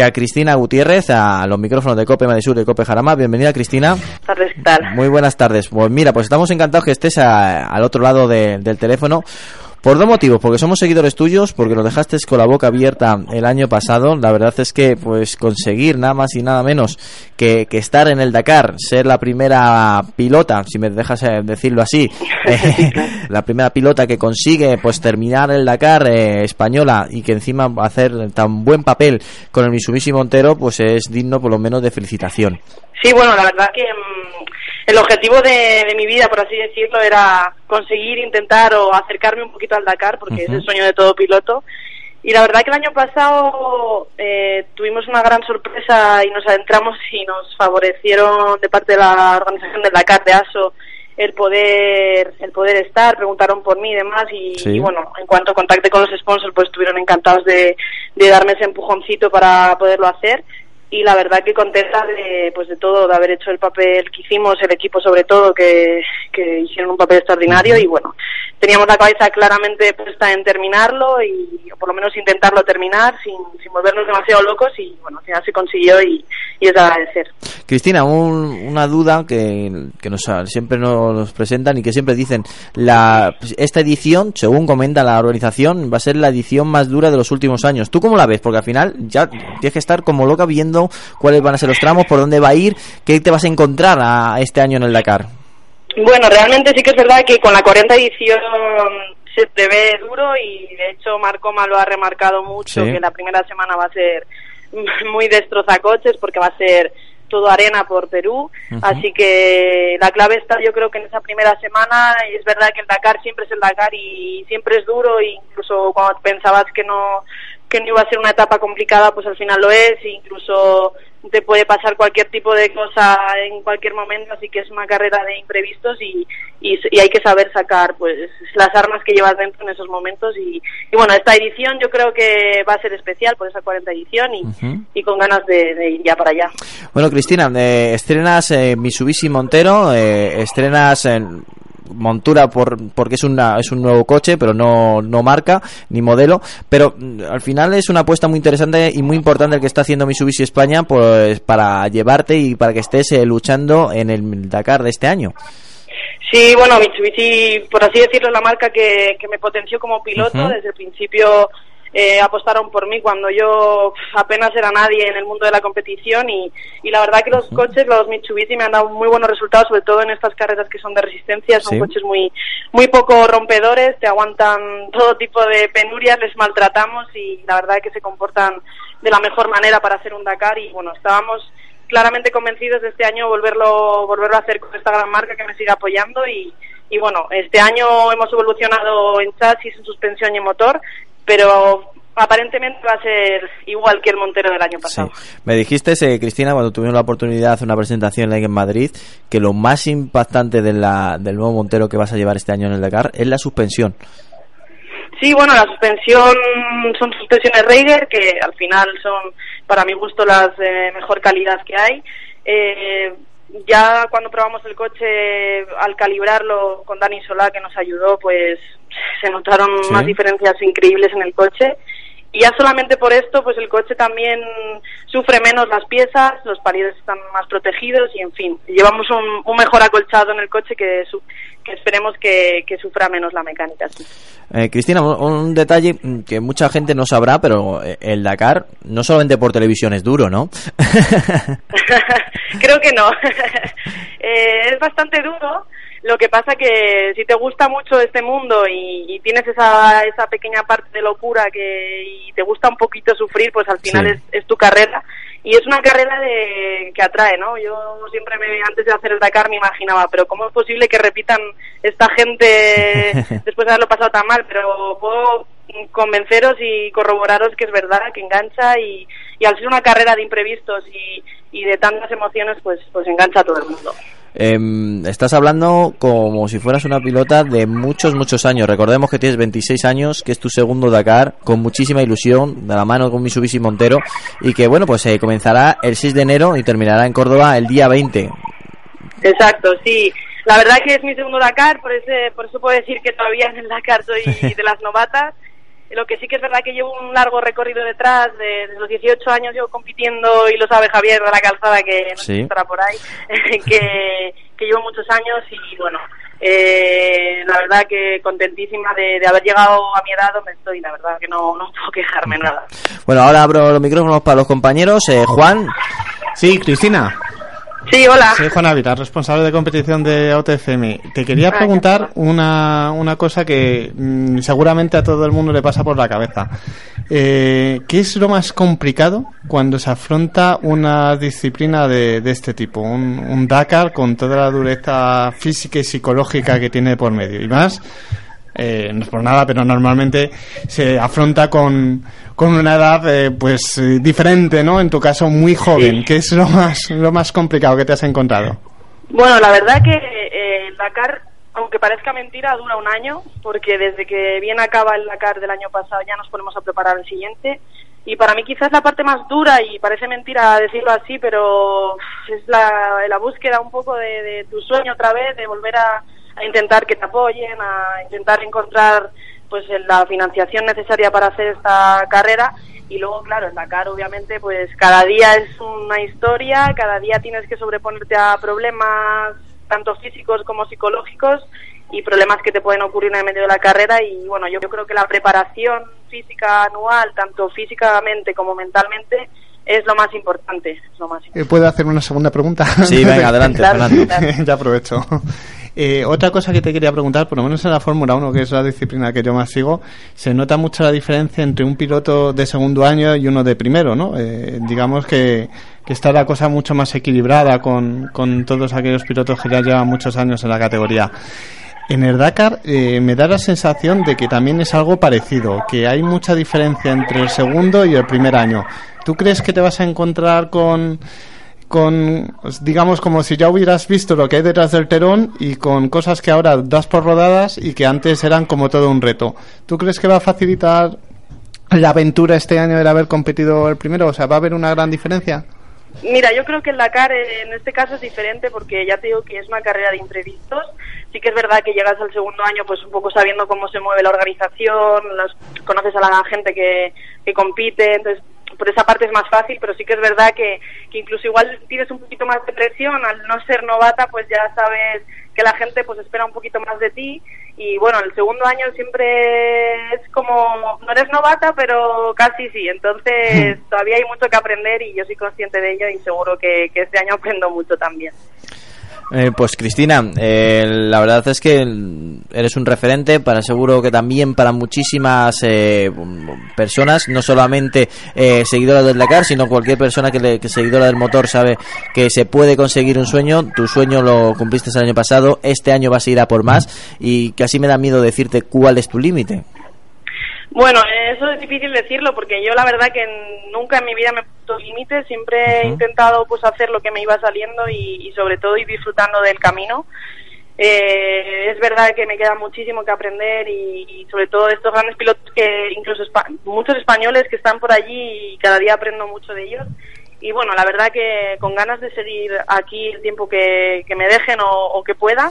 que a Cristina Gutiérrez a los micrófonos de Cope Madrid Sur y Cope Jarama. Bienvenida Cristina. Buenas tardes, ¿qué tal? Muy buenas tardes. Pues mira, pues estamos encantados que estés a- al otro lado de- del teléfono Por dos motivos, porque somos seguidores tuyos, porque nos dejaste con la boca abierta el año pasado. La verdad es que pues conseguir nada más y nada menos que, que estar en el Dakar, ser la primera pilota, si me dejas eh, decirlo así, eh, la primera pilota que consigue pues terminar el Dakar eh, española y que encima hacer tan buen papel con el Mitsubishi Montero, pues es digno por lo menos de felicitación. Sí, bueno, la verdad que mm, el objetivo de, de mi vida, por así decirlo, era conseguir, intentar o acercarme un poquito al Dakar, porque es el sueño de todo piloto. Y la verdad que el año pasado eh, tuvimos una gran sorpresa y nos adentramos y nos favorecieron de parte de la organización del Dakar de ASO el poder el poder estar, preguntaron por mí y demás y, Sí. y bueno, en cuanto contacté con los sponsors pues estuvieron encantados de, de darme ese empujoncito para poderlo hacer y la verdad que contenta de pues de todo de haber hecho el papel que hicimos el equipo sobre todo que, que hicieron un papel extraordinario y bueno teníamos la cabeza claramente puesta en terminarlo y o por lo menos intentarlo terminar sin, sin volvernos demasiado locos y bueno al final se consiguió y, y es de agradecer Cristina, un- una duda que, que nos, siempre nos presentan y que siempre dicen, la, esta edición, según comenta la organización, va a ser la edición más dura de los últimos años. ¿Tú cómo la ves? Porque al final ya tienes que estar como loca viendo cuáles van a ser los tramos, por dónde va a ir, qué te vas a encontrar a este año en el Dakar. Bueno, realmente sí que es verdad que con la 40 edición se te ve duro y de hecho Marcoma lo ha remarcado mucho Sí. que la primera semana va a ser muy destrozacoches porque va a ser todo arena por Perú, así que la clave está yo creo que en esa primera semana. Y es verdad que el Dakar siempre es el Dakar y siempre es duro e incluso cuando pensabas que no que no iba a ser una etapa complicada pues al final lo es e incluso te puede pasar cualquier tipo de cosa en cualquier momento así que es una carrera de imprevistos y, y, y hay que saber sacar pues las armas que llevas dentro en esos momentos y, y bueno esta edición yo creo que va a ser especial por esa 40 edición y, y con ganas de, de ir ya para allá. Bueno, Cristina, eh, estrenas eh, Mitsubishi Montero, eh, estrenas en montura por, porque es una es un nuevo coche pero no, no marca ni modelo pero mm, al final es una apuesta muy interesante y muy importante el que está haciendo Mitsubishi España pues para llevarte y para que estés eh, luchando en el Dakar de este año Sí, bueno, Mitsubishi, por así decirlo, es la marca que, que me potenció como piloto. Desde el principio eh, apostaron por mí cuando yo apenas era nadie en el mundo de la competición y, y la verdad que los coches, los Mitsubishi, me han dado muy buenos resultados, sobre todo en estas carreras que son de resistencia. Son Sí. coches muy, muy poco rompedores, te aguantan todo tipo de penurias, les maltratamos y la verdad que se comportan de la mejor manera para hacer un Dakar y bueno, estábamos claramente convencidos de este año volverlo volverlo a hacer con esta gran marca que me sigue apoyando y, y bueno, este año hemos evolucionado en chasis, en suspensión y en motor, pero aparentemente va a ser igual que el Montero del año pasado. me dijiste eh, Cristina cuando tuvimos la oportunidad de hacer una presentación en Madrid que lo más impactante de la, del nuevo Montero que vas a llevar este año en el Dakar es la suspensión Sí, bueno, la suspensión son suspensiones Raider que al final son, para mi gusto, las de mejor calidad que hay. Eh, ya cuando probamos el coche, al calibrarlo con Dani Solá, que nos ayudó, pues se notaron Sí. unas diferencias increíbles en el coche. Y ya solamente por esto, pues el coche también sufre menos las piezas, los palillos están más protegidos y, en fin, llevamos un, un mejor acolchado en el coche que, su- que esperemos que, que sufra menos la mecánica. sí. Eh, Cristina, un, un detalle que mucha gente no sabrá, pero eh, el Dakar, no solamente por televisión es duro, ¿no? Creo que no. Eh, es bastante duro. Lo que pasa que si te gusta mucho este mundo y, y tienes esa, esa pequeña parte de locura que y te gusta un poquito sufrir, pues al final Sí. es, es tu carrera. Y es una carrera de, que atrae, ¿no? Yo siempre, me, antes de hacer el Dakar, me imaginaba, pero ¿cómo es posible que repitan esta gente después de haberlo pasado tan mal? Pero puedo convenceros y corroboraros que es verdad, que engancha y, y al ser una carrera de imprevistos y, y de tantas emociones, pues, pues engancha a todo el mundo. Em, estás hablando como si fueras una pilota de muchos, muchos años. Recordemos que tienes 26 años, que es tu segundo Dakar, con muchísima ilusión, de la mano con Mitsubishi Montero, y que, bueno, pues eh, comenzará el 6 de enero y terminará en Córdoba el día 20. Exacto, sí. La verdad que es mi segundo Dakar, por, ese, por eso puedo decir que todavía en el Dakar soy de las novatas. Lo que sí que es verdad que llevo un largo recorrido detrás, de- desde los 18 años llevo compitiendo, y lo sabe Javier de la calzada, que no Sí. estará por ahí, que, que llevo muchos años y bueno, eh, la verdad que contentísima de, de haber llegado a mi edad donde estoy, la verdad que no, no puedo quejarme nada. Bueno, ahora abro los micrófonos para los compañeros. Eh, Juan. Sí, Cristina. Sí, hola. Soy Juan Ávila, responsable de competición de AutoFM. Te quería preguntar una, una cosa que mm, seguramente a todo el mundo le pasa por la cabeza. Eh, ¿Qué es lo más complicado cuando se afronta una disciplina de, de este tipo? Un, un Dakar con toda la dureza física y psicológica que tiene por medio. Y más, eh, no es por nada, pero normalmente se afronta con, con una edad eh, pues eh, diferente, ¿no? En tu caso, muy joven. ¿Qué es lo más, lo más complicado que te has encontrado? Bueno, la verdad que eh, el Dakar, aunque parezca mentira, dura un año, porque desde que bien acaba el Dakar del año pasado ya nos ponemos a preparar el siguiente. Y para mí quizás la parte más dura, y parece mentira decirlo así, pero es la, la búsqueda un poco de, de tu sueño otra vez, de volver a, a intentar que te apoyen, a intentar encontrar pues la financiación necesaria para hacer esta carrera y luego claro el Dakar obviamente pues cada día es una historia cada día tienes que sobreponerte a problemas tanto físicos como psicológicos y problemas que te pueden ocurrir en el medio de la carrera y bueno yo creo que la preparación física anual tanto físicamente como mentalmente es lo más importante es lo más Eh, ¿Puedo hacer una segunda pregunta? Sí, venga, adelante, Claro, Fernando. claro. ya aprovecho. Eh, otra cosa que te quería preguntar, por lo menos en la Fórmula 1, que es la disciplina que yo más sigo, se nota mucho la diferencia entre un piloto de segundo año y uno de primero, ¿no? Eh, digamos que, que está la cosa mucho más equilibrada con, con todos aquellos pilotos que ya llevan muchos años en la categoría. En el Dakar eh, me da la sensación de que también es algo parecido, que hay mucha diferencia entre el segundo y el primer año. ¿Tú crees que te vas a encontrar con, con, pues, digamos, como si ya hubieras visto lo que hay detrás del terón y con cosas que ahora das por rodadas y que antes eran como todo un reto? ¿Tú crees que va a facilitar la aventura este año el haber competido el primero? O sea, ¿va a haber una gran diferencia? Mira, yo creo que el Dakar en este caso es diferente porque ya te digo que es una carrera de imprevistos. Sí que es verdad que llegas al segundo año pues un poco sabiendo cómo se mueve la organización, conoces a la gente que, que compite, entonces por esa parte es más fácil, pero sí que es verdad que, que incluso igual tienes un poquito más de presión al no ser novata, pues ya sabes que la gente pues espera un poquito más de ti y bueno, el segundo año siempre es como, no eres novata, pero casi sí, entonces todavía hay mucho que aprender y yo soy consciente de ello y seguro que, que este año aprendo mucho también. Eh, pues Cristina, eh, la verdad es que eres un referente para seguro que también para muchísimas eh, personas, no solamente eh, seguidoras del Dakar, sino cualquier persona que, le, que seguidora del motor sabe que se puede conseguir un sueño. Tu sueño lo cumpliste el año pasado, este año vas a ir a por más y casi me da miedo decirte cuál es tu límite. Bueno, eso es difícil decirlo porque yo la verdad que nunca en mi vida me he puesto límites, siempre he intentado pues hacer lo que me iba saliendo y, y sobre todo ir disfrutando del camino. Eh, es verdad que me queda muchísimo que aprender y, y sobre todo de estos grandes pilotos que incluso espa- muchos españoles que están por allí y cada día aprendo mucho de ellos. Y bueno, la verdad que con ganas de seguir aquí el tiempo que, que me dejen o, o que pueda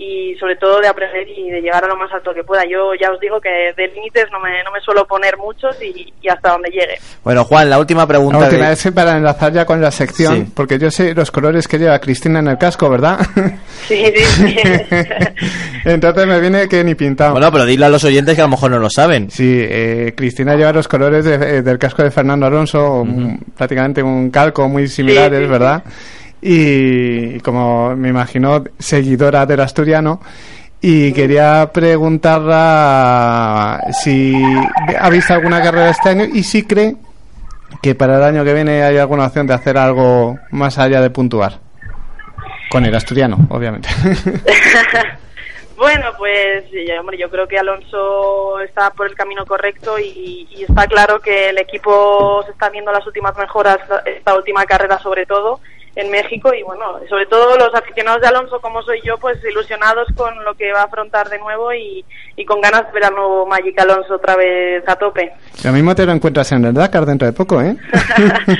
y sobre todo de aprender y de llegar a lo más alto que pueda. Yo ya os digo que de límites no me, no me suelo poner muchos y, y hasta donde llegue. Bueno, Juan, la última pregunta. La última es para enlazar ya con la sección, Sí. porque yo sé los colores que lleva Cristina en el casco, ¿verdad? Sí, sí, sí. Entonces me viene que ni pintado. Bueno, pero dile a los oyentes que a lo mejor no lo saben. Sí, eh, Cristina lleva los colores de- eh, del casco de Fernando Alonso, mm, prácticamente un calco muy similares, Sí, sí, ¿verdad? Y como me imagino, seguidora del asturiano. Y quería preguntarla si ha visto alguna carrera este año y si cree que para el año que viene hay alguna opción de hacer algo más allá de puntuar. Con el asturiano, obviamente. Bueno, pues eh, yo creo que Alonso está por el camino correcto y, y está claro que el equipo se está viendo las últimas mejoras esta última carrera sobre todo en México y bueno, sobre todo los aficionados de Alonso como soy yo, pues ilusionados con lo que va a afrontar de nuevo y, y con ganas de ver al nuevo Magic Alonso otra vez a tope. Lo mismo te lo encuentras en el Dakar dentro de poco, ¿eh?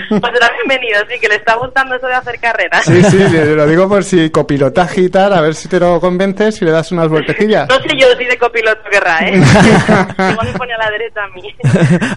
Pues será bienvenido, sí, que le está gustando eso de hacer carreras. Sí, sí, lo digo por si copilotaje y tal, a ver si te lo convences y le das unas vueltecillas. No sé yo si de copiloto querrá, ¿eh? Igual me pone a la derecha a mí.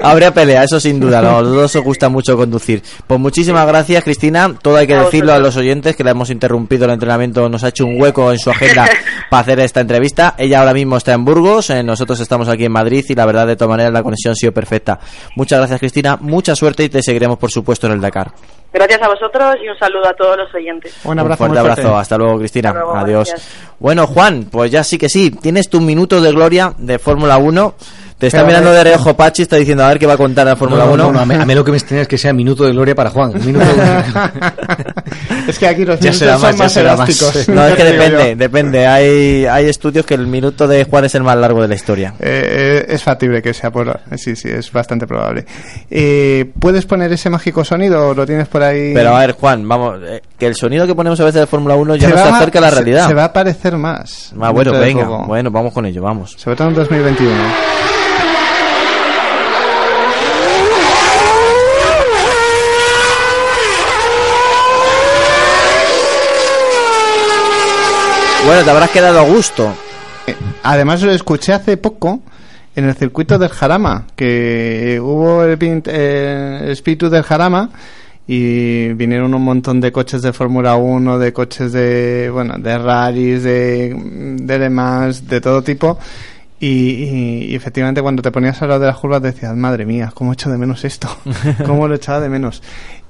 Habría pelea, eso sin duda. A los dos os gusta mucho conducir. Pues muchísimas gracias, Cristina. Todo hay que A decirlo a los oyentes que le hemos interrumpido el entrenamiento, nos ha hecho un hueco en su agenda para hacer esta entrevista. Ella ahora mismo está en Burgos, eh, nosotros estamos aquí en Madrid y la verdad de todas maneras la conexión ha sido perfecta. Muchas gracias Cristina, mucha suerte y te seguiremos por supuesto en el Dakar. Gracias a vosotros y un saludo a todos los oyentes. Un abrazo. fuerte muy fuerte. abrazo, hasta luego Cristina, Hasta luego, adiós. gracias. Bueno Juan, pues ya sí que sí, tienes tu minuto de gloria de Fórmula 1. Te está Pero, mirando de reojo Pachi, está diciendo a ver qué va a contar la Fórmula No, 1. no, no, a, mí, a mí lo que me extraña es que sea minuto de gloria para Juan. un minuto Es que aquí los Ya minutos será son más, ya más será más. elásticos. No, es que depende, depende. Hay, hay estudios que el minuto de Juan es el más largo de la historia. Eh, eh, es factible que sea por... Sí, sí, es bastante probable. Eh, ¿Puedes poner ese mágico sonido o lo tienes por ahí? Pero a ver, Juan, vamos, eh, que el sonido que ponemos a veces de Fórmula 1 ya Se no se acerca a la realidad. Se, va a parecer más. Ah, bueno, de venga, bueno, vamos con ello, vamos. Sobre todo en 2021. Bueno, te habrás quedado a gusto. Eh, Además lo escuché hace poco en el circuito del Jarama, que hubo el, pin- eh, el espíritu del Jarama y vinieron un montón de coches de Fórmula 1, de coches de, bueno, de rallies, de, de Le Mans, de todo tipo. Y, y- efectivamente cuando te ponías a hablar de las curvas decías, madre mía, ¿cómo echo de menos esto? ¿Cómo lo echaba de menos?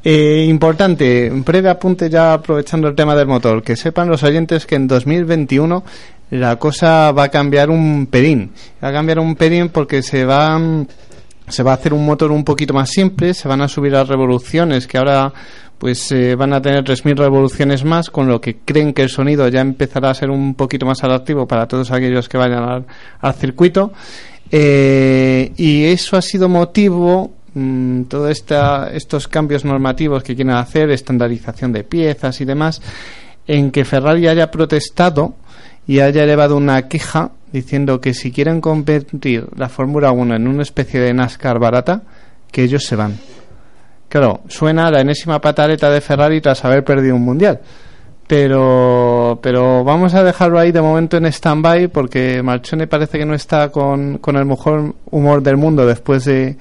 Eh, importante, un breve apunte ya aprovechando el tema del motor, que sepan los oyentes que en 2021 la cosa va a cambiar un pelín. Va a cambiar un pelín porque se va, mm, se va a hacer un motor un poquito más simple, se van a subir las revoluciones, que ahora pues eh, van a tener 3.000 revoluciones más, con lo que creen que el sonido ya empezará a ser un poquito más adaptivo para todos aquellos que vayan al, al circuito. Eh, y eso ha sido motivo, mm, todos estos cambios normativos que quieren hacer, estandarización de piezas y demás, en que Ferrari haya protestado y haya elevado una queja diciendo que si quieren convertir la Fórmula 1 en una especie de NASCAR barata, que ellos se van. Claro, suena la enésima pataleta de Ferrari tras haber perdido un mundial. Pero, pero vamos a dejarlo ahí de momento en stand-by porque Marchone parece que no está con, con el mejor humor del mundo después de,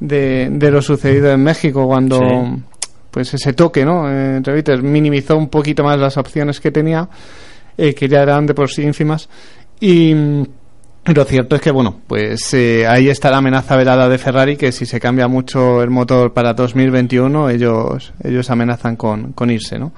de, de lo sucedido en México cuando Sí. pues ese toque, ¿no? Eh, Entre Vites minimizó un poquito más las opciones que tenía, eh, que ya eran de por sí ínfimas. Y mm, lo cierto es que, bueno, pues eh, ahí está la amenaza velada de Ferrari, que si se cambia mucho el motor para 2021, ellos, ellos amenazan con, con irse, ¿no?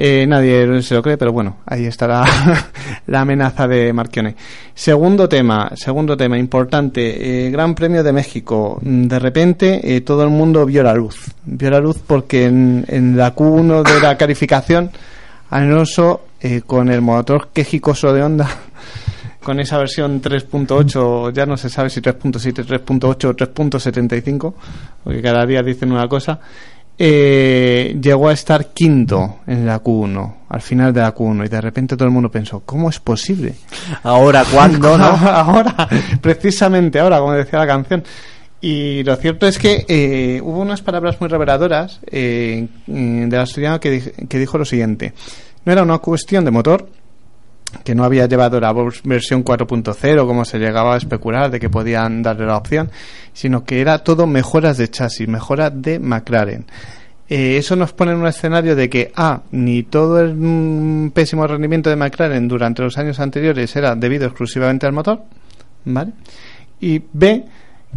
Eh, nadie se lo cree, pero bueno, ahí estará la amenaza de Marchione. Segundo tema, segundo tema importante, eh, Gran Premio de México. Mm, De repente eh, todo el mundo vio la luz, vio la luz porque en, la Q1 de la calificación Alonso eh, con el motor quejicoso de Honda con esa versión 3.8 ya no se sabe si 3.7, 3.8 o 3.75 porque cada día dicen una cosa eh, llegó a estar quinto en la Q1 al final de la Q1 y de repente todo el mundo pensó ¿cómo es posible? Ahora, ¿cuándo, no? ahora, precisamente ahora, como decía la canción. Y lo cierto es que eh, hubo unas palabras muy reveladoras eh, de la asturiana que, di- que dijo lo siguiente. No era una cuestión de motor, que no había llevado la vers- versión 4.0 como se llegaba a especular de que podían darle la opción, sino que era todo mejoras de chasis, mejoras de McLaren. Eh, eso nos pone en un escenario de que A, ni todo el mm, pésimo rendimiento de McLaren durante los años anteriores era debido exclusivamente al motor, ¿vale? Y B,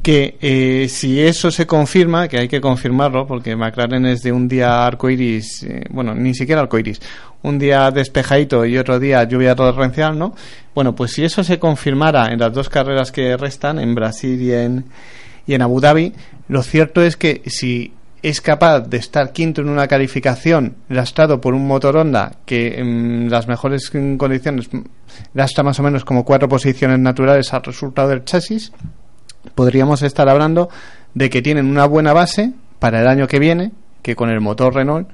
que eh, si eso se confirma, que hay que confirmarlo, porque McLaren es de un día arcoiris, eh, bueno, ni siquiera arcoiris, un día despejadito y otro día lluvia torrencial, ¿no? Bueno, pues si eso se confirmara en las dos carreras que restan, en Brasil y en, y en Abu Dhabi, lo cierto es que si es capaz de estar quinto en una calificación lastrado por un motor Honda que en las mejores condiciones lastra más o menos como cuatro posiciones naturales al resultado del chasis, podríamos estar hablando de que tienen una buena base para el año que viene, que con el motor Renault,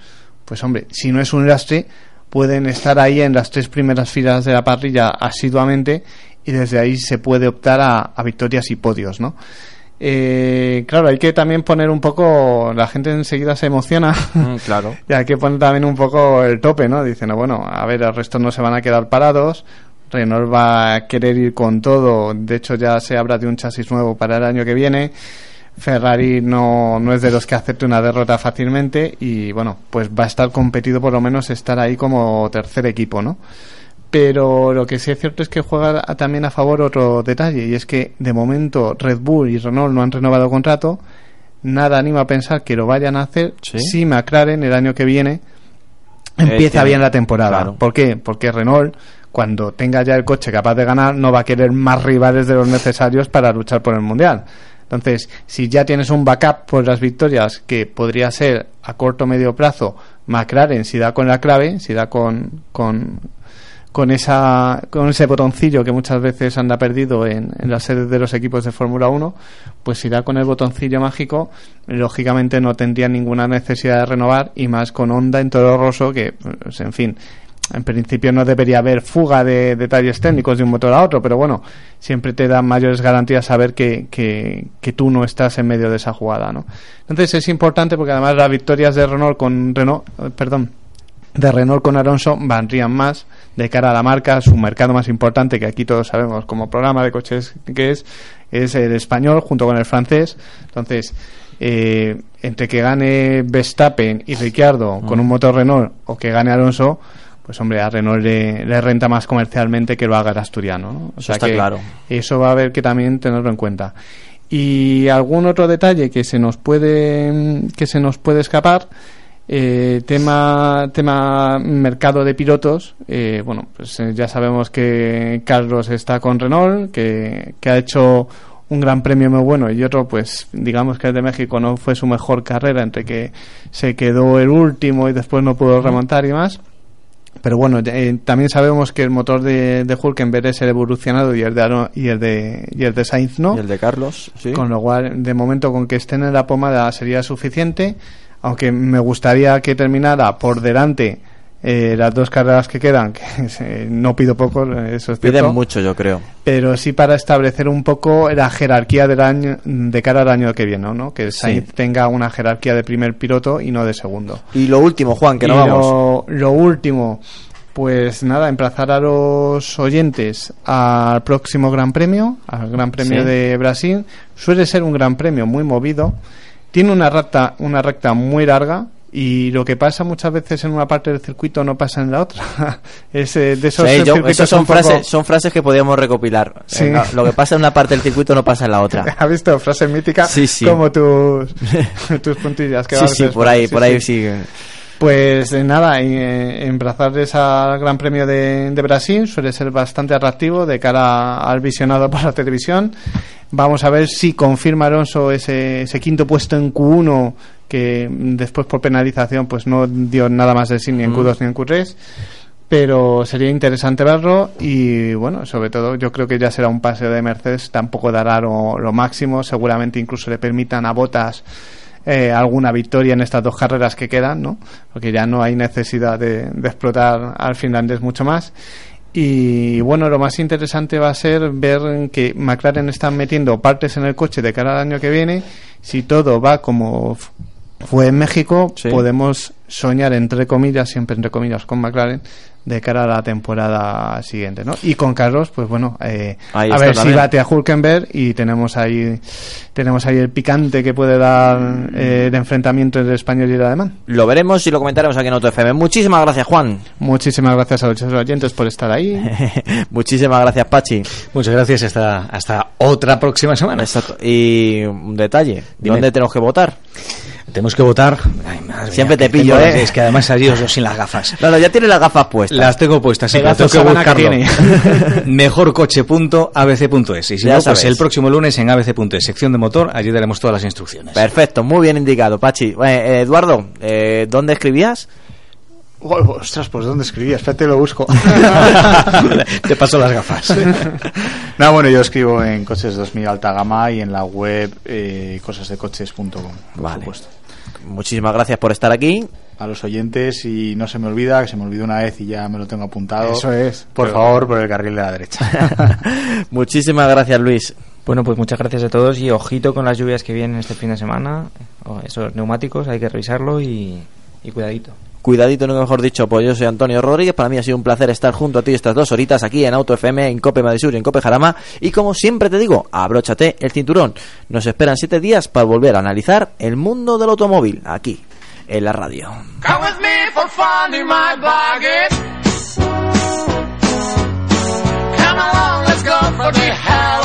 pues hombre, si no es un lastre, pueden estar ahí en las tres primeras filas de la parrilla asiduamente y desde ahí se puede optar a, a victorias y podios, ¿no? Eh, claro, hay que también poner un poco, la gente enseguida se emociona Mm, claro. y hay que poner también un poco el tope, ¿no? Dicen, bueno, a ver, el resto no se van a quedar parados, Renault va a querer ir con todo, de hecho ya se habla de un chasis nuevo para el año que viene, Ferrari no, no es de los que acepte una derrota fácilmente y bueno, pues va a estar competido por lo menos estar ahí como tercer equipo, ¿no? Pero lo que sí es cierto es que juega también a favor otro detalle y es que de momento Red Bull y Renault no han renovado contrato, nada anima a pensar que lo vayan a hacer si McLaren el año que viene empieza bien la temporada. ¿Por qué? Porque Renault cuando tenga ya el coche capaz de ganar no va a querer más rivales de los necesarios para luchar por el mundial. Entonces, si ya tienes un backup por las victorias que podría ser a corto o medio plazo McLaren, si da con la clave, si da con, con, con, esa, con ese botoncillo que muchas veces anda perdido en, en las sedes de los equipos de Fórmula 1, pues si da con el botoncillo mágico, lógicamente no tendría ninguna necesidad de renovar y más con Honda en todo roso que, pues, en fin, en principio no debería haber fuga de detalles técnicos de un motor a otro, pero bueno, siempre te dan mayores garantías saber que, que, que, tú no estás en medio de esa jugada, ¿no? Entonces es importante porque además las victorias de Renault con Renault, eh, perdón, de Renault con Alonso vendrían más de cara a la marca, su mercado más importante, que aquí todos sabemos como programa de coches que es, es el español junto con el francés. Entonces, eh, entre que gane Verstappen y Ricciardo con un motor Renault o que gane Alonso, pues hombre, a Renault le, renta más comercialmente que lo haga el asturiano. ¿no? O sea está claro. Eso va a haber que también tenerlo en cuenta. Y algún otro detalle que se nos puede que se nos puede escapar, eh, tema tema mercado de pilotos. Eh, bueno, pues eh, ya sabemos que Carlos está con Renault, que, que ha hecho un gran premio muy bueno y otro pues digamos que el de México no fue su mejor carrera entre que se quedó el último y después no pudo remontar y más pero bueno, eh, también sabemos que el motor de, de Hulkenberg es el evolucionado y el de y el de y el de Sainz no. Y el de Carlos, sí. Con lo cual, de momento, con que estén en la pomada sería suficiente. Aunque me gustaría que terminara por delante eh, las dos carreras que quedan, que eh, no pido poco, eso es Piden mucho, yo creo. Pero sí para establecer un poco la jerarquía del año, de cara al año que viene, ¿no? Que Sainz sí. tenga una jerarquía de primer piloto y no de segundo. Y lo último, Juan, que no vamos. Lo, lo último, pues nada, emplazar a los oyentes al próximo Gran Premio, al Gran Premio Sí. de Brasil. Suele ser un Gran Premio muy movido. Tiene una recta, una recta muy larga y lo que pasa muchas veces en una parte del circuito no pasa en la otra. es, eh, de esos Sí, yo- circuitos esas son un poco- frases, son frases que podíamos recopilar. Sí. Eh, no, lo que pasa en una parte del circuito no pasa en la otra. ¿Has visto? Frase mítica Sí, sí. como tus, tus puntillas. Que Sí, sí, por ahí, Sí, por ahí sí. Pues eh, nada, eh, emplazarles al Gran Premio de, de Brasil suele ser bastante atractivo de cara al visionado por la televisión. Vamos a ver si confirma Alonso ese, ese quinto puesto en Q1 que después por penalización pues no dio nada más de sí ni en Mm. Q2 ni en Q3 pero sería interesante verlo y bueno, sobre todo yo creo que ya será un paseo de Mercedes, tampoco dará lo, lo máximo, seguramente incluso le permitan a Botas eh, alguna victoria en estas dos carreras que quedan, ¿no? Porque ya no hay necesidad de, de explotar al finlandés mucho más. Y bueno, lo más interesante va a ser ver que McLaren están metiendo partes en el coche de cara al año que viene. Si todo va como fue en México, podemos soñar entre comillas, siempre entre comillas, con McLaren de cara a la temporada siguiente, ¿no? Y con Carlos, pues bueno, eh, Ahí a ver si bate a Hulkenberg y tenemos ahí tenemos ahí el picante que puede dar eh, el enfrentamiento entre el español y el alemán. Lo veremos y lo comentaremos aquí en Auto FM. Muchísimas gracias, Juan. Muchísimas gracias a los oyentes por estar ahí. Muchísimas gracias, Pachi. Muchas gracias. Hasta, hasta otra próxima semana. Exacto. Y un detalle: Dime. ¿dónde tenemos que votar? Tenemos que votar. Ay, madre Siempre mía, te pillo, tengo- ¿eh? Es que además salí yo sin las gafas. No, no, ya tiene las gafas puestas. Las tengo puestas, sí, tengo que buscarlo. Mejorcoche.abc.es. Y si Ya no, pues el próximo lunes en abc.es, sección de motor, allí daremos todas las instrucciones. Perfecto, muy bien indicado, Pachi. Eh, Eduardo, eh, ¿dónde escribías? Oh, ostras, pues ¿dónde escribí? Espérate, lo busco. Te paso las gafas. no, bueno, yo escribo en Coches 2000 Alta Gama y en la web eh, cosasdecoches.com. por Vale. supuesto. Muchísimas gracias por estar aquí. A los oyentes, y no se me olvida, que se me olvidó una vez y ya me lo tengo apuntado. Eso es. Por Pero- favor, por el carril de la derecha. Muchísimas gracias, Luis. Bueno, pues muchas gracias a todos y ojito con las lluvias que vienen este fin de semana. O esos neumáticos hay que revisarlo y, y cuidadito. cuidadito, nunca mejor dicho, pues yo soy Antonio Rodríguez. Para mí ha sido un placer estar junto a ti estas dos horitas aquí en Auto FM, en Cope Madrid Sur y en Cope Jarama. Y como siempre te digo, abróchate el cinturón. Nos esperan siete días para volver a analizar el mundo del automóvil aquí, en la radio. Come with me for fun in my bargain. Come along, let's go for the hell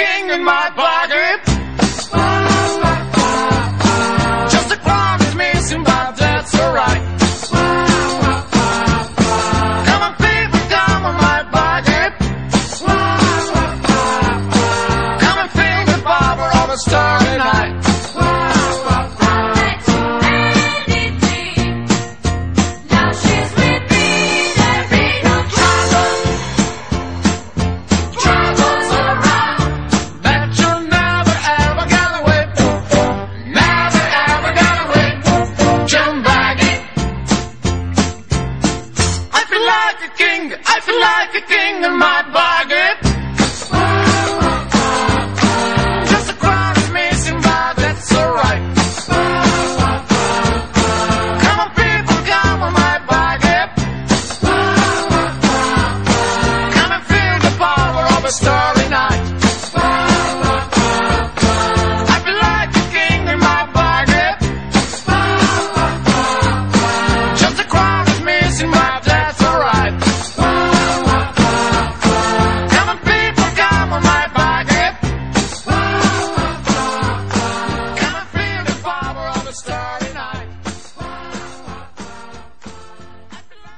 king in my pocket. the king of my body.